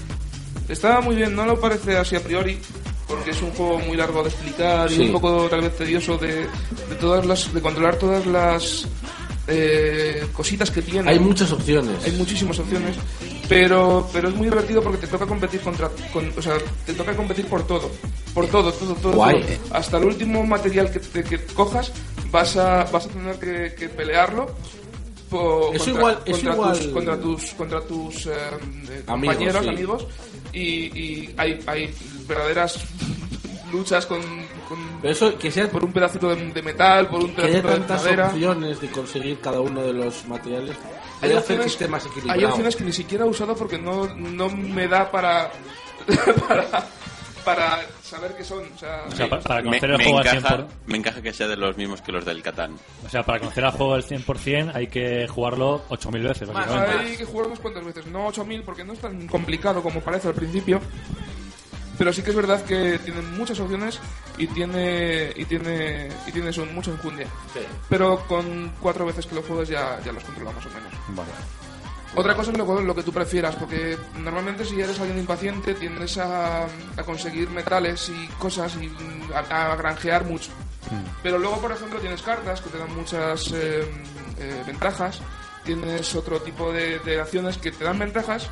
Está muy bien, no lo parece así a priori, porque es un juego muy largo de explicar y un poco tal vez tedioso de, de todas las de controlar todas las eh, cositas que tiene. Hay muchas opciones. Hay muchísimas opciones, pero pero es muy divertido porque te toca competir contra, con- o sea, te toca competir por todo, por todo, todo, todo, Guay. todo. Hasta el último material que, te- que cojas vas a vas a tener que, que pelearlo. po- Eso contra, igual- eso contra igual- tus contra tus contra tus eh, eh, Amigos, compañeros sí. amigos y, y hay, hay verdaderas luchas con, con Pero eso, que sea por un pedacito de, de metal por un que haya pedacito de tantas madera opciones de conseguir cada uno de los materiales. hay opciones, más hay opciones que ni siquiera he usado porque no, no me da para, <laughs> para para saber qué son. O sea, O sea, para, para Me, conocer el me juego al encaja, 100%, me encaja que sea de los mismos que los del Catán. o sea, para conocer al juego al 100% hay que jugarlo 8000 veces, básicamente. hay que jugar unas cuantas veces, no 8000 porque no es tan complicado como parece al principio. Pero sí que es verdad que tiene muchas opciones y tiene y tiene y tiene su- mucha enjundia. Pero con cuatro veces que lo juegues ya, ya los controla más o menos. Vale. Otra cosa es lo, lo que tú prefieras, porque normalmente si eres alguien impaciente tiendes a, a conseguir metales y cosas y mm, a, a granjear mucho. Pero luego, por ejemplo, tienes cartas que te dan muchas eh, eh, ventajas, tienes otro tipo de, de acciones que te dan ventajas,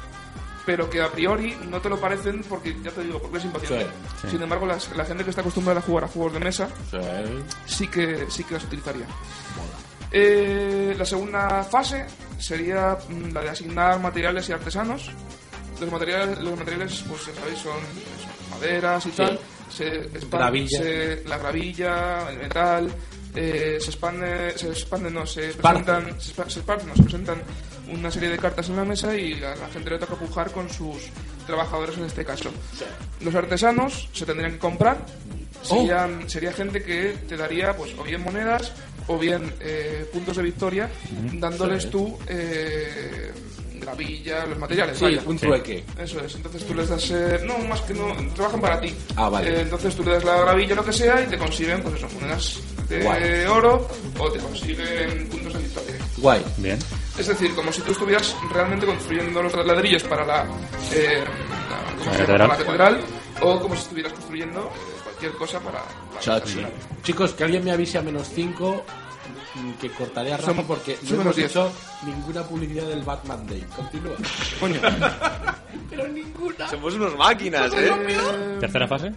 pero que a priori no te lo parecen porque, ya te digo, porque es impaciente. Sí, sí. Sin embargo, las- la gente que está acostumbrada a jugar a juegos de mesa Sí. sí que, sí que las utilizaría. Eh, la segunda fase sería mm, la de asignar materiales y artesanos. Los materiales, los materiales pues ya sabéis, son, son maderas y tal. Se expande, Gravilla. se- la gravilla, el metal, eh, se expande, se expande, no, se presentan, se, se no, se presentan una serie de cartas en la mesa y a la gente le toca pujar con sus trabajadores en este caso. Los artesanos se tendrían que comprar. Serían, Sería gente que te daría, pues, o bien monedas o bien eh, puntos de victoria, dándoles Sí. tú eh, gravilla, los materiales. Sí, vaya. un trueque. Eso es. Entonces tú les das, eh, no, más que no, trabajan para ti. Ah, vale. Eh, entonces tú le das la gravilla, lo que sea, y te consiguen, pues eso, monedas de Guay. oro o te consiguen puntos de victoria. Guay. Bien. Es decir, como si tú estuvieras realmente construyendo los ladrillos para la, eh, la- ¿cómo La se llama? catedral. Para la catedral o como si estuvieras construyendo cualquier cosa para, para Chachi. Chicos, que alguien me avise a menos 5 que cortaré a Rafa porque no hemos diez. hecho ninguna publicidad del Batman Day. Continúa. Coño. <laughs> Pero ninguna. Somos unos máquinas, ¿eh? ¿Tercera fase?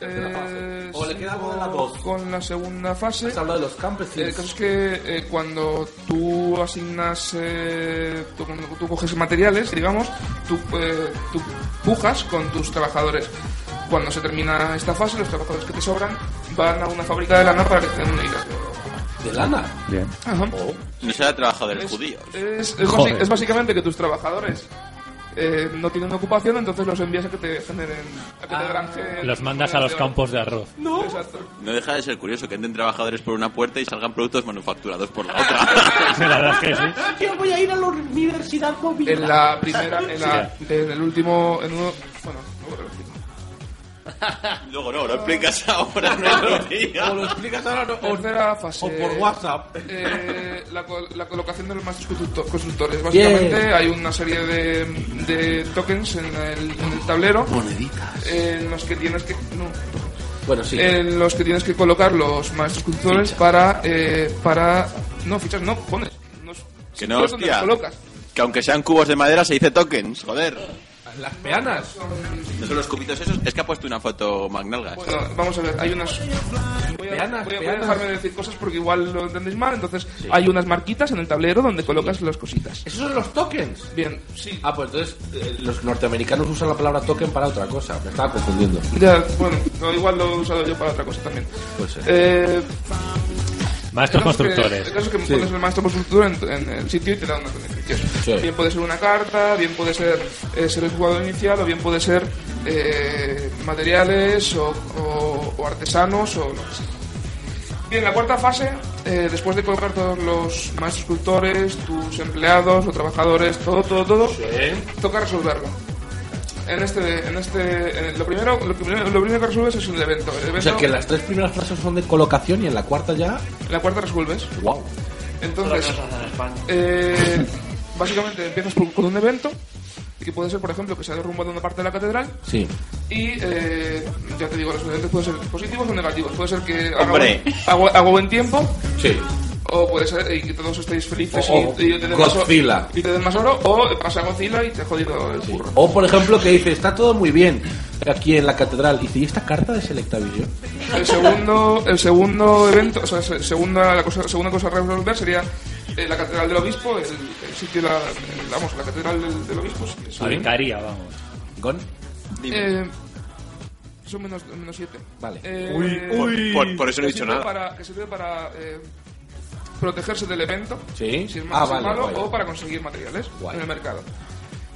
Eh, O le queda algo de la sigo dos. Con la segunda fase. Has hablado de los Eh, El campesinos. caso es que eh, cuando tú asignas, eh, tú, cuando tú coges materiales, digamos, tú, eh, tú pujas con tus trabajadores. Cuando se termina esta fase, los trabajadores que te sobran van a una fábrica de lana para que te den una hilas de oro. ¿De lana? Bien. Ajá. No será trabajadores judíos. Es, es, es básicamente que tus trabajadores eh, no tienen ocupación, entonces los envías a que te generen, a que te granjeen Los mandas a los campos de arroz. No. Exacto. No deja de ser curioso que entren trabajadores por una puerta y salgan productos manufacturados por la otra. <laughs> La verdad es que sí. Yo voy a ir a la universidad móvil. En la primera, en, la, en el último, en uno, bueno, luego te lo explico. <laughs> Luego no, lo explicas ahora, no. O lo explicas ahora no, o, Tercera fase. o por WhatsApp. Eh, la, col- la colocación de los maestros constructo- constructores. Básicamente hay una serie de, de tokens en el, en el tablero Moneditas. en los que tienes que no, Bueno, sí. en los que tienes que colocar los maestros constructores para eh, para no fichas no pones no, Que no, hostia. colocas Que aunque sean cubos de madera se dice tokens, joder. Las peanas. No son los cubitos esos, es que ha puesto una foto Magnalgas. Bueno, vamos a ver, hay unas. Voy a, Peanas, voy a- voy a peanas. dejarme de decir cosas porque igual lo entendéis mal. Entonces, hay unas marquitas en el tablero donde colocas las cositas. ¿Esos son los tokens? Bien, sí. Ah, pues entonces eh, los norteamericanos usan la palabra token para otra cosa. Me estaba confundiendo. Ya, bueno, no, igual lo he usado yo para otra cosa también. Puede ser. Eh, Maestros el caso es que- constructores. El caso es que Sí. pones el maestro constructor en, en el sitio y te da unos beneficios. Sí. Bien puede ser una carta, bien puede ser eh, ser el jugador inicial o bien puede ser eh, materiales o, o- o artesanos o lo que sea. Bien, la cuarta fase, eh, después de colocar todos los maestros cultores, tus empleados o trabajadores, todo, todo, todo, toca resolverlo. En este, en este, en lo primero, lo primero, lo primero que resuelves es el evento. El evento O sea que las tres primeras frases son de colocación y en la cuarta ya. En la cuarta resuelves. ¡Wow! Entonces, eh, básicamente empiezas por- con un evento que puede ser, por ejemplo, que se ha derrumbado una parte de la catedral Sí. Y eh, ya te digo, los ingredientes pueden ser positivos o negativos. Puede ser que haga, Hombre. buen- haga- haga buen tiempo, Sí. O puede ser y que todos estéis felices O- y, y te den más oro- y te den más oro, o pasa Godzilla y te he jodido el curro. O, por ejemplo, que dice, está todo muy bien aquí en la catedral. Y dice, ¿y esta carta de Selectavision? El segundo, el segundo evento, o sea, se- segunda, la cosa, segunda cosa a resolver sería eh, la catedral del obispo, el, el sitio, la, el- vamos, la catedral del, del obispo. sí, La vicaría, vamos. ¿Gon? Eh, son menos, menos siete. Vale. Eh, Uy, uy. Por- por eso no he dicho nada. Para, que sirve para eh, protegerse del evento, Sí. si es Ah, más vale, malo, o para conseguir materiales Guay. en el mercado.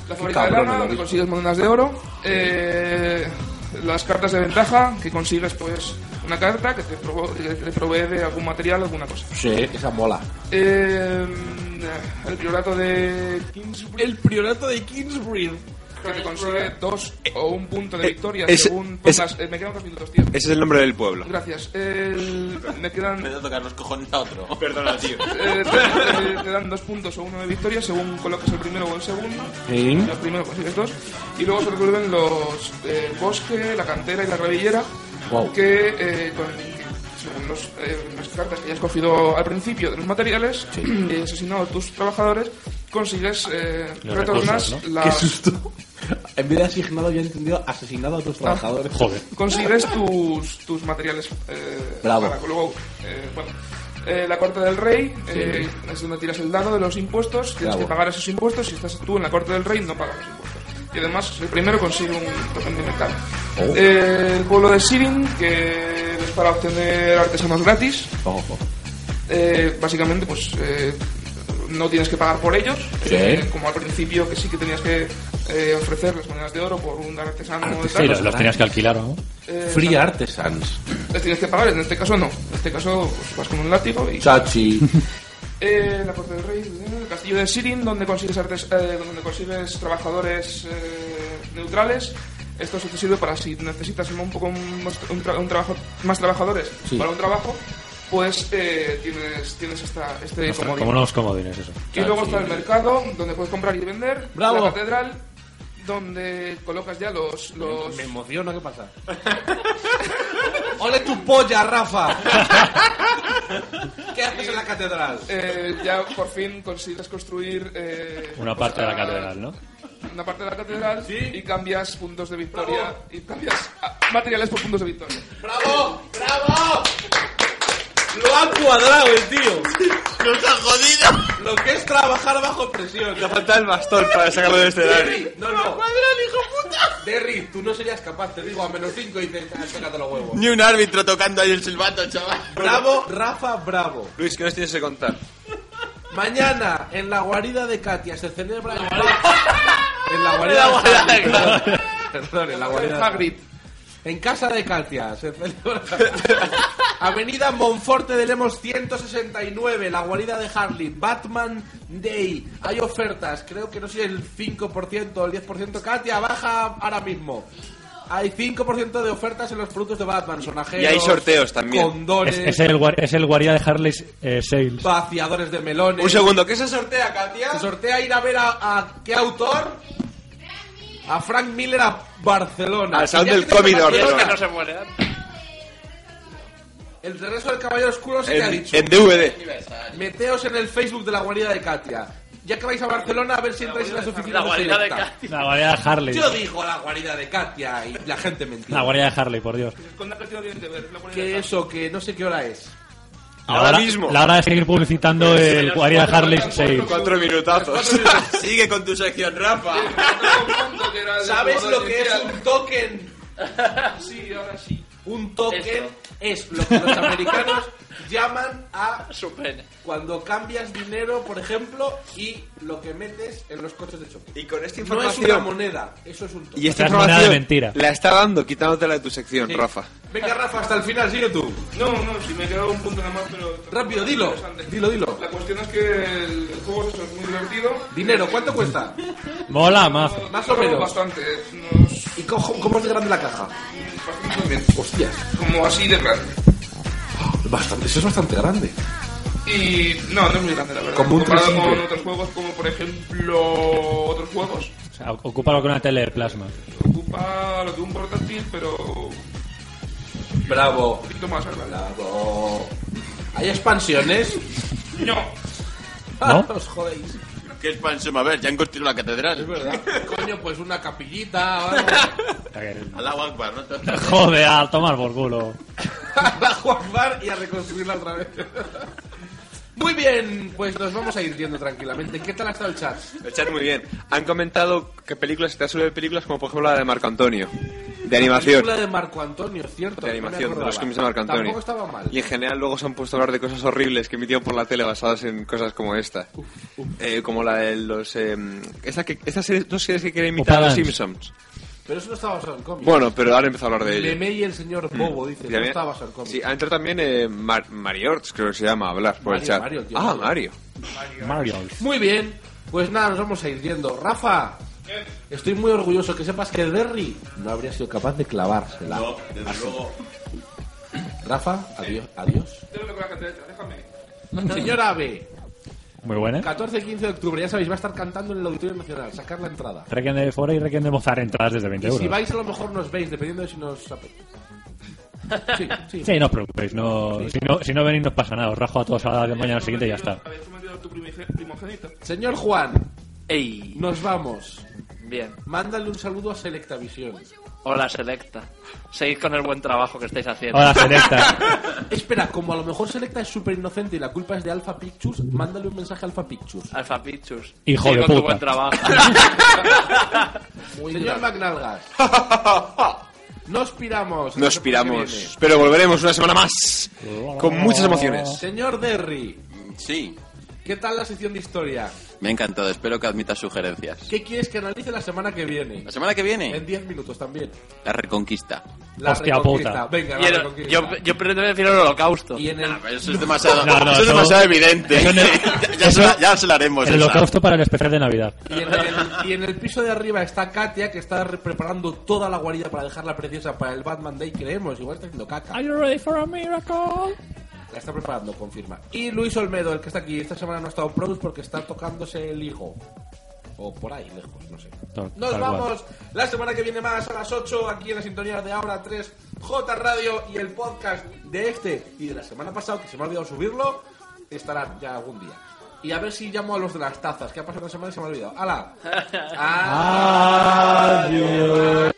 La fábrica de lana, donde consigues monedas de oro. eh, las cartas de ventaja, que consigues pues una carta que te, provo- que te provee de algún material, alguna cosa. Sí, esa mola. Eh, el priorato de Kingsbridge. El priorato de Kingsbridge. Que te consigue dos o un punto de eh, victoria ese- según ese- pongas. eh, me quedan dos minutos, tío. Ese es el nombre del pueblo. Gracias. El- me quedan. Me da tocar los cojones a otro. <laughs> Perdona, tío. <laughs> eh, te, te- te dan dos puntos o uno de victoria según coloques el primero o el segundo. Sí. El primero consigues dos. Y luego se resuelven los eh, el bosque, la cantera y la rabillera. Wow. Que eh, con, según los, eh, las cartas que hayas cogido al principio de los materiales y asesinado a tus trabajadores, consigues eh, retornas recursos, ¿no? las. Qué susto. En vez de asignado, yo he entendido asesinado a tus trabajadores. Joder. consigues tus, tus materiales eh, Bravo. para luego eh, bueno eh, la corte del rey eh, es donde tiras el dado de los impuestos tienes Bravo. que pagar esos impuestos si estás tú en la corte del rey no pagas los impuestos y además el primero consigue un token de mercado Oh. Eh, el pueblo de Sirin que es para obtener artesanos gratis eh, básicamente pues eh, no tienes que pagar por ellos Sí. eh, como al principio que sí que tenías que eh, ofrecer las monedas de oro por un artesano de Sí, tal. los, los tenías que alquilar, ¿no? Eh, Free Artisans. les tienes que pagar, en este caso no. En este caso pues, vas con un látigo y... Chachi. <laughs> Eh, la corte del rey, eh, el castillo de Sirin, donde consigues, artes- eh, donde consigues trabajadores eh, neutrales. Esto se te sirve para si necesitas un poco más, un, tra- un trabajo, más trabajadores Sí. para un trabajo, pues eh, tienes, tienes esta, este Ostras, comodín. como unos comodines, eso. Y luego está el mercado, donde puedes comprar y vender. Bravo. La catedral, donde colocas ya los... los... Me emociona, ¿qué pasa? <laughs> ¡Ole tu polla, Rafa! <laughs> ¿Qué haces en la catedral? Eh, ya por fin consigues construir... eh, Una parte de la catedral, ¿no? Una parte de la catedral y cambias puntos de victoria y cambias materiales por puntos de victoria. ¡Bravo! ¡Bravo! Lo ha cuadrado el tío. <laughs> ¡Nos ha jodido! Lo que es trabajar bajo presión. Te falta el bastón para sacarlo del escenario. Derry, no, no. Derry, tú no serías capaz, te digo, a menos 5 y te sácate los huevos. Ni un árbitro tocando ahí el silbato, chaval. Bravo, Rafa, bravo. Luis, ¿qué nos tienes que contar? Mañana, en la guarida de Katia, se celebra el... En la En guarida la guarida de de Katia. Katia. Perdón, en la guarida de Hagrid. En casa de Katia se celebra... <laughs> Avenida Monforte de Lemos 169, la guarida de Harley, Batman Day. Hay ofertas, creo que no sé el 5% o el 10%. Katia, baja ahora mismo. Hay 5% de ofertas en los productos de Batman, sonajeros, Y hay sorteos también. condones, Es, es el, es el guardia de Harley eh, Sales. vaciadores de melones. Un segundo, ¿qué se sortea, Katia? Se sortea ir a ver a, a- ¿qué autor? A Frank Miller a Barcelona. Al ya del Cómic de Barcelona, Barcelona. No se muere. El regreso del Caballero Oscuro se te ha dicho. en DVD. Meteos en el Facebook de la guarida de Katia. Ya que vais a Barcelona, a ver si entráis en las oficinas La guarida de. Katia. La guardia de Harley. Yo digo la guarida de Katia y la gente me entiende. La guardia de Harley, por Dios. Que eso, que no sé qué hora es. Ahora hora- mismo. La hora de seguir publicitando el guardia de Harley Sales. Cuatro minutazos. <laughs> Sigue con tu sección, Rafa. ¿Sabes lo que es un token? Sí, ahora sí. Un token es lo que los americanos <laughs> llaman a Su pene. cuando cambias dinero, por ejemplo, y lo que metes en los coches de choque. Y con esta No es una información. moneda, eso es un token. y esta O sea, es moneda de información mentira. la está dando quitándotela de tu sección, Sí. Rafa. Venga, Rafa, hasta el final, sigue tú. No, no, si me he quedado un punto nada más, pero... Rápido, dilo. Dilo, dilo. La cuestión es que el, el juego es eso, es muy divertido. Dinero, ¿cuánto cuesta? Mola, mazo. Más o menos. Bastante. Unos, ¿Y cómo, cómo es de grande la caja? bastante bien. Hostias. Como así de grande. Bastante, eso es bastante grande. Y no, no es muy grande la verdad. Como un Comparado con otros juegos como por ejemplo otros juegos. O sea, ocupa lo que una tele de plasma. Ocupa lo de un portátil, pero Bravo. un poquito más grande. Bravo. ¿Hay expansiones? No. ¿No? <laughs> Os jodéis. ¿Qué expansión? A ver, ya han construido la catedral. Es verdad. <laughs> Coño, pues una capillita o algo. Allahu Akbar, ¿no? <laughs> Joder, a tomar por culo. <laughs> a jugar y a reconstruirla otra vez. Muy bien, pues nos vamos a ir yendo tranquilamente. ¿Qué tal ha estado el chat? El chat muy bien. Han comentado que películas, te suele películas como por ejemplo la de Marco Antonio. De animación. película de Marco Antonio, cierto. De animación, de los cómics de Marco Antonio. Tampoco estaba mal. Y en general luego se han puesto a hablar de cosas horribles que emitían por la tele basadas en cosas como esta. Eh, como la de los... Eh, esta que, series- dos series que quieren imitar a los. Simpsons. Pero eso no estaba basado en cómics. Bueno, pero ahora he empezado a hablar de ello. Meme y el señor Bobo, dice. Y No estaba basado en cómics. Sí, ha entrado también eh, Mar- Mariorts, creo que se llama, a hablar por el Mario, chat. Mario, tío, ah, Mario. Mario. Mario. Muy bien, pues nada, nos vamos a ir yendo. Rafa, estoy muy orgulloso que sepas que Derry no habría sido capaz de clavársela. No, desde luego. Rafa, adiós. adiós. Tengo que la catedral, déjame. Señora Ave, Muy buena. 14 y 15 de octubre, ya sabéis, va a estar cantando en el Auditorio Nacional, sacar la entrada. Requiem de Fora y Requiem de Mozart entradas desde 20 Y si euros. vais a lo mejor nos veis, dependiendo de si nos... Sí, sí. Sí, no os preocupéis. No, si, no, si no venís no pasa nada. Os rajo a todos a la mañana siguiente y ya está. A ver, tú me has dio tu primige- primogénito. Señor Juan, ¡Ey! nos vamos. Bien. Mándale un saludo a Selectavisión. Hola, Selecta. Seguid con el buen trabajo que estáis haciendo. Hola, Selecta. <laughs> Espera, como a lo mejor Selecta es súper inocente y la culpa es de Alpha Pictures, mándale un mensaje a Alpha Pictures. Alfa Pictures. Hijo Sigue de con tu buen trabajo. <laughs> Señor McNalgas, <laughs> nos piramos. Nos piramos. Pero volveremos una semana más. Con muchas emociones. Señor Derry, Sí, ¿qué tal la sección de historia? me ha encantado. Espero que admitas sugerencias. ¿Qué quieres que analice la semana que viene? La semana que viene, En 10 minutos también. la reconquista. La Hostia reconquista. puta. Venga, la el- reconquista. yo, yo prefiero el holocausto. Y en el... Ah, pero eso es demasiado, No, no, eso es eso- demasiado evidente. eso no- <laughs> ya, la, ya se la haremos. El esa. holocausto para el especial de Navidad. Y en, el, y en el piso de arriba está Katia, que está re- preparando toda la guarida para dejarla preciosa para el Batman Day, creemos. Igual está haciendo caca. you ready for a miracle? La está preparando, confirma. Y Luis Olmedo, el que está aquí. Esta semana no ha estado Produce porque está tocándose el higo. O por ahí, lejos, no sé. Nos vamos la semana que viene más a las 8 aquí en la sintonía de ahora 3 J Radio y el podcast de este y de la semana pasada, que se me ha olvidado subirlo, estarán ya algún día. Y a ver si llamo a los de las tazas, que ha pasado una semana y se me ha olvidado. ¡Hala! <laughs> Adiós.